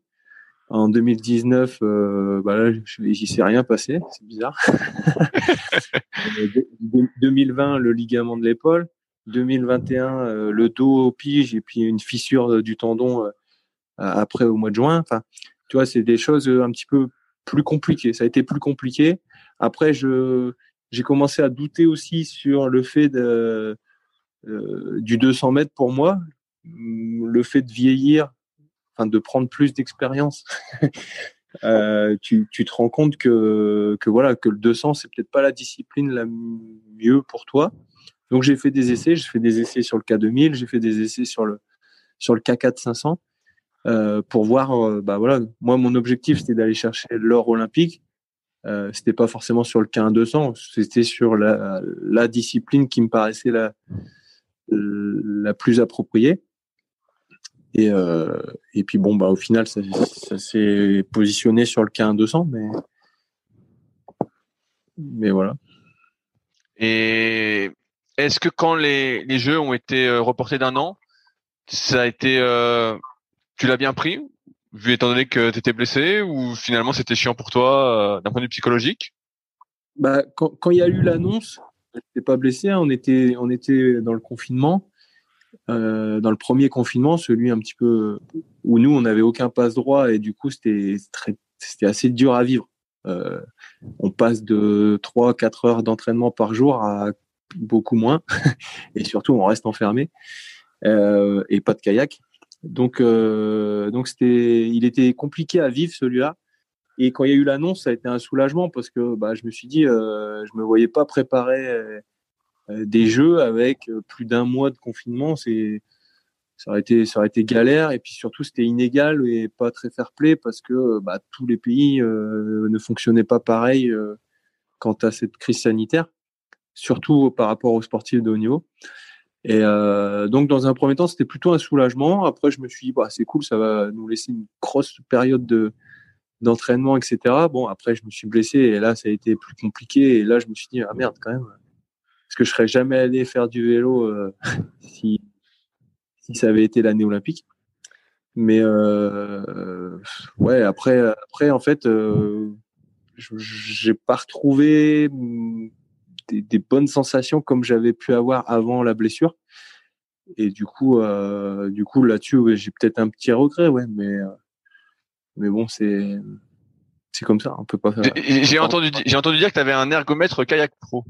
Speaker 2: En 2019, euh, bah là, il s'est rien passé, c'est bizarre. 2020, le ligament de l'épaule. 2021, euh, le dos au pige et puis une fissure du tendon euh, après au mois de juin. Enfin, tu vois, c'est des choses un petit peu plus compliquées. Ça a été plus compliqué. Après, je j'ai commencé à douter aussi sur le fait de, euh, du 200 mètres pour moi, le fait de vieillir enfin de prendre plus d'expérience. euh, tu, te rends compte que, que voilà que le 200 c'est peut-être pas la discipline la mieux pour toi. Donc j'ai fait des essais, j'ai fait des essais sur le K2000, j'ai fait des essais sur le sur le K4 500 euh, pour voir. Euh, bah voilà, moi mon objectif c'était d'aller chercher l'or olympique. Euh, c'était pas forcément sur le K1 200, c'était sur la, discipline qui me paraissait la plus appropriée. Et, euh, et puis bon, bah, au final, ça, ça s'est positionné sur le K1 200, mais, mais voilà.
Speaker 3: Et est-ce que quand les, les jeux ont été euh, reportés d'un an, ça a été, euh, tu l'as bien pris, vu étant donné que tu étais blessé, ou finalement c'était chiant pour toi euh, d'un point de vue psychologique?
Speaker 2: Bah, quand, quand il y a eu l'annonce, j'étais pas blessé, hein, on était on était dans le confinement. Euh, dans le premier confinement, celui un petit peu où nous on n'avait aucun passe droit et du coup c'était assez dur à vivre. Euh, on passe de 3-4 heures d'entraînement par jour à beaucoup moins et surtout on reste enfermé euh, et pas de kayak. Donc euh, donc c'était il était compliqué à vivre celui-là. Et quand il y a eu l'annonce, ça a été un soulagement parce que bah, je me suis dit, euh, je me voyais pas préparer euh, des jeux avec euh, plus d'un mois de confinement, c'est ça aurait été ça été galère et puis surtout c'était inégal et pas très fair play parce que bah, tous les pays euh, ne fonctionnaient pas pareil euh, quant à cette crise sanitaire, surtout par rapport aux sportifs de haut niveau. Et euh, donc dans un premier temps c'était plutôt un soulagement. Après je me suis dit bah c'est cool, ça va nous laisser une grosse période de d'entraînement etc. Bon après je me suis blessé et là ça a été plus compliqué et là je me suis dit ah merde quand même parce que je serais jamais allé faire du vélo euh, si, si ça avait été l'année olympique. Mais euh, ouais, après, après en fait, euh, j'ai pas retrouvé des, des, bonnes sensations comme j'avais pu avoir avant la blessure. Et du coup, euh, du coup là-dessus, ouais, j'ai peut-être un petit regret, ouais, mais euh, mais bon, c'est c'est comme ça, on peut pas faire.
Speaker 3: J'ai entendu, j'ai entendu dire que tu avais un ergomètre kayak pro.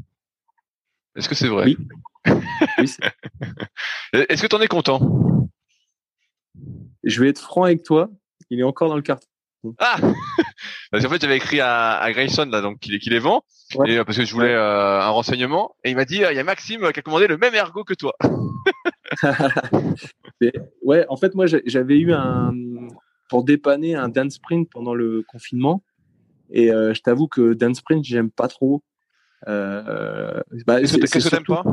Speaker 3: Est-ce que c'est vrai?
Speaker 2: Oui.
Speaker 3: Est-ce que tu en es content?
Speaker 2: Je vais être franc avec toi. Il est encore dans le carton.
Speaker 3: Ah Parce qu'en fait, j'avais écrit à, à, Grayson là, donc qu'il est vend, ouais. et euh, parce que je voulais euh, un renseignement, et il m'a dit euh, il y a Maxime qui a commandé le même ergo que toi.
Speaker 2: ouais, en fait, moi, j'avais eu un pour dépanner un dance sprint pendant le confinement, et je t'avoue que dance sprint, j'aime pas trop.
Speaker 3: Euh, bah, Qu'est-ce que t'aimes pas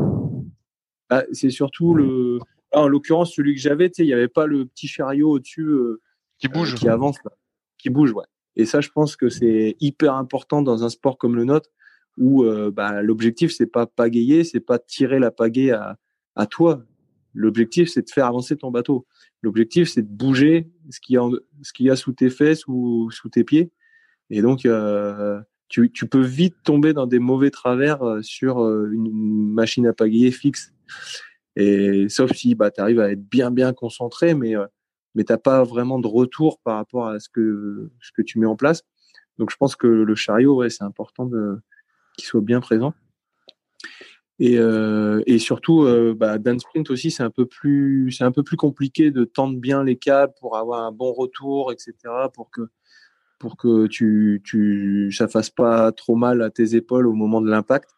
Speaker 2: bah, C'est surtout le. Ah, en l'occurrence, celui que j'avais, il n'y avait pas le petit chariot au-dessus euh,
Speaker 3: qui bouge,
Speaker 2: euh, qui avance, là. qui bouge, ouais. Et ça, je pense que c'est hyper important dans un sport comme le nôtre, où euh, bah, l'objectif c'est pas pagayer, c'est pas tirer la pagaie à, à toi. L'objectif c'est de faire avancer ton bateau. L'objectif c'est de bouger ce qu'il y a, ce qu'il y a sous tes fesses ou sous tes pieds. Et donc, euh, tu, peux vite tomber dans des mauvais travers sur une machine à pagayer fixe. Et sauf si bah, tu arrives à être bien bien concentré, mais mais t'as pas vraiment de retour par rapport à ce que ce que tu mets en place. Donc je pense que le chariot, ouais, c'est important qu'il soit bien présent. Et, euh, et surtout, euh, bah, Dan Sprint aussi, c'est un peu plus, c'est un peu plus compliqué de tendre bien les câbles pour avoir un bon retour, etc. Pour que, pour que tu, tu, ça fasse pas trop mal à tes épaules au moment de l'impact.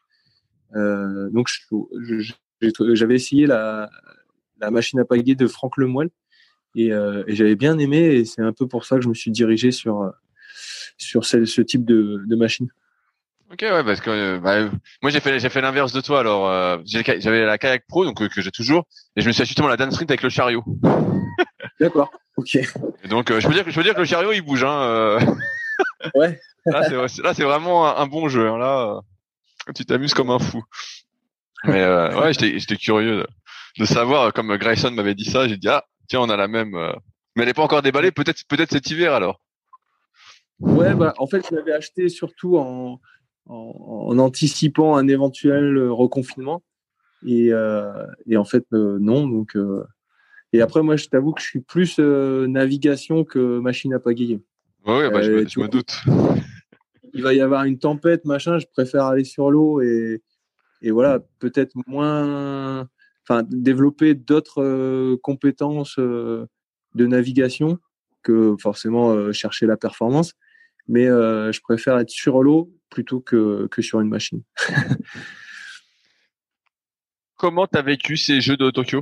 Speaker 2: Euh, donc, j'avais essayé la, la machine à pagayer de Franck Lemoyle et, euh, et j'avais bien aimé. Et c'est un peu pour ça que je me suis dirigé sur, sur ce, type de, de machine.
Speaker 3: Ok, ouais, parce que euh, bah, moi j'ai fait fait l'inverse de toi. Alors j'avais la kayak pro donc que j'ai toujours et je me suis acheté la Dan Sprint avec le chariot.
Speaker 2: D'accord. Ok.
Speaker 3: Et donc je peux dire que je peux dire que le chariot il bouge. Hein,
Speaker 2: ouais.
Speaker 3: là c'est là c'est vraiment un, bon jeu. Hein, là tu t'amuses comme un fou. Mais ouais j'étais j'étais curieux de, savoir comme Grayson m'avait dit ça. J'ai dit ah tiens on a la même. Mais elle n'est pas encore déballée. Peut-être peut-être cet hiver alors.
Speaker 2: Ouais, bah, en fait, je l'avais acheté surtout en, en, anticipant un éventuel euh, reconfinement. Et, euh, et en fait, euh, non. Donc, et après, moi, je t'avoue que je suis plus navigation que machine à pagayer.
Speaker 3: Oui, bah, je, me, doute.
Speaker 2: Il va y avoir une tempête, machin. Je préfère aller sur l'eau et, et voilà, peut-être moins, enfin, développer d'autres compétences de navigation que forcément chercher la performance. Mais je préfère être sur l'eau plutôt que, que sur une machine.
Speaker 3: Comment tu as vécu ces Jeux de Tokyo?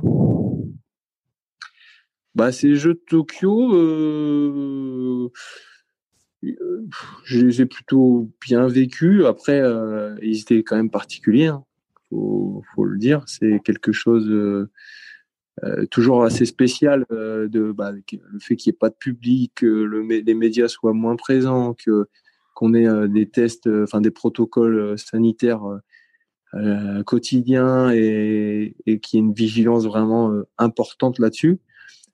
Speaker 2: Bah, Ces Jeux de Tokyo, euh, je les ai plutôt bien vécus. Après, euh, ils étaient quand même particuliers, hein. faut, faut, le dire. C'est quelque chose euh, euh toujours assez spécial euh, de bah, le fait qu'il n'y ait pas de public, que le, les médias soient moins présents, que qu'on ait euh, des tests, euh, enfin des protocoles euh, sanitaires quotidiens et, et qu'il y ait une vigilance vraiment importante là-dessus.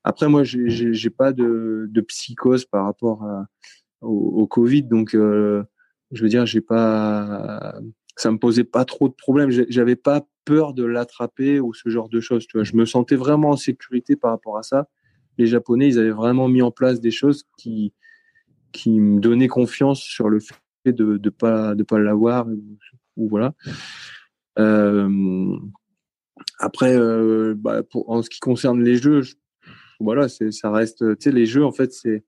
Speaker 2: Après, moi, j'ai pas de, de, psychose par rapport au, Covid, donc je veux dire, j'ai pas, ça me posait pas trop de problèmes. J'avais pas peur de l'attraper ou ce genre de choses. Tu vois, je me sentais vraiment en sécurité par rapport à ça. Les Japonais, ils avaient vraiment mis en place des choses qui qui me donnait confiance sur le fait de ne pas de pas l'avoir voilà. Euh, après, euh, bah, en ce qui concerne les jeux, voilà, c'est ça reste. Tu sais, les jeux en fait, c'est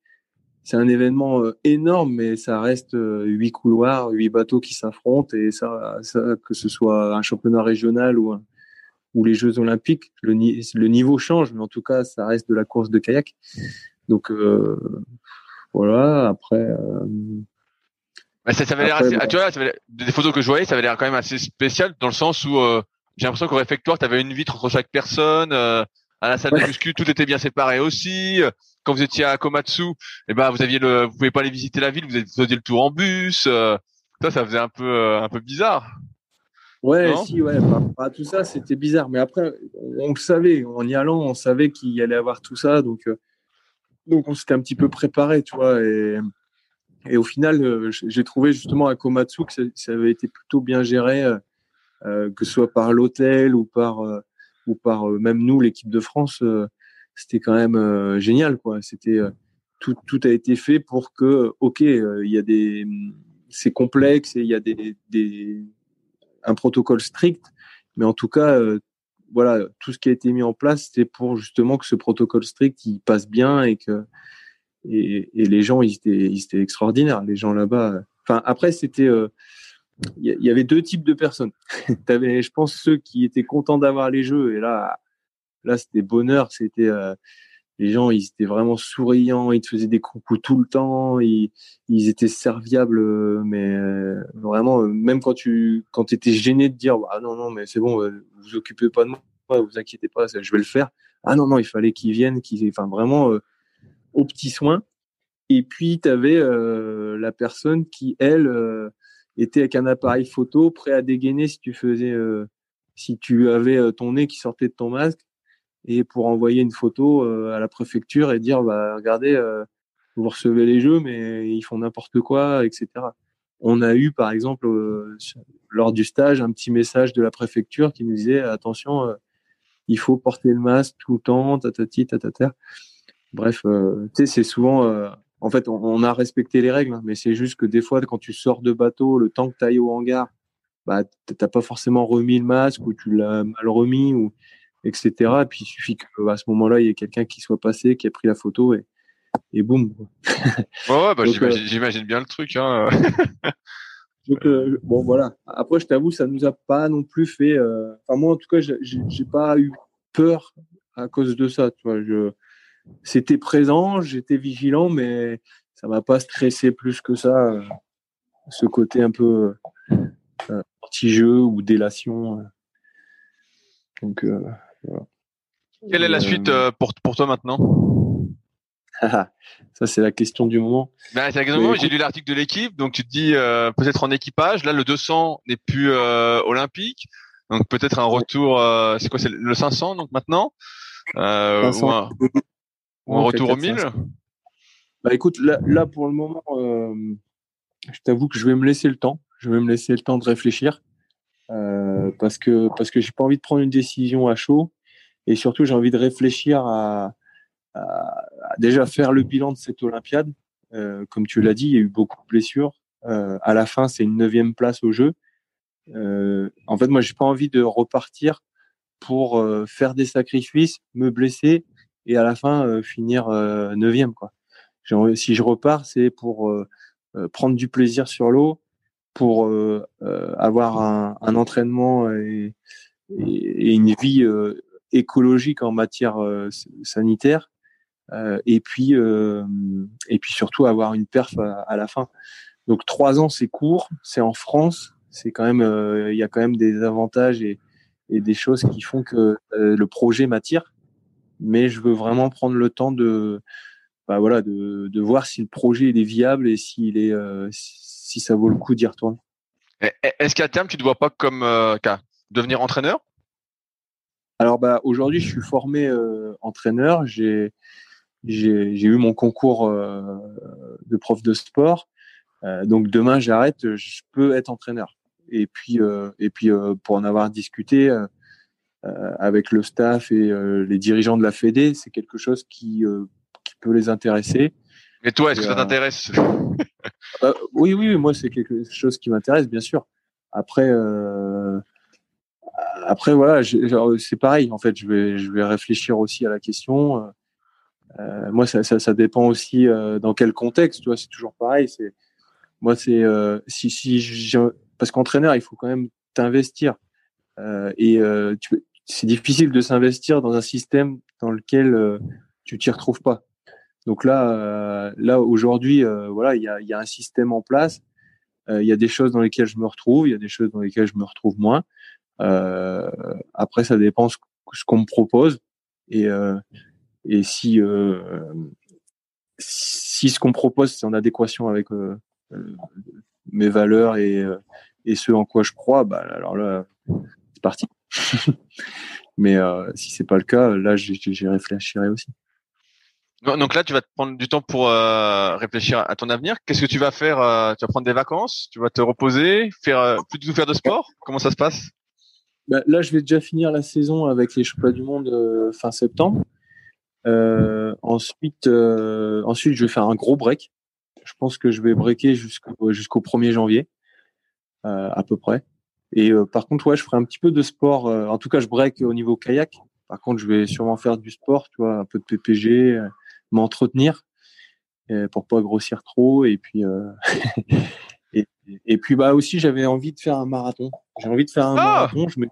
Speaker 2: c'est un événement euh, énorme, mais ça reste huit couloirs, huit bateaux qui s'affrontent et ça, ça, que ce soit un championnat régional ou ou les Jeux Olympiques, le, le niveau change, mais en tout cas, ça reste de la course de kayak. Donc, euh, voilà, après. Euh...
Speaker 3: Ça, ça avait l'air assez, tu vois, ça avait, des photos que je voyais, ça avait l'air quand même assez spécial dans le sens où euh, j'ai l'impression qu'au réfectoire, tu avais une vitre entre chaque personne. Euh, à la salle de muscu, tout était bien séparé aussi. Quand vous étiez à Komatsu, eh ben vous aviez le, vous pouvez pas aller visiter la ville, vous faisiez le tour en bus. Euh, ça, ça faisait un peu, euh, un peu bizarre.
Speaker 2: Ouais, si, ouais, pas, tout ça, c'était bizarre. Mais après, on, le savait, en y allant, on savait qu'il y allait avoir tout ça, donc donc on s'était un petit peu préparé, tu vois. Et, et au final, euh, j'ai trouvé justement à Komatsu que ça, avait été plutôt bien géré, euh, euh, que ce soit par l'hôtel ou par ou par même nous, l'équipe de France. C'était quand même génial, quoi. C'était tout, tout a été fait pour que, ok, il y a des, c'est complexe et il y a des, des, un protocole strict, mais en tout cas, voilà, tout ce qui a été mis en place, c'était pour justement que ce protocole strict il passe bien et que et, les gens ils étaient, ils étaient extraordinaires. Les gens là-bas. Enfin après c'était euh, il y, avait deux types de personnes. T'avais, je pense, ceux qui étaient contents d'avoir les jeux et là, là c'était bonheur. C'était euh, les gens, ils étaient vraiment souriants, ils te faisaient des coucous tout le temps, ils, ils étaient serviables, euh, mais vraiment, même quand tu quand étais gêné de dire ah non non mais c'est bon, vous occupez pas de moi, vous inquiétez pas, je vais le faire. Ah non, non, il fallait qu'ils viennent, qu'ils, enfin vraiment euh, aux petits soins. Et puis tu avais euh, la personne qui elle euh, était avec un appareil photo prêt à dégainer si tu faisais, si tu avais ton nez qui sortait de ton masque et pour envoyer une photo à la préfecture et dire bah regardez, vous recevez les jeux mais ils font n'importe quoi, etc. on a eu par exemple lors du stage un petit message de la préfecture qui nous disait attention, il faut porter le masque tout le temps, tatati, tatata. Bref, tu sais, c'est souvent en fait, on, a respecté les règles, hein, mais c'est juste que des fois, quand tu sors de bateau, le temps que tu ailles au hangar, bah, t'as pas forcément remis le masque ou tu l'as mal remis ou etc. Et puis il suffit qu'à ce moment-là, il y ait quelqu'un qui soit passé, qui a pris la photo et, et boum.
Speaker 3: ouais, bah, euh, j'imagine bien le truc. Hein.
Speaker 2: Donc, euh, bon, voilà. Après, je t'avoue, ça nous a pas non plus fait. Euh, enfin, moi, en tout cas, j'ai pas eu peur à cause de ça. Tu vois, je c'était présent, j'étais vigilant, mais ça m'a pas stressé plus que ça. Euh, ce côté un peu euh, petit-jeu ou délation. Euh. Voilà.
Speaker 3: Quelle est la suite pour, pour toi maintenant?
Speaker 2: Ça, c'est la question du moment.
Speaker 3: Ben, c'est la question du moment. J'ai lu l'article de l'équipe, donc tu te dis peut-être en équipage. Là, le 200 n'est plus olympique, donc peut-être un retour. c'est quoi C'est le 500 donc maintenant? 500, on retour au 1000
Speaker 2: Bah écoute, là, pour le moment, euh, je t'avoue que je vais me laisser le temps. Je vais me laisser le temps de réfléchir euh, parce que parce que j'ai pas envie de prendre une décision à chaud et surtout j'ai envie de réfléchir à, déjà faire le bilan de cette Olympiade. Euh, comme tu l'as dit, il y a eu beaucoup de blessures. à la fin, c'est une neuvième place au jeu. en fait, moi, j'ai pas envie de repartir pour faire des sacrifices, me blesser et à la fin euh, finir euh, neuvième quoi. Si je repars, c'est pour euh, prendre du plaisir sur l'eau, pour avoir un, entraînement et, une vie écologique en matière sanitaire et puis et puis surtout avoir une perf à, la fin. Donc trois ans c'est court, c'est en France, c'est quand même il y a quand même des avantages et, et des choses qui font que le projet m'attire mais je veux vraiment prendre le temps de, bah voilà, de, de voir si le projet est viable et s'il est, euh, si ça vaut le coup d'y retourner.
Speaker 3: Est-ce qu'à terme tu ne te vois pas comme euh, devenir entraîneur?
Speaker 2: Alors bah aujourd'hui je suis formé euh, entraîneur, j'ai j'ai eu mon concours de prof de sport, donc demain j'arrête, je peux être entraîneur. Et puis et puis pour en avoir discuté euh, avec le staff et euh, les dirigeants de la Fédé, c'est quelque chose qui, euh, qui peut les intéresser.
Speaker 3: Et toi, est-ce que ça t'intéresse?
Speaker 2: Oui, oui, moi c'est quelque chose qui m'intéresse, bien sûr. Après, après voilà, c'est pareil. En fait, je vais, je vais réfléchir aussi à la question. Euh, moi, ça, ça, ça, dépend aussi euh, dans quel contexte. Tu vois, c'est toujours pareil. C'est moi, c'est euh, si si je, parce qu'entraîneur, il faut quand même t'investir. et tu, c'est difficile de s'investir dans un système dans lequel euh, tu t'y retrouves pas. Donc là, euh, là aujourd'hui, euh, voilà, il y a, y a, un système en place. Il y a des choses dans lesquelles je me retrouve, il y a des choses dans lesquelles je me retrouve moins. après, ça dépend ce, qu'on me propose et et si si ce qu'on propose c'est en adéquation avec mes valeurs et et ce en quoi je crois, bah alors là, c'est parti. Mais euh, si c'est pas le cas, là, j'y réfléchirai aussi.
Speaker 3: Donc là, tu vas te prendre du temps pour euh, réfléchir à ton avenir. Qu'est-ce que tu vas faire euh, Tu vas prendre des vacances Tu vas te reposer Faire euh, plus du tout faire de sport? Comment ça se passe?
Speaker 2: Bah, Là, je vais déjà finir la saison avec les championnats du monde fin septembre. ensuite, ensuite, je vais faire un gros break. Je pense que je vais breaker jusqu'au jusqu'au 1er janvier, à peu près. Et euh, par contre, ouais, je ferai un petit peu de sport. Euh, en tout cas, je break au niveau kayak. Par contre, je vais sûrement faire du sport, tu vois, un peu de PPG, euh, m'entretenir pour pas grossir trop. Et puis, et, et, puis, bah aussi, j'avais envie de faire un marathon. J'ai envie de faire un ah marathon. Je me,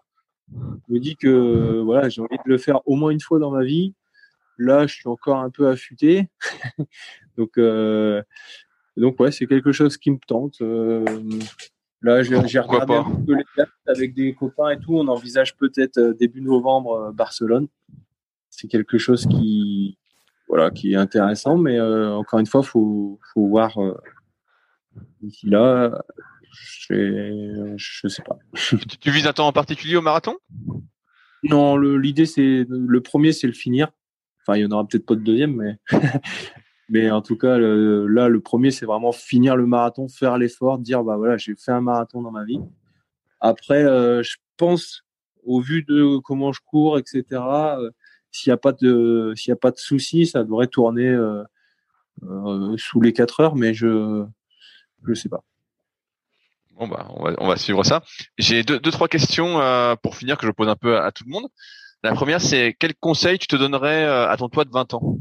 Speaker 2: je me, dis que voilà, j'ai envie de le faire au moins une fois dans ma vie. Là, je suis encore un peu affûté. donc, donc ouais, c'est quelque chose qui me tente. Là, j'ai regardé un peu les dates avec des copains et tout. On envisage peut-être euh, début novembre euh, Barcelone. C'est quelque chose qui, voilà, qui est intéressant, mais euh, encore une fois, faut, faut voir d'ici là. Je, je sais pas.
Speaker 3: tu, vises un temps en particulier au marathon?
Speaker 2: Non, l'idée c'est le premier, c'est le finir. Enfin, il y en aura peut-être pas de deuxième, mais Mais en tout cas, là, le premier, c'est vraiment finir le marathon, faire l'effort, dire bah voilà, j'ai fait un marathon dans ma vie. Après, je pense, au vu de comment je cours, etc. s'il n'y a pas de s'il a pas de soucis, ça devrait tourner sous les 4 heures, mais je je sais pas.
Speaker 3: Bon bah on va, on va suivre ça. J'ai deux, trois questions euh, pour finir que je pose un peu à, tout le monde. La première c'est quel conseil tu te donnerais euh, à ton toi de 20 ans?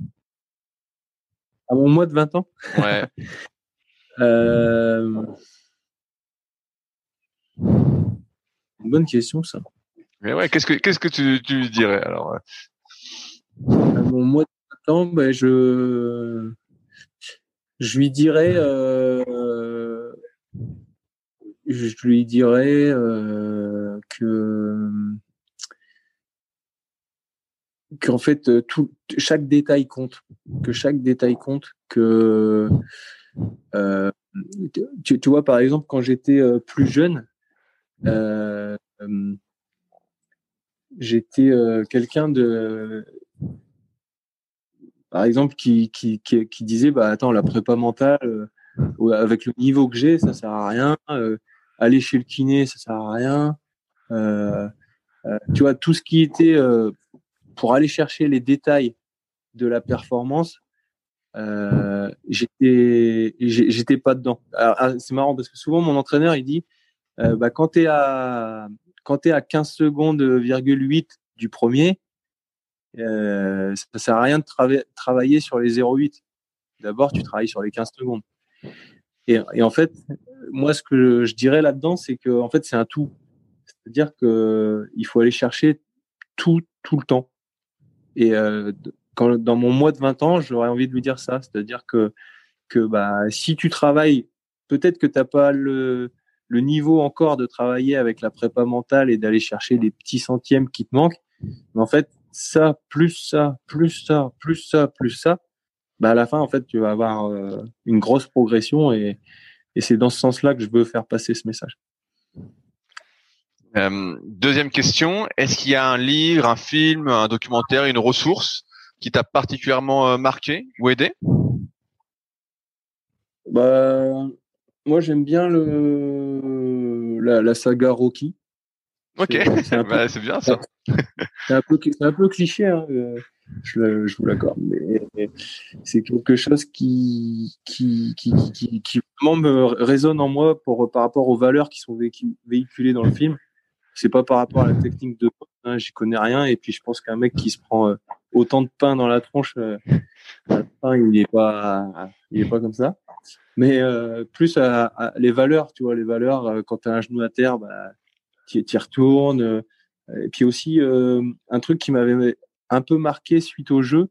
Speaker 2: À mon moi de 20 ans
Speaker 3: Ouais.
Speaker 2: euh... Une bonne question ça.
Speaker 3: Mais ouais, qu'est-ce que qu'est-ce que tu, tu dirais alors À
Speaker 2: mon moi de 20 ans, ben je je lui dirais euh je lui dirais euh, que qu'en fait euh, tout chaque détail compte que chaque détail compte que euh, tu, vois par exemple quand j'étais euh, plus jeune j'étais quelqu'un de par exemple qui, qui, qui, disait bah attends la prépa mentale avec le niveau que j'ai ça sert à rien aller chez le kiné, ça sert à rien. Tu vois, tout ce qui était pour aller chercher les détails de la performance, euh, j'étais pas dedans. Ah, c'est marrant parce que souvent mon entraîneur il dit euh, bah, quand tu à quand es à 15 secondes 8 du premier, euh, ça sert à rien de travailler sur les 0,8. D'abord, tu travailles sur les 15 secondes. Et, en fait, moi, ce que je dirais là-dedans, c'est que fait, c'est un tout. C'est-à-dire que il faut aller chercher tout, tout le temps. Et euh, quand dans mon mois de 20 ans, j'aurais envie de lui dire ça, c'est-à-dire que que bah si tu travailles, peut-être que t'as pas le le niveau encore de travailler avec la prépa mentale et d'aller chercher les petits centièmes qui te manquent. Mais en fait, ça, plus ça, plus ça, plus ça, plus ça, bah à la fin, en fait, tu vas avoir euh, une grosse progression et, et c'est dans ce sens-là que je veux faire passer ce message.
Speaker 3: Euh, deuxième question, est-ce qu'il y a un livre, un film, un documentaire, une ressource qui t'a particulièrement euh, marqué ou aidé?
Speaker 2: Bah, Moi, j'aime bien le, la, la saga Rocky.
Speaker 3: Ok, c'est bah, bien ça.
Speaker 2: C'est un peu, un peu cliché, hein, euh, je, je, vous l'accorde, mais c'est quelque chose qui, qui, qui, qui, qui, vraiment me résonne en moi pour, par rapport aux valeurs qui sont véhiculées dans le film. C'est pas par rapport à la technique de hein, j'y connais rien, et puis je pense qu'un mec qui se prend euh, autant de pain dans la tronche, euh, il est pas, il est pas comme ça. Mais euh, plus à, les valeurs, tu vois, les valeurs, quand tu as un genou à terre, bah, tu y retournes et puis aussi, euh, un truc qui m'avait un peu marqué suite au jeu,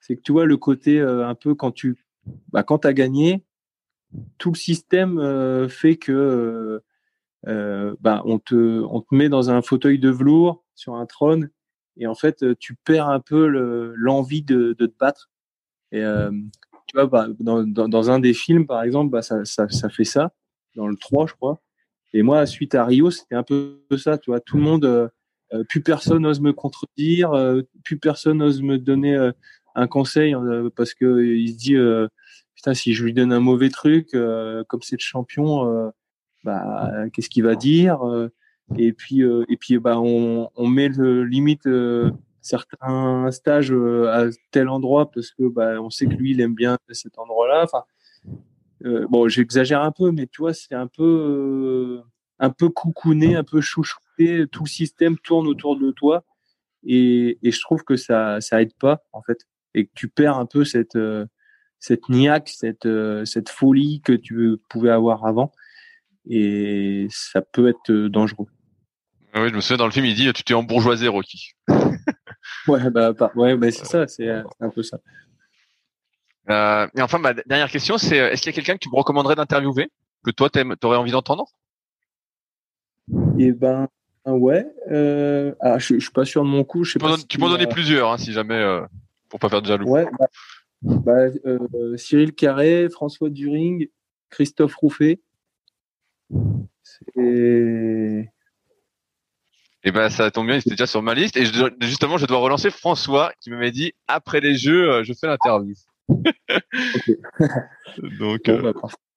Speaker 2: c'est que tu vois le côté euh, un peu quand tu bah, quand as gagné, tout le système euh, fait que bah, on, te, on te met dans un fauteuil de velours sur un trône et en fait tu perds un peu l'envie de, de, te battre. Et tu vois, bah, dans, dans, dans, un des films, par exemple, bah, ça, ça, ça fait ça, dans le 3, je crois. Et moi, suite à Rio, c'était un peu ça, tu vois, tout le monde euh, plus personne n'ose me contredire, euh, plus personne n'ose me donner euh, un conseil parce que il se dit putain si je lui donne un mauvais truc comme c'est le champion bah qu'est-ce qu'il va dire et puis et puis bah on, on met le limite certains stages à tel endroit parce que bah on sait que lui il aime bien cet endroit-là enfin bon j'exagère un peu mais tu vois c'est un peu un peu coucouné un peu chouchou tout le système tourne autour de toi. Et, je trouve que ça, ça aide pas, en fait. Et que tu perds un peu cette, euh, cette niaque, cette, euh, cette folie que tu pouvais avoir avant. Et ça peut être euh, dangereux.
Speaker 3: Ah oui, je me souviens dans le film, il dit Tu t'es embourgeoisé, Rocky.
Speaker 2: ouais, bah, ouais, bah, c'est ça, c'est un peu ça.
Speaker 3: et enfin, ma dernière question, c'est est-ce qu'il y a quelqu'un que tu me recommanderais d'interviewer, que toi, tu aurais envie d'entendre?
Speaker 2: Eh ben, ouais. Euh, ah, je, je suis pas sûr de mon coup. Je sais
Speaker 3: tu,
Speaker 2: pas
Speaker 3: peux, tu peux en donner plusieurs, hein, si jamais, euh, pour pas faire de jaloux.
Speaker 2: Ouais. Bah, bah, euh, Cyril Carré, François During, Christophe Rouffet.
Speaker 3: Et eh ben ça tombe bien, il était déjà sur ma liste. Et justement, je dois relancer François qui m'avait dit après les jeux, euh, je fais l'interview. donc, euh, bah,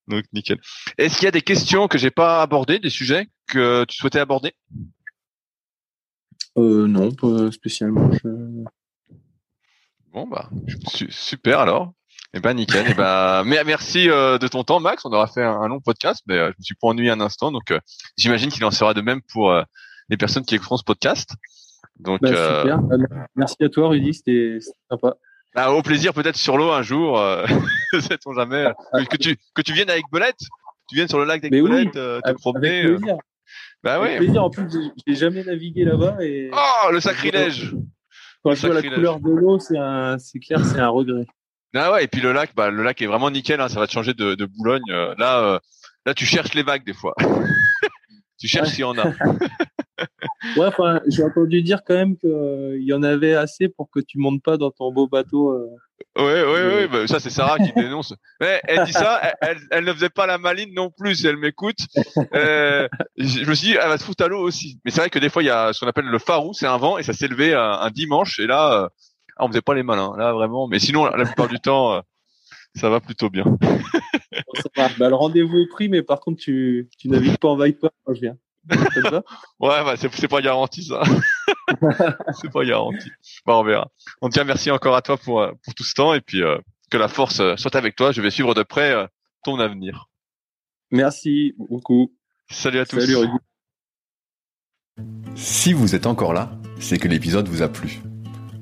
Speaker 3: donc nickel. Est-ce qu'il y a des questions que j'ai pas abordées, des sujets que tu souhaitais aborder?
Speaker 2: Euh, Non, pas spécialement.
Speaker 3: Bon bah super alors. Eh ben nickel. Eh ben merci euh, de ton temps Max. On aura fait un, long podcast, mais euh, je me suis pas ennuyé un instant, donc euh, j'imagine qu'il en sera de même pour les personnes qui écouteront ce podcast. Donc bah, super.
Speaker 2: merci à toi Rudy, c'était sympa.
Speaker 3: Ah, au plaisir peut-être sur l'eau un jour. Sait-on jamais ah, que tu que tu viennes avec Belette, tu viennes sur le lac avec Belette, te promener.
Speaker 2: Avec plaisir. Bah oui. plaisir. En plus, j'ai jamais navigué là-bas et.
Speaker 3: Oh le sacrilège.
Speaker 2: Quand je vois la couleur de l'eau, c'est clair, c'est un regret.
Speaker 3: Ah ouais, et puis le lac, bah le lac est vraiment nickel. Hein, ça va te changer de, de Boulogne. Euh, là, euh, là, tu cherches les vagues des fois. tu cherches s'il y en a.
Speaker 2: ouais, enfin, j'ai entendu dire quand même qu'il y en avait assez pour que tu montes pas dans ton beau bateau. Euh,
Speaker 3: Ouais, ouais, ouais. Bah, ça, c'est Sarah qui dénonce. Mais elle dit ça, elle, elle, ne faisait pas la maline non plus, si elle m'écoute. Euh, je me suis dit, elle va se foutre à l'eau aussi. Mais c'est vrai que des fois, il y a ce qu'on appelle le farou, c'est un vent, et ça s'est levé un, dimanche, et là, euh, ah, on faisait pas les malins, là, vraiment. Mais sinon, la plupart du temps, euh, ça va plutôt bien.
Speaker 2: bah, le rendez-vous est pris, mais par contre, tu, tu navigues pas en Viper quand je viens.
Speaker 3: ouais, bah, c'est pas garanti ça. c'est pas garanti. Bah, on verra. En tout cas, merci encore à toi pour, euh, pour tout ce temps et puis euh, que la force euh, soit avec toi. Je vais suivre de près ton avenir.
Speaker 2: Merci beaucoup.
Speaker 3: Salut à tous.
Speaker 2: Salut
Speaker 1: Si vous êtes encore là, c'est que l'épisode vous a plu.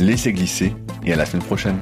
Speaker 1: laissez glisser et à la semaine prochaine.